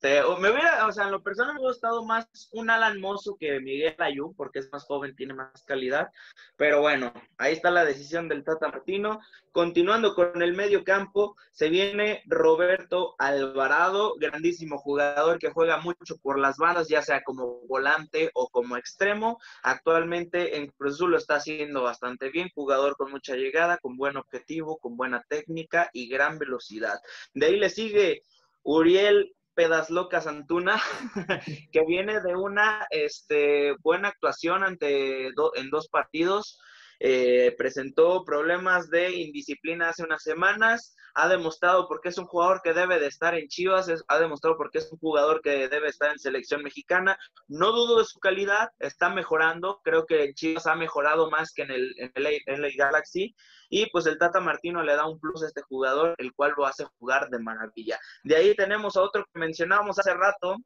Speaker 2: Este, me hubiera, o sea, en lo personal me hubiera gustado más un Alan Mozo que Miguel Ayú, porque es más joven, tiene más calidad. Pero bueno, ahí está la decisión del Tata Martino. Continuando con el medio campo, se viene Roberto Alvarado, grandísimo jugador que juega mucho por las bandas, ya sea como volante o como extremo. Actualmente en Cruz lo está haciendo bastante bien, jugador con mucha llegada, con buen objetivo, con buena técnica y gran velocidad. De ahí le sigue Uriel Pedasloca Santuna, (laughs) que viene de una este, buena actuación ante en dos partidos. Eh, presentó problemas de indisciplina hace unas semanas, ha demostrado por qué es un jugador que debe de estar en Chivas, ha demostrado por qué es un jugador que debe estar en selección mexicana. No dudo de su calidad, está mejorando, creo que en Chivas ha mejorado más que en el, en el, Galaxy. Y pues el Tata Martino le da un plus a este jugador, el cual lo hace jugar de maravilla. De ahí tenemos a otro que mencionábamos hace rato,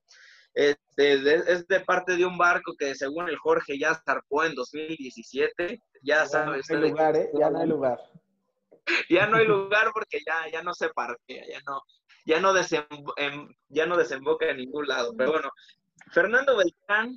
Speaker 2: este, es de parte de un barco que según el Jorge ya zarpó en 2017. Ya, sabes.
Speaker 3: No hay lugar, ¿eh? Ya no hay (laughs) lugar.
Speaker 2: ya no hay lugar porque ya, ya no se parquea, ya no, ya no, ya no desemboca en ningún lado. Pero bueno, Fernando Beltrán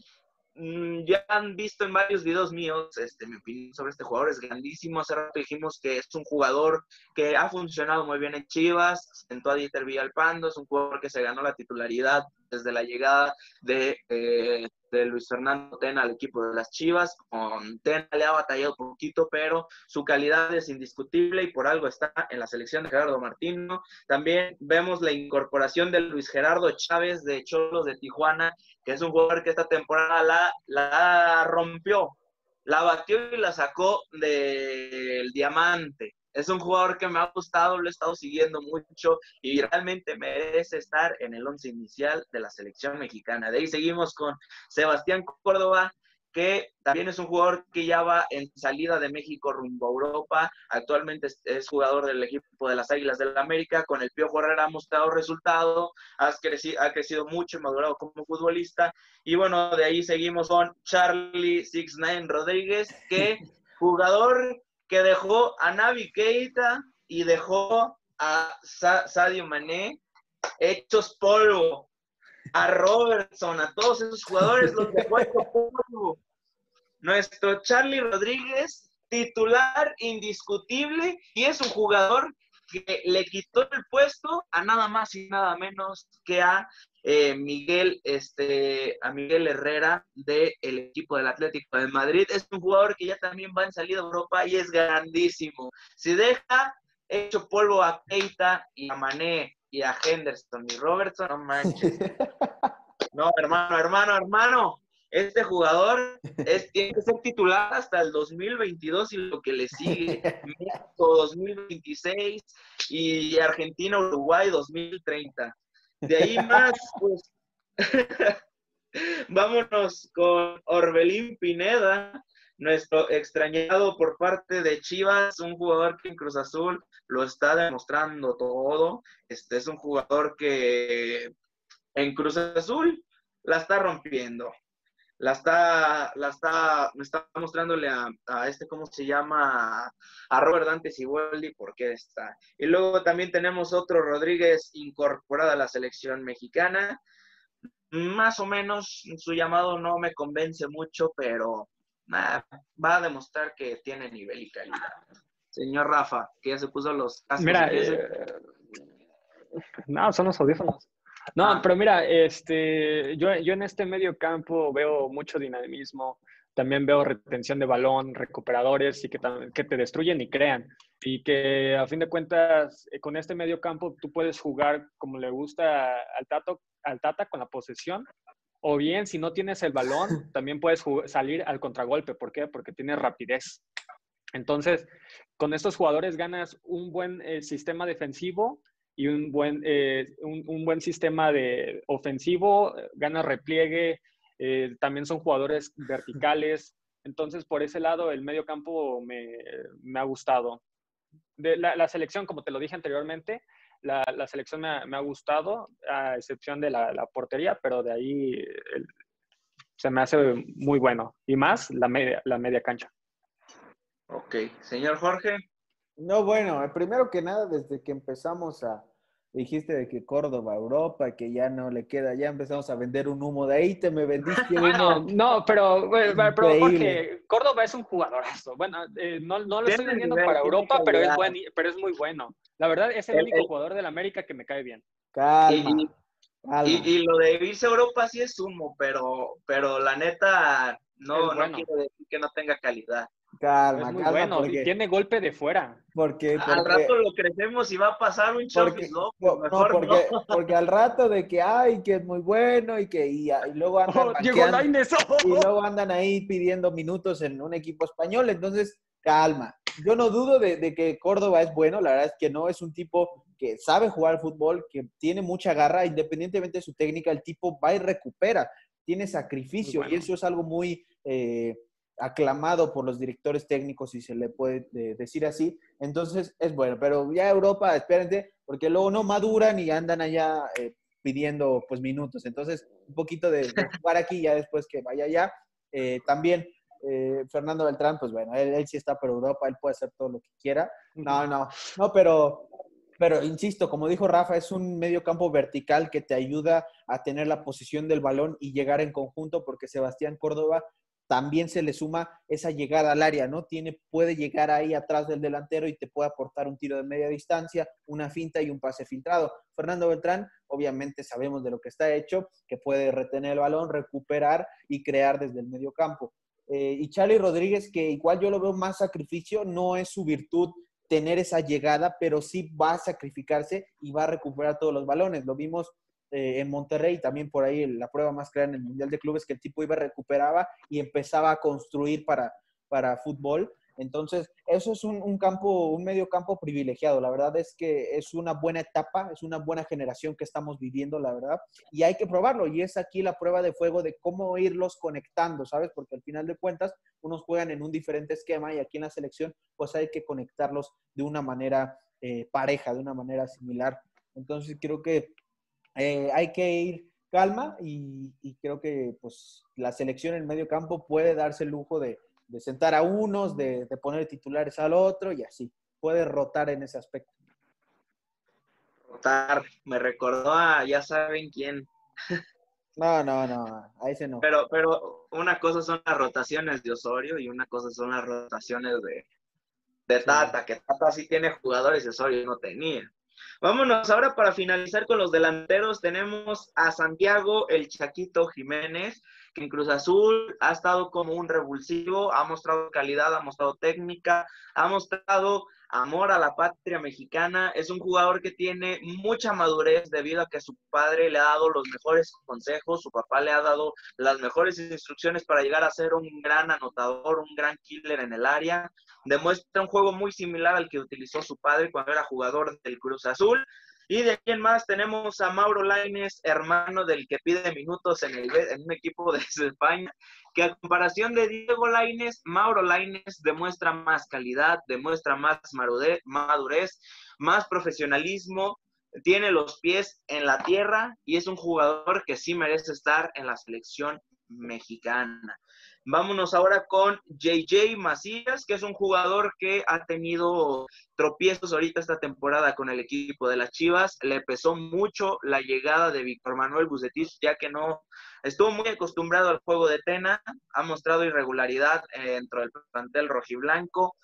Speaker 2: Mm, ya han visto en varios videos míos este, mi opinión sobre este jugador. Es grandísimo. Hace rato dijimos que es un jugador que ha funcionado muy bien en Chivas. Sentó a Dieter Villalpando. Es un jugador que se ganó la titularidad desde la llegada de, eh, de, Luis Fernando Tena al equipo de las Chivas. Con Tena le ha batallado un poquito, pero su calidad es indiscutible y por algo está en la selección de Gerardo Martino. También vemos la incorporación de Luis Gerardo Chávez de Cholos de Tijuana, que es un jugador que esta temporada la, la rompió, la batió y la sacó del diamante. Es un jugador que me ha gustado, lo he estado siguiendo mucho y realmente merece estar en el once inicial de la selección mexicana. De ahí seguimos con Sebastián Córdoba, que también es un jugador que ya va en salida de México rumbo a Europa. Actualmente es, jugador del equipo de las Águilas del la América. Con el Piojo Herrera ha mostrado resultado, ha crecido, ha crecido mucho y madurado como futbolista. Y bueno, de ahí seguimos con Charlie Six Nine Rodríguez, que (laughs) jugador que dejó a Navi Keita y dejó a Sadio Mané hechos polvo a Robertson, a todos esos jugadores los dejó polvo. Nuestro Charlie Rodríguez, titular indiscutible, y es un jugador que le quitó el puesto a nada más y nada menos que a eh, Miguel, este, a Miguel Herrera del equipo del Atlético de Madrid. Es un jugador que ya también va en salida a Europa y es grandísimo. Si deja hecho polvo a Keita y a Mané y a Henderson y Robertson, no manches. (laughs) No, hermano, hermano, hermano este jugador es, tiene que ser titular hasta el 2022 y lo que le sigue, (laughs) México 2026 y Argentina-Uruguay 2030. De ahí más, pues, (laughs) vámonos con Orbelín Pineda, nuestro extrañado por parte de Chivas, un jugador que en Cruz Azul lo está demostrando todo. Este es un jugador que en Cruz Azul la está rompiendo la está, la está, me está mostrándole a, este, ¿cómo se llama? A Robert Dante Siboldi, porque está. Y luego también tenemos otro Rodríguez incorporado a la selección mexicana. Más o menos su llamado no me convence mucho, pero va a demostrar que tiene nivel y calidad. Señor Rafa, que ya se puso los
Speaker 4: Mira, eh, no, son los audífonos. No,
Speaker 2: Ah.
Speaker 4: pero mira, este, yo, yo en este medio campo veo mucho dinamismo, también veo retención de balón, recuperadores y que, que te destruyen y crean. Y que a fin de cuentas, eh, con este medio campo tú puedes jugar como le gusta al, tato, al Tata con la posesión. O bien, si no tienes el balón, (laughs) también puedes salir al contragolpe. ¿Por qué? Porque tienes rapidez. Entonces, con estos jugadores ganas un buen eh, sistema defensivo y un buen, eh, un, un buen sistema de ofensivo, ganas repliegue, eh, también son jugadores verticales. (laughs) Entonces, por ese lado, el medio campo me, me ha gustado. De la, la selección, como te lo dije anteriormente, la, la selección me ha, me ha gustado, a excepción de la, la portería, pero de ahí el- se me hace muy bueno. Y más la media, la media cancha.
Speaker 2: Ok, señor Jorge.
Speaker 3: No, bueno, eh, primero que nada, desde que empezamos a, dijiste de que Córdoba, Europa, que ya no le queda, ya empezamos a vender un humo, de ahí te me vendiste (laughs)
Speaker 4: Bueno,
Speaker 3: humo.
Speaker 4: no, pero, pero. Jorge, Córdoba es un jugadorazo. Bueno, eh, no, no lo estoy vendiendo
Speaker 2: nivel,
Speaker 4: para Europa, pero es, buen, pero es muy bueno. La verdad, es el,
Speaker 2: El-
Speaker 4: único
Speaker 2: el-
Speaker 4: jugador del América que me cae bien.
Speaker 3: Calma,
Speaker 2: Y-
Speaker 3: calma.
Speaker 2: Y, y lo de irse a Europa sí es humo, pero, pero la neta no,
Speaker 4: bueno.
Speaker 2: no quiere decir que no tenga calidad.
Speaker 3: Calma,
Speaker 4: es muy
Speaker 3: calma,
Speaker 4: bueno.
Speaker 3: porque,
Speaker 4: Tiene golpe de fuera.
Speaker 3: porque,
Speaker 2: Al rato lo crecemos y va a pasar un López,
Speaker 3: no,
Speaker 2: mejor
Speaker 3: porque,
Speaker 2: no. (laughs)
Speaker 3: porque al rato de que, ay, que es muy bueno y que, y, y luego (laughs) andan
Speaker 4: ¡Oh! ¡oh!
Speaker 3: y luego andan ahí pidiendo minutos en un equipo español. Entonces, calma. Yo no dudo de, de que Córdoba es bueno, la verdad es que no, es un tipo que sabe jugar fútbol, que tiene mucha garra, independientemente de su técnica, el tipo va y recupera, tiene sacrificio y eso es algo muy eh, aclamado por los directores técnicos, si se le puede eh, decir así. Entonces, es bueno, pero ya Europa, espérense, porque luego no maduran y andan allá eh, pidiendo pues minutos. Entonces, un poquito de, de jugar aquí ya después que vaya allá. Eh, también eh, Fernando Beltrán, pues bueno, él, él sí está por Europa, él puede hacer todo lo que quiera. No, no, no, pero, pero insisto, como dijo Rafa, es un medio campo vertical que te ayuda a tener la posición del balón y llegar en conjunto, porque Sebastián Córdoba también se le suma esa llegada al área, ¿no? Tiene, puede llegar ahí atrás del delantero y te puede aportar un tiro de media distancia, una finta y un pase filtrado. Fernando Beltrán, obviamente sabemos de lo que está hecho, que puede retener el balón, recuperar y crear desde el medio campo. Eh, y Charlie Rodríguez, que igual yo lo veo más sacrificio, no es su virtud tener esa llegada, pero sí va a sacrificarse y va a recuperar todos los balones. Lo vimos eh, en Monterrey, también por ahí la prueba más clara en el Mundial de Clubes, que el tipo iba, recuperaba y empezaba a construir para, para fútbol. Entonces, eso es un, un, campo, un medio campo privilegiado. La verdad es que es una buena etapa, es una buena generación que estamos viviendo, la verdad. Y hay que probarlo. Y es aquí la prueba de fuego de cómo irlos conectando, ¿sabes? Porque al final de cuentas, unos juegan en un diferente esquema y aquí en la selección, pues hay que conectarlos de una manera eh, pareja, de una manera similar. Entonces, creo que eh, hay que ir calma y, y, creo que pues la selección en medio campo puede darse el lujo de, de sentar a unos, de, de, poner titulares al otro y así. Puede rotar en ese aspecto.
Speaker 2: Rotar, me recordó a ya saben quién.
Speaker 3: No, no, no, a ese no.
Speaker 2: Pero, pero una cosa son las rotaciones de Osorio y una cosa son las rotaciones de, de Tata, que Tata sí tiene jugadores y Osorio no tenía. Vámonos ahora para finalizar con los delanteros. Tenemos a Santiago el Chaquito Jiménez, que en Cruz Azul ha estado como un revulsivo, ha mostrado calidad, ha mostrado técnica, ha mostrado amor a la patria mexicana. Es un jugador que tiene mucha madurez debido a que su padre le ha dado los mejores consejos, su papá le ha dado las mejores instrucciones para llegar a ser un gran anotador, un gran killer en el área. Demuestra un juego muy similar al que utilizó su padre cuando era jugador del Cruz Azul. Y de aquí más tenemos a Mauro Laines, hermano del que pide minutos en, el, en un equipo de (laughs) España, que a comparación de Diego Laines, Mauro Laines demuestra más calidad, demuestra más madurez, más profesionalismo, tiene los pies en la tierra y es un jugador que sí merece estar en la selección mexicana. Vámonos ahora con JJ Macías, que es un jugador que ha tenido tropiezos ahorita esta temporada con el equipo de las Chivas. Le pesó mucho la llegada de Víctor Manuel Bucetich, ya que no estuvo muy acostumbrado al juego de Tena, ha mostrado irregularidad dentro del plantel rojiblanco.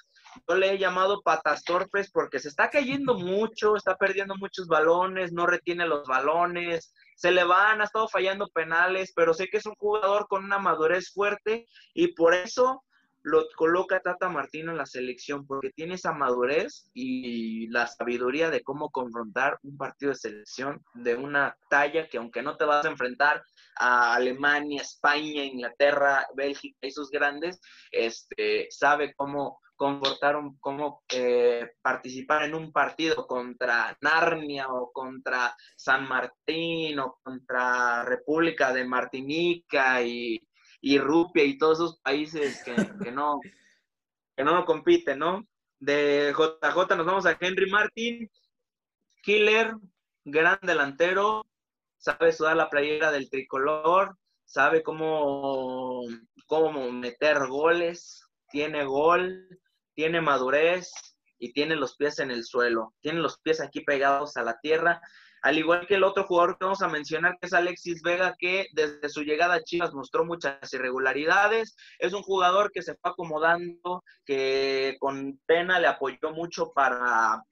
Speaker 2: Yo le he llamado patas torpes porque se está cayendo mucho, está perdiendo muchos balones, no retiene los balones, se le van, ha estado fallando penales, pero sé que es un jugador con una madurez fuerte y por eso lo coloca Tata Martino en la selección, porque tiene esa madurez y la sabiduría de cómo confrontar un partido de selección de una talla que aunque no te vas a enfrentar a Alemania, España, Inglaterra, Bélgica y sus grandes, este, sabe cómo comportar, cómo eh, participar en un partido contra Narnia o contra San Martín o contra República de Martinica y, y Rupia y todos esos países que, que no, que no compiten, ¿no? De JJ nos vamos a Henry Martin, killer, gran delantero, sabe sudar la playera del tricolor, sabe cómo, cómo meter goles, tiene gol, tiene madurez y tiene los pies en el suelo, tiene los pies aquí pegados a la tierra, al igual que el otro jugador que vamos a mencionar, que es Alexis Vega, que desde su llegada a Chivas mostró muchas irregularidades, es un jugador que se fue acomodando, que con pena le apoyó mucho para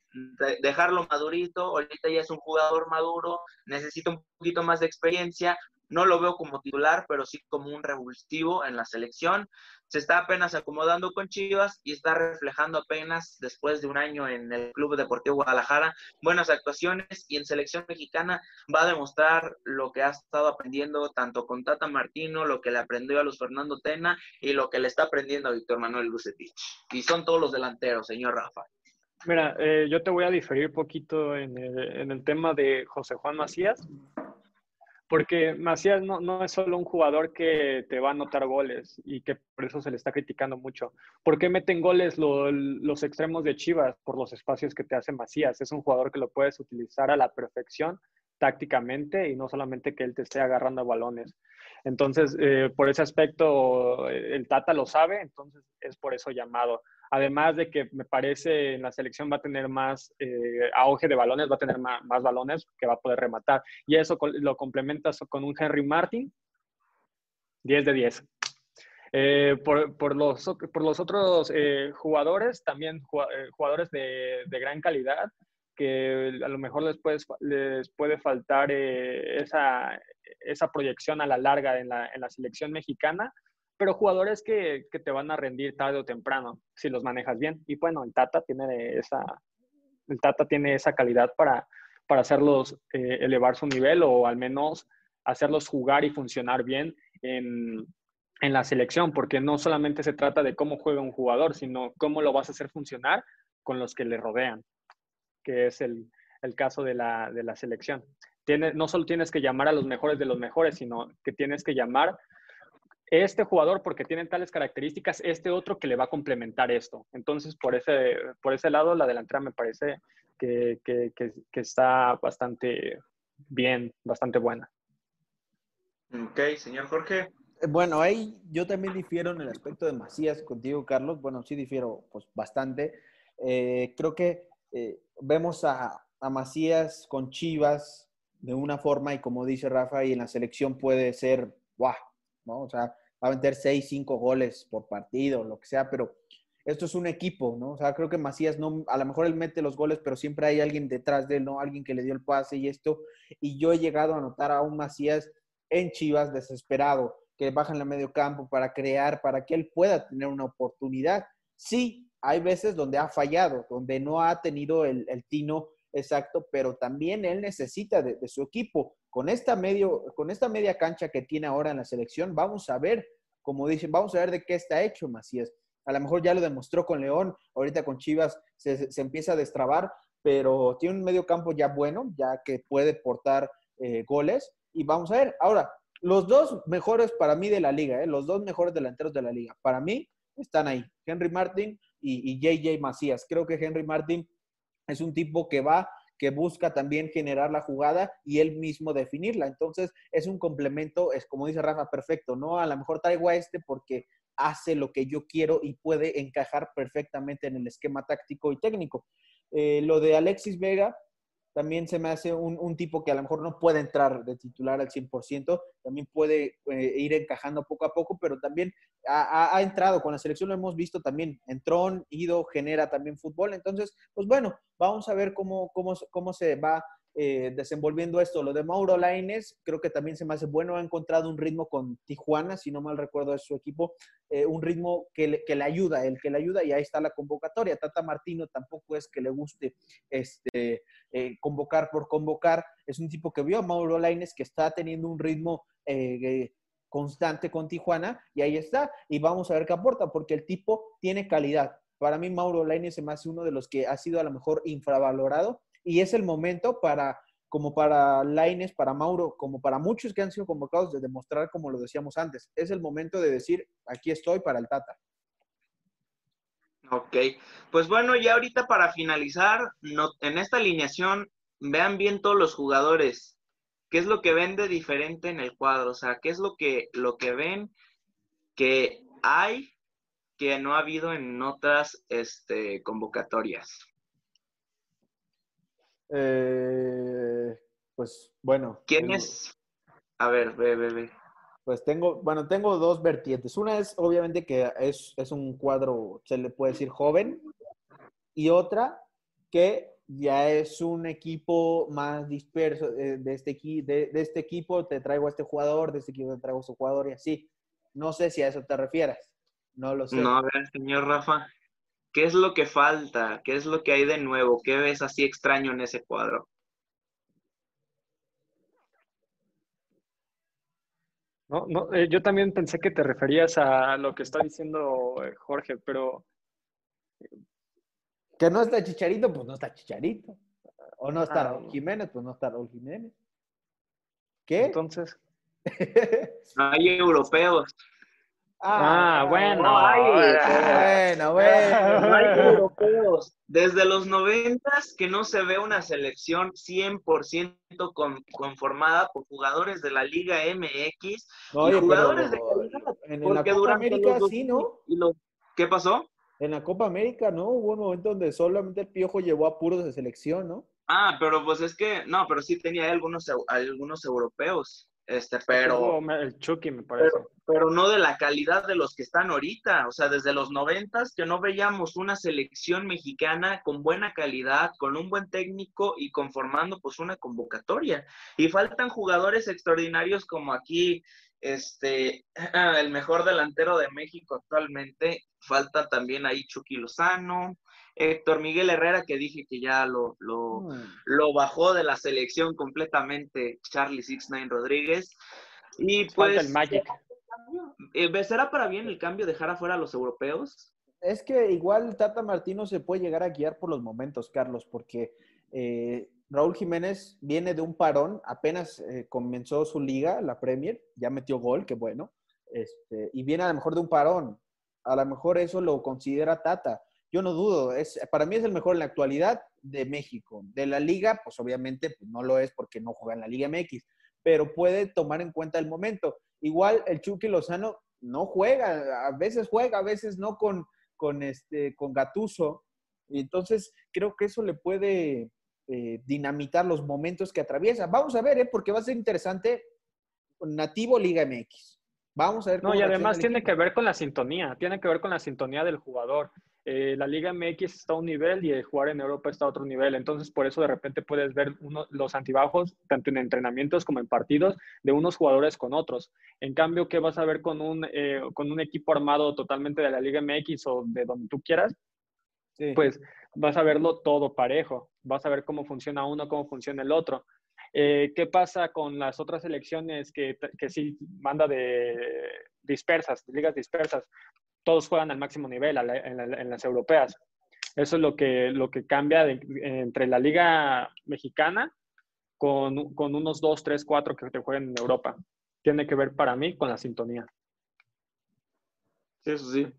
Speaker 2: dejarlo madurito, ahorita ya es un jugador maduro, necesita un poquito más de experiencia, no lo veo como titular, pero sí como un revulsivo en la selección. Se está apenas acomodando con Chivas y está reflejando apenas después de un año en el Club Deportivo Guadalajara buenas actuaciones y en selección mexicana va a demostrar lo que ha estado aprendiendo tanto con Tata Martino, lo que le aprendió a los Fernando Tena y lo que le está aprendiendo a Víctor Manuel Lucetich. Y son todos los delanteros, señor Rafa.
Speaker 4: Mira, eh, yo te voy a diferir poquito en el, tema de José Juan Macías, porque Macías no, no, es solo un jugador que te va a anotar goles y que por eso se le está criticando mucho. ¿Por qué meten goles los extremos de Chivas? Por los espacios que te hace Macías. Es un jugador que lo puedes utilizar a la perfección tácticamente y no solamente que él te esté agarrando balones. Entonces, eh, por ese aspecto, el Tata lo sabe, entonces es por eso llamado. Además de que me parece en la selección va a tener más eh, auge de balones, va a tener más, balones que va a poder rematar. Y eso lo complementas con un Henry Martin, 10 de 10. Eh, por, los, otros eh, jugadores, también jugadores de, gran calidad, que a lo mejor les, les puede faltar esa, esa proyección a la larga en la, en la selección mexicana, pero jugadores que, que, te van a rendir tarde o temprano si los manejas bien. Y bueno, el Tata tiene esa, el Tata tiene esa calidad para, para hacerlos eh, elevar su nivel o al menos hacerlos jugar y funcionar bien en, en, la selección, porque no solamente se trata de cómo juega un jugador, sino cómo lo vas a hacer funcionar con los que le rodean, que es el, el caso de la, de la selección. Tiene, no solo tienes que llamar a los mejores de los mejores, sino que tienes que llamar este jugador porque tiene tales características, este otro que le va a complementar esto. Entonces, por ese, por ese lado, la delantera me parece que, está bastante bien, bastante buena.
Speaker 2: Ok, señor Jorge.
Speaker 3: Eh, bueno, ahí yo también difiero en el aspecto de Macías contigo, Carlos. Bueno, sí difiero pues bastante. Eh, creo que eh, vemos a, a Macías con Chivas de una forma y como dice Rafa, y en la selección puede ser, ¡guau! ¿no? O sea, va a meter 6, 5 goles por partido, lo que sea, pero esto es un equipo, ¿no? O sea, creo que Macías no, a lo mejor él mete los goles, pero siempre hay alguien detrás de él, ¿no? Alguien que le dio el pase y esto. Y yo he llegado a notar a un Macías en Chivas desesperado, que baja en el medio campo para crear, para que él pueda tener una oportunidad. Sí, hay veces donde ha fallado, donde no ha tenido el, tino exacto, pero también él necesita de, su equipo. Con esta, medio, con esta media cancha que tiene ahora en la selección, vamos a ver, como dicen, vamos a ver de qué está hecho Macías. A lo mejor ya lo demostró con León, ahorita con Chivas se, empieza a destrabar, pero tiene un medio campo ya bueno, ya que puede portar eh, goles. Y vamos a ver, ahora, los dos mejores para mí de la liga, eh, los dos mejores delanteros de la liga, para mí están ahí, Henry Martin y, JJ Macías. Creo que Henry Martin es un tipo que va, que busca también generar la jugada y él mismo definirla. Entonces, es un complemento, es como dice Rafa, perfecto, ¿no? A lo mejor traigo a este porque hace lo que yo quiero y puede encajar perfectamente en el esquema táctico y técnico. Eh, lo de Alexis Vega, también se me hace un, tipo que a lo mejor no puede entrar de titular al 100%, también puede eh, ir encajando poco a poco, pero también ha, entrado con la selección, lo hemos visto también, entró, ido, genera también fútbol, entonces, pues bueno, vamos a ver cómo, cómo, cómo se va eh, desenvolviendo esto. Lo de Mauro Laines, creo que también se me hace bueno. Ha encontrado un ritmo con Tijuana, si no mal recuerdo es su equipo, eh, un ritmo que le, que le, ayuda, el que le ayuda, y ahí está la convocatoria. Tata Martino tampoco es que le guste este, eh, convocar por convocar. Es un tipo que vio a Mauro Laines que está teniendo un ritmo constante con Tijuana, y ahí está. Y vamos a ver qué aporta, porque el tipo tiene calidad. Para mí, Mauro Laines se me hace uno de los que ha sido a lo mejor infravalorado y es el momento para, como para Laines, para Mauro, como para muchos que han sido convocados, de demostrar, como lo decíamos antes, es el momento de decir, aquí estoy para el Tata.
Speaker 2: Ok, pues bueno, ya ahorita para finalizar, no, en esta alineación, vean bien todos los jugadores. ¿Qué es lo que ven de diferente en el cuadro? O sea, ¿qué es lo que, lo que ven que hay que no ha habido en otras este, convocatorias?
Speaker 3: Eh, pues bueno.
Speaker 2: ¿Quién es? A ver, ve, ve, ve.
Speaker 3: Pues tengo, bueno, tengo dos vertientes. Una es obviamente que es, es un cuadro, se le puede decir joven, y otra que ya es un equipo más disperso de, de este, de, de, este equipo, te traigo a este jugador, de este equipo te traigo a este jugador y así. No sé si a eso te refieres. No lo sé.
Speaker 2: No, a ver, señor Rafa. ¿Qué es lo que falta? ¿Qué es lo que hay de nuevo? ¿Qué ves así extraño en ese cuadro?
Speaker 4: No, no, eh, yo también pensé que te referías a lo que está diciendo eh, Jorge, pero...
Speaker 3: Que no está Chicharito, pues no está Chicharito. O no está ah, Raúl Jiménez, pues no está Raúl Jiménez. ¿Qué?
Speaker 4: Entonces... (laughs)
Speaker 2: hay europeos.
Speaker 4: Ah, bueno.
Speaker 3: bueno, bueno.
Speaker 2: hay europeos. Desde los noventas que no se ve una selección 100% conformada por jugadores de la Liga MX y jugadores de calidad.
Speaker 3: En, la Copa América sí, ¿no?
Speaker 2: ¿Qué pasó?
Speaker 3: En la Copa América, ¿no? Hubo un momento donde solamente el Piojo llevó a puros de selección, ¿no?
Speaker 2: Ah, pero pues es que, no, pero sí tenía algunos, algunos europeos. Este, pero.
Speaker 4: El Chucky, me parece.
Speaker 2: Pero, no de la calidad de los que están ahorita. O sea, desde los noventas que no veíamos una selección mexicana con buena calidad, con un buen técnico y conformando pues una convocatoria. Y faltan jugadores extraordinarios como aquí, este, (clears throat) el mejor delantero de México actualmente. Falta también ahí Chucky Lozano, Héctor Miguel Herrera, que dije que ya lo, lo, mm. lo bajó de la selección completamente, Charlie Nine Rodríguez. Y pues.
Speaker 4: el Magic.
Speaker 2: Eh, ¿Será para bien el cambio dejar afuera a los europeos?
Speaker 3: Es que igual Tata Martino se puede llegar a guiar por los momentos, Carlos, porque eh, Raúl Jiménez viene de un parón, apenas eh, comenzó su liga, la Premier, ya metió gol, qué bueno, este, y viene a lo mejor de un parón. A lo mejor eso lo considera Tata yo no dudo, es, para mí es el mejor en la actualidad de México. De la liga, pues obviamente pues no lo es porque no juega en la Liga MX, pero puede tomar en cuenta el momento. Igual el Chucky Lozano no juega, a veces juega, a veces no con, con, este, con Gatuso. Y entonces creo que eso le puede eh, dinamitar los momentos que atraviesa. Vamos a ver, ¿eh? porque va a ser interesante Nativo Liga MX. Vamos a ver.
Speaker 4: no, y además tiene que ver con la sintonía, tiene que ver con la sintonía del jugador. Eh, la Liga MX está a un nivel y el jugar en Europa está a otro nivel. Entonces, por eso de repente puedes ver los antibajos, tanto en entrenamientos como en partidos, de unos jugadores con otros. En cambio, ¿qué vas a ver con un, eh, con un equipo armado totalmente de la Liga MX o de donde tú quieras? Pues vas a verlo todo parejo. Vas a ver cómo funciona uno, cómo funciona el otro. Eh, ¿Qué pasa con las otras elecciones que, que sí manda de dispersas, ligas dispersas? Todos juegan al máximo nivel en, las europeas. Eso es lo que, lo que cambia entre la liga mexicana con, con, unos 2, 3, 4 que te juegan en Europa. Tiene que ver para mí con la sintonía.
Speaker 2: Sí, eso sí.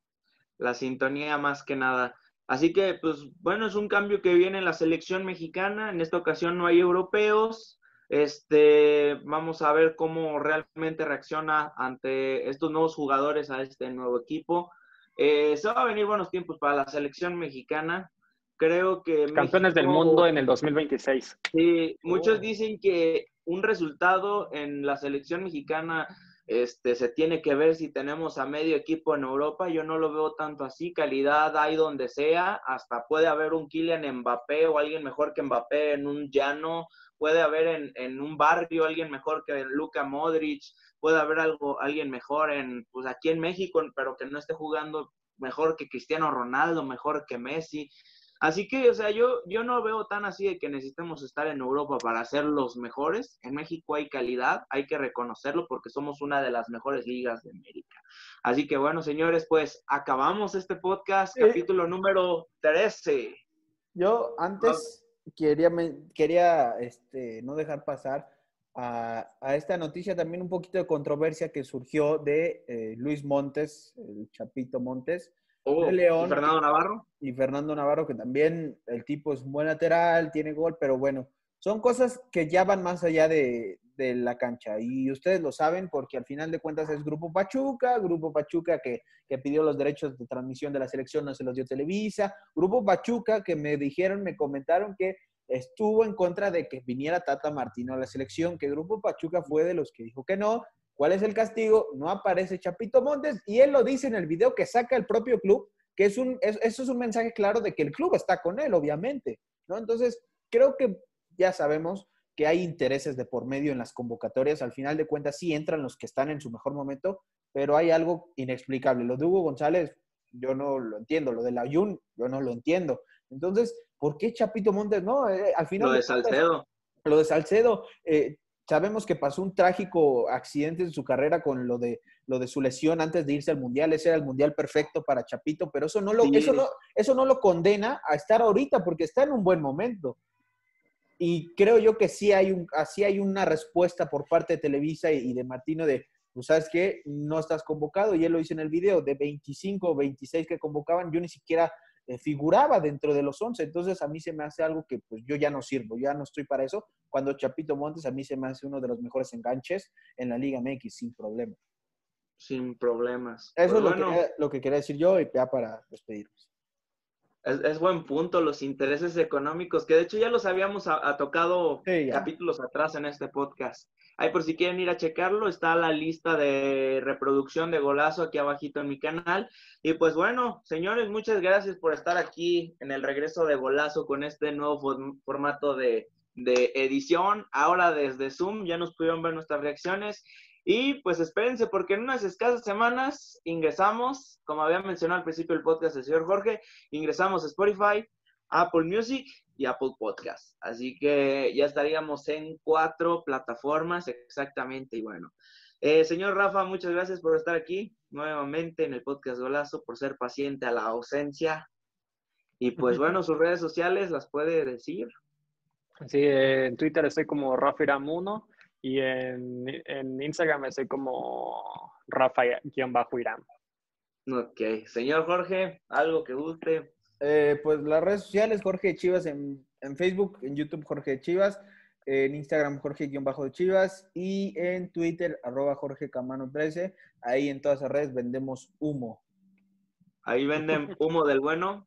Speaker 2: La sintonía más que nada. Así que, pues, bueno, es un cambio que viene en la selección mexicana. En esta ocasión no hay europeos. Este, vamos a ver cómo realmente reacciona ante estos nuevos jugadores a este nuevo equipo. Eh, se va a venir buenos tiempos para la selección mexicana. creo que...
Speaker 4: Campeones del mundo en el 2026.
Speaker 2: Sí, muchos
Speaker 3: Oh.
Speaker 2: dicen que un resultado en la selección mexicana este, se tiene que ver si tenemos a medio equipo en Europa. Yo no lo veo tanto así. Calidad hay donde sea. Hasta puede haber un Kylian Mbappé o alguien mejor que Mbappé en un llano. Puede haber en, en un barrio alguien mejor que Luka Modric. Puede haber algo, alguien mejor en, pues aquí en México, pero que no esté jugando mejor que Cristiano Ronaldo, mejor que Messi. Así que, o sea, yo, yo no veo tan así de que necesitemos estar en Europa para ser los mejores. En México hay calidad, hay que reconocerlo porque somos una de las mejores ligas de América. Así que bueno, señores, pues acabamos este podcast,
Speaker 3: Sí.
Speaker 2: capítulo número 13.
Speaker 3: Yo antes quería, me- quería este, no dejar pasar a, a esta noticia también un poquito de controversia que surgió de eh, Luis Montes, el Chapito Montes,
Speaker 2: Oh,
Speaker 3: De León.
Speaker 2: ¿y Fernando Navarro.
Speaker 3: y Fernando Navarro, que también el tipo es un buen lateral, tiene gol, pero bueno, son cosas que ya van más allá de, de la cancha. Y ustedes lo saben porque al final de cuentas es Grupo Pachuca, Grupo Pachuca que, que pidió los derechos de transmisión de la selección, no se los dio Televisa, Grupo Pachuca que me dijeron, me comentaron que estuvo en contra de que viniera Tata Martino a la selección, que Grupo Pachuca fue de los que dijo que no. ¿Cuál es el castigo? No aparece Chapito Montes y él lo dice en el video que saca el propio club que es un, es- eso es un mensaje claro de que el club está con él, obviamente, ¿no? Entonces, creo que ya sabemos que hay intereses de por medio en las convocatorias, al final de cuentas sí entran los que están en su mejor momento, pero hay algo inexplicable. Lo de Hugo González, yo no lo entiendo, lo de la Ayun, yo no lo entiendo. Entonces, ¿por qué Chapito Montes? No, Eh, al final
Speaker 2: Lo de Salcedo.
Speaker 3: lo de Salcedo, eh, sabemos que pasó un trágico accidente en su carrera con lo de, lo de su lesión antes de irse al Mundial. Ese era el Mundial perfecto para Chapito, pero eso no lo,
Speaker 2: Sí.
Speaker 3: eso no, eso no lo condena a estar ahorita porque está en un buen momento. Y creo yo que sí hay, un, así hay una respuesta por parte de Televisa y, y de Martino de, pues sabes qué, no estás convocado. Y él lo dice en el video, de 25 o 26 que convocaban, yo ni siquiera eh, figuraba dentro de los 11. Entonces a mí se me hace algo que pues yo ya no sirvo, ya no estoy para eso. Cuando Chapito Montes a mí se me hace uno de los mejores enganches en la Liga MX, sin problema.
Speaker 2: Sin problemas.
Speaker 3: Eso
Speaker 2: Pues
Speaker 3: es lo,
Speaker 2: bueno,
Speaker 3: que, lo que quería decir yo y ya para despedirnos.
Speaker 2: Es, es buen punto, los intereses económicos, que de hecho ya los habíamos a- a tocado
Speaker 3: Sí,
Speaker 2: capítulos atrás en este podcast. Ahí por si quieren ir a checarlo, está la lista de reproducción de Golazo aquí abajito en mi canal. Y pues bueno, señores, muchas gracias por estar aquí en el regreso de Golazo con este nuevo form- formato de, de edición. Ahora desde Zoom ya nos pudieron ver nuestras reacciones. Y pues espérense porque en unas escasas semanas ingresamos, como había mencionado al principio del podcast el señor Jorge, ingresamos a Spotify, Apple Music y Apple Podcast. Así que ya estaríamos en cuatro plataformas exactamente. Y bueno, eh, señor Rafa, muchas gracias por estar aquí nuevamente en el podcast Golazo, por ser paciente a la ausencia. Y pues bueno, sus redes sociales las puede decir.
Speaker 4: Sí, en Twitter estoy como Rafiram1 y en, en Instagram estoy como Rafa-Iram.
Speaker 2: Ok, señor Jorge, algo que guste.
Speaker 3: Eh, pues las redes sociales, Jorge Chivas en, en Facebook, en YouTube Jorge Chivas, en Instagram Jorge-Bajo de Chivas y en Twitter arroba Jorge Camano 13. Ahí en todas las redes vendemos humo.
Speaker 2: Ahí venden humo del bueno.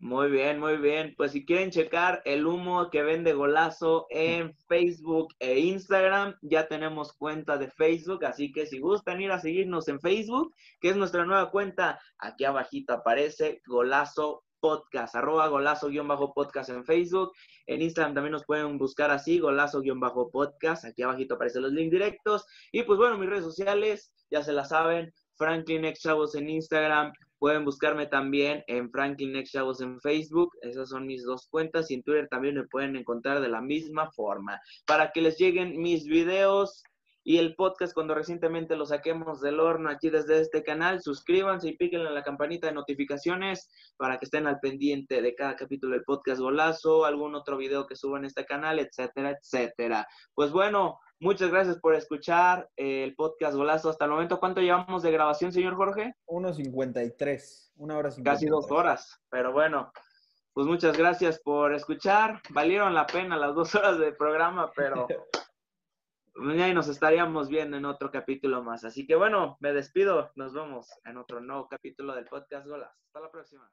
Speaker 2: Muy bien, muy bien. Pues si quieren checar el humo que vende Golazo en Facebook e Instagram, ya tenemos cuenta de Facebook, así que si gustan ir a seguirnos en Facebook, que es nuestra nueva cuenta, aquí abajito aparece Golazo Podcast, arroba golazo-podcast en Facebook. En Instagram también nos pueden buscar así, golazo-podcast. Aquí abajito aparecen los links directos. Y pues bueno, mis redes sociales, ya se la saben, Franklin X Chavos en Instagram, Pueden buscarme también en Franklin X Chavos en Facebook. Esas son mis dos cuentas. Y en Twitter también me pueden encontrar de la misma forma. Para que les lleguen mis videos y el podcast cuando recientemente lo saquemos del horno aquí desde este canal. Suscríbanse y píquenle a la campanita de notificaciones para que estén al pendiente de cada capítulo del podcast Golazo, algún otro video que suba en este canal, etcétera, etcétera. Pues bueno, muchas gracias por escuchar el podcast Golazo hasta el momento. ¿Cuánto llevamos de grabación, señor Jorge?
Speaker 3: 1.53, una hora 53.
Speaker 2: Casi dos horas, pero bueno. Pues muchas gracias por escuchar. Valieron la pena las dos horas de programa, pero (laughs) ya nos estaríamos viendo en otro capítulo más. Así que bueno, me despido. Nos vemos en otro nuevo capítulo del podcast Golazo. Hasta la próxima.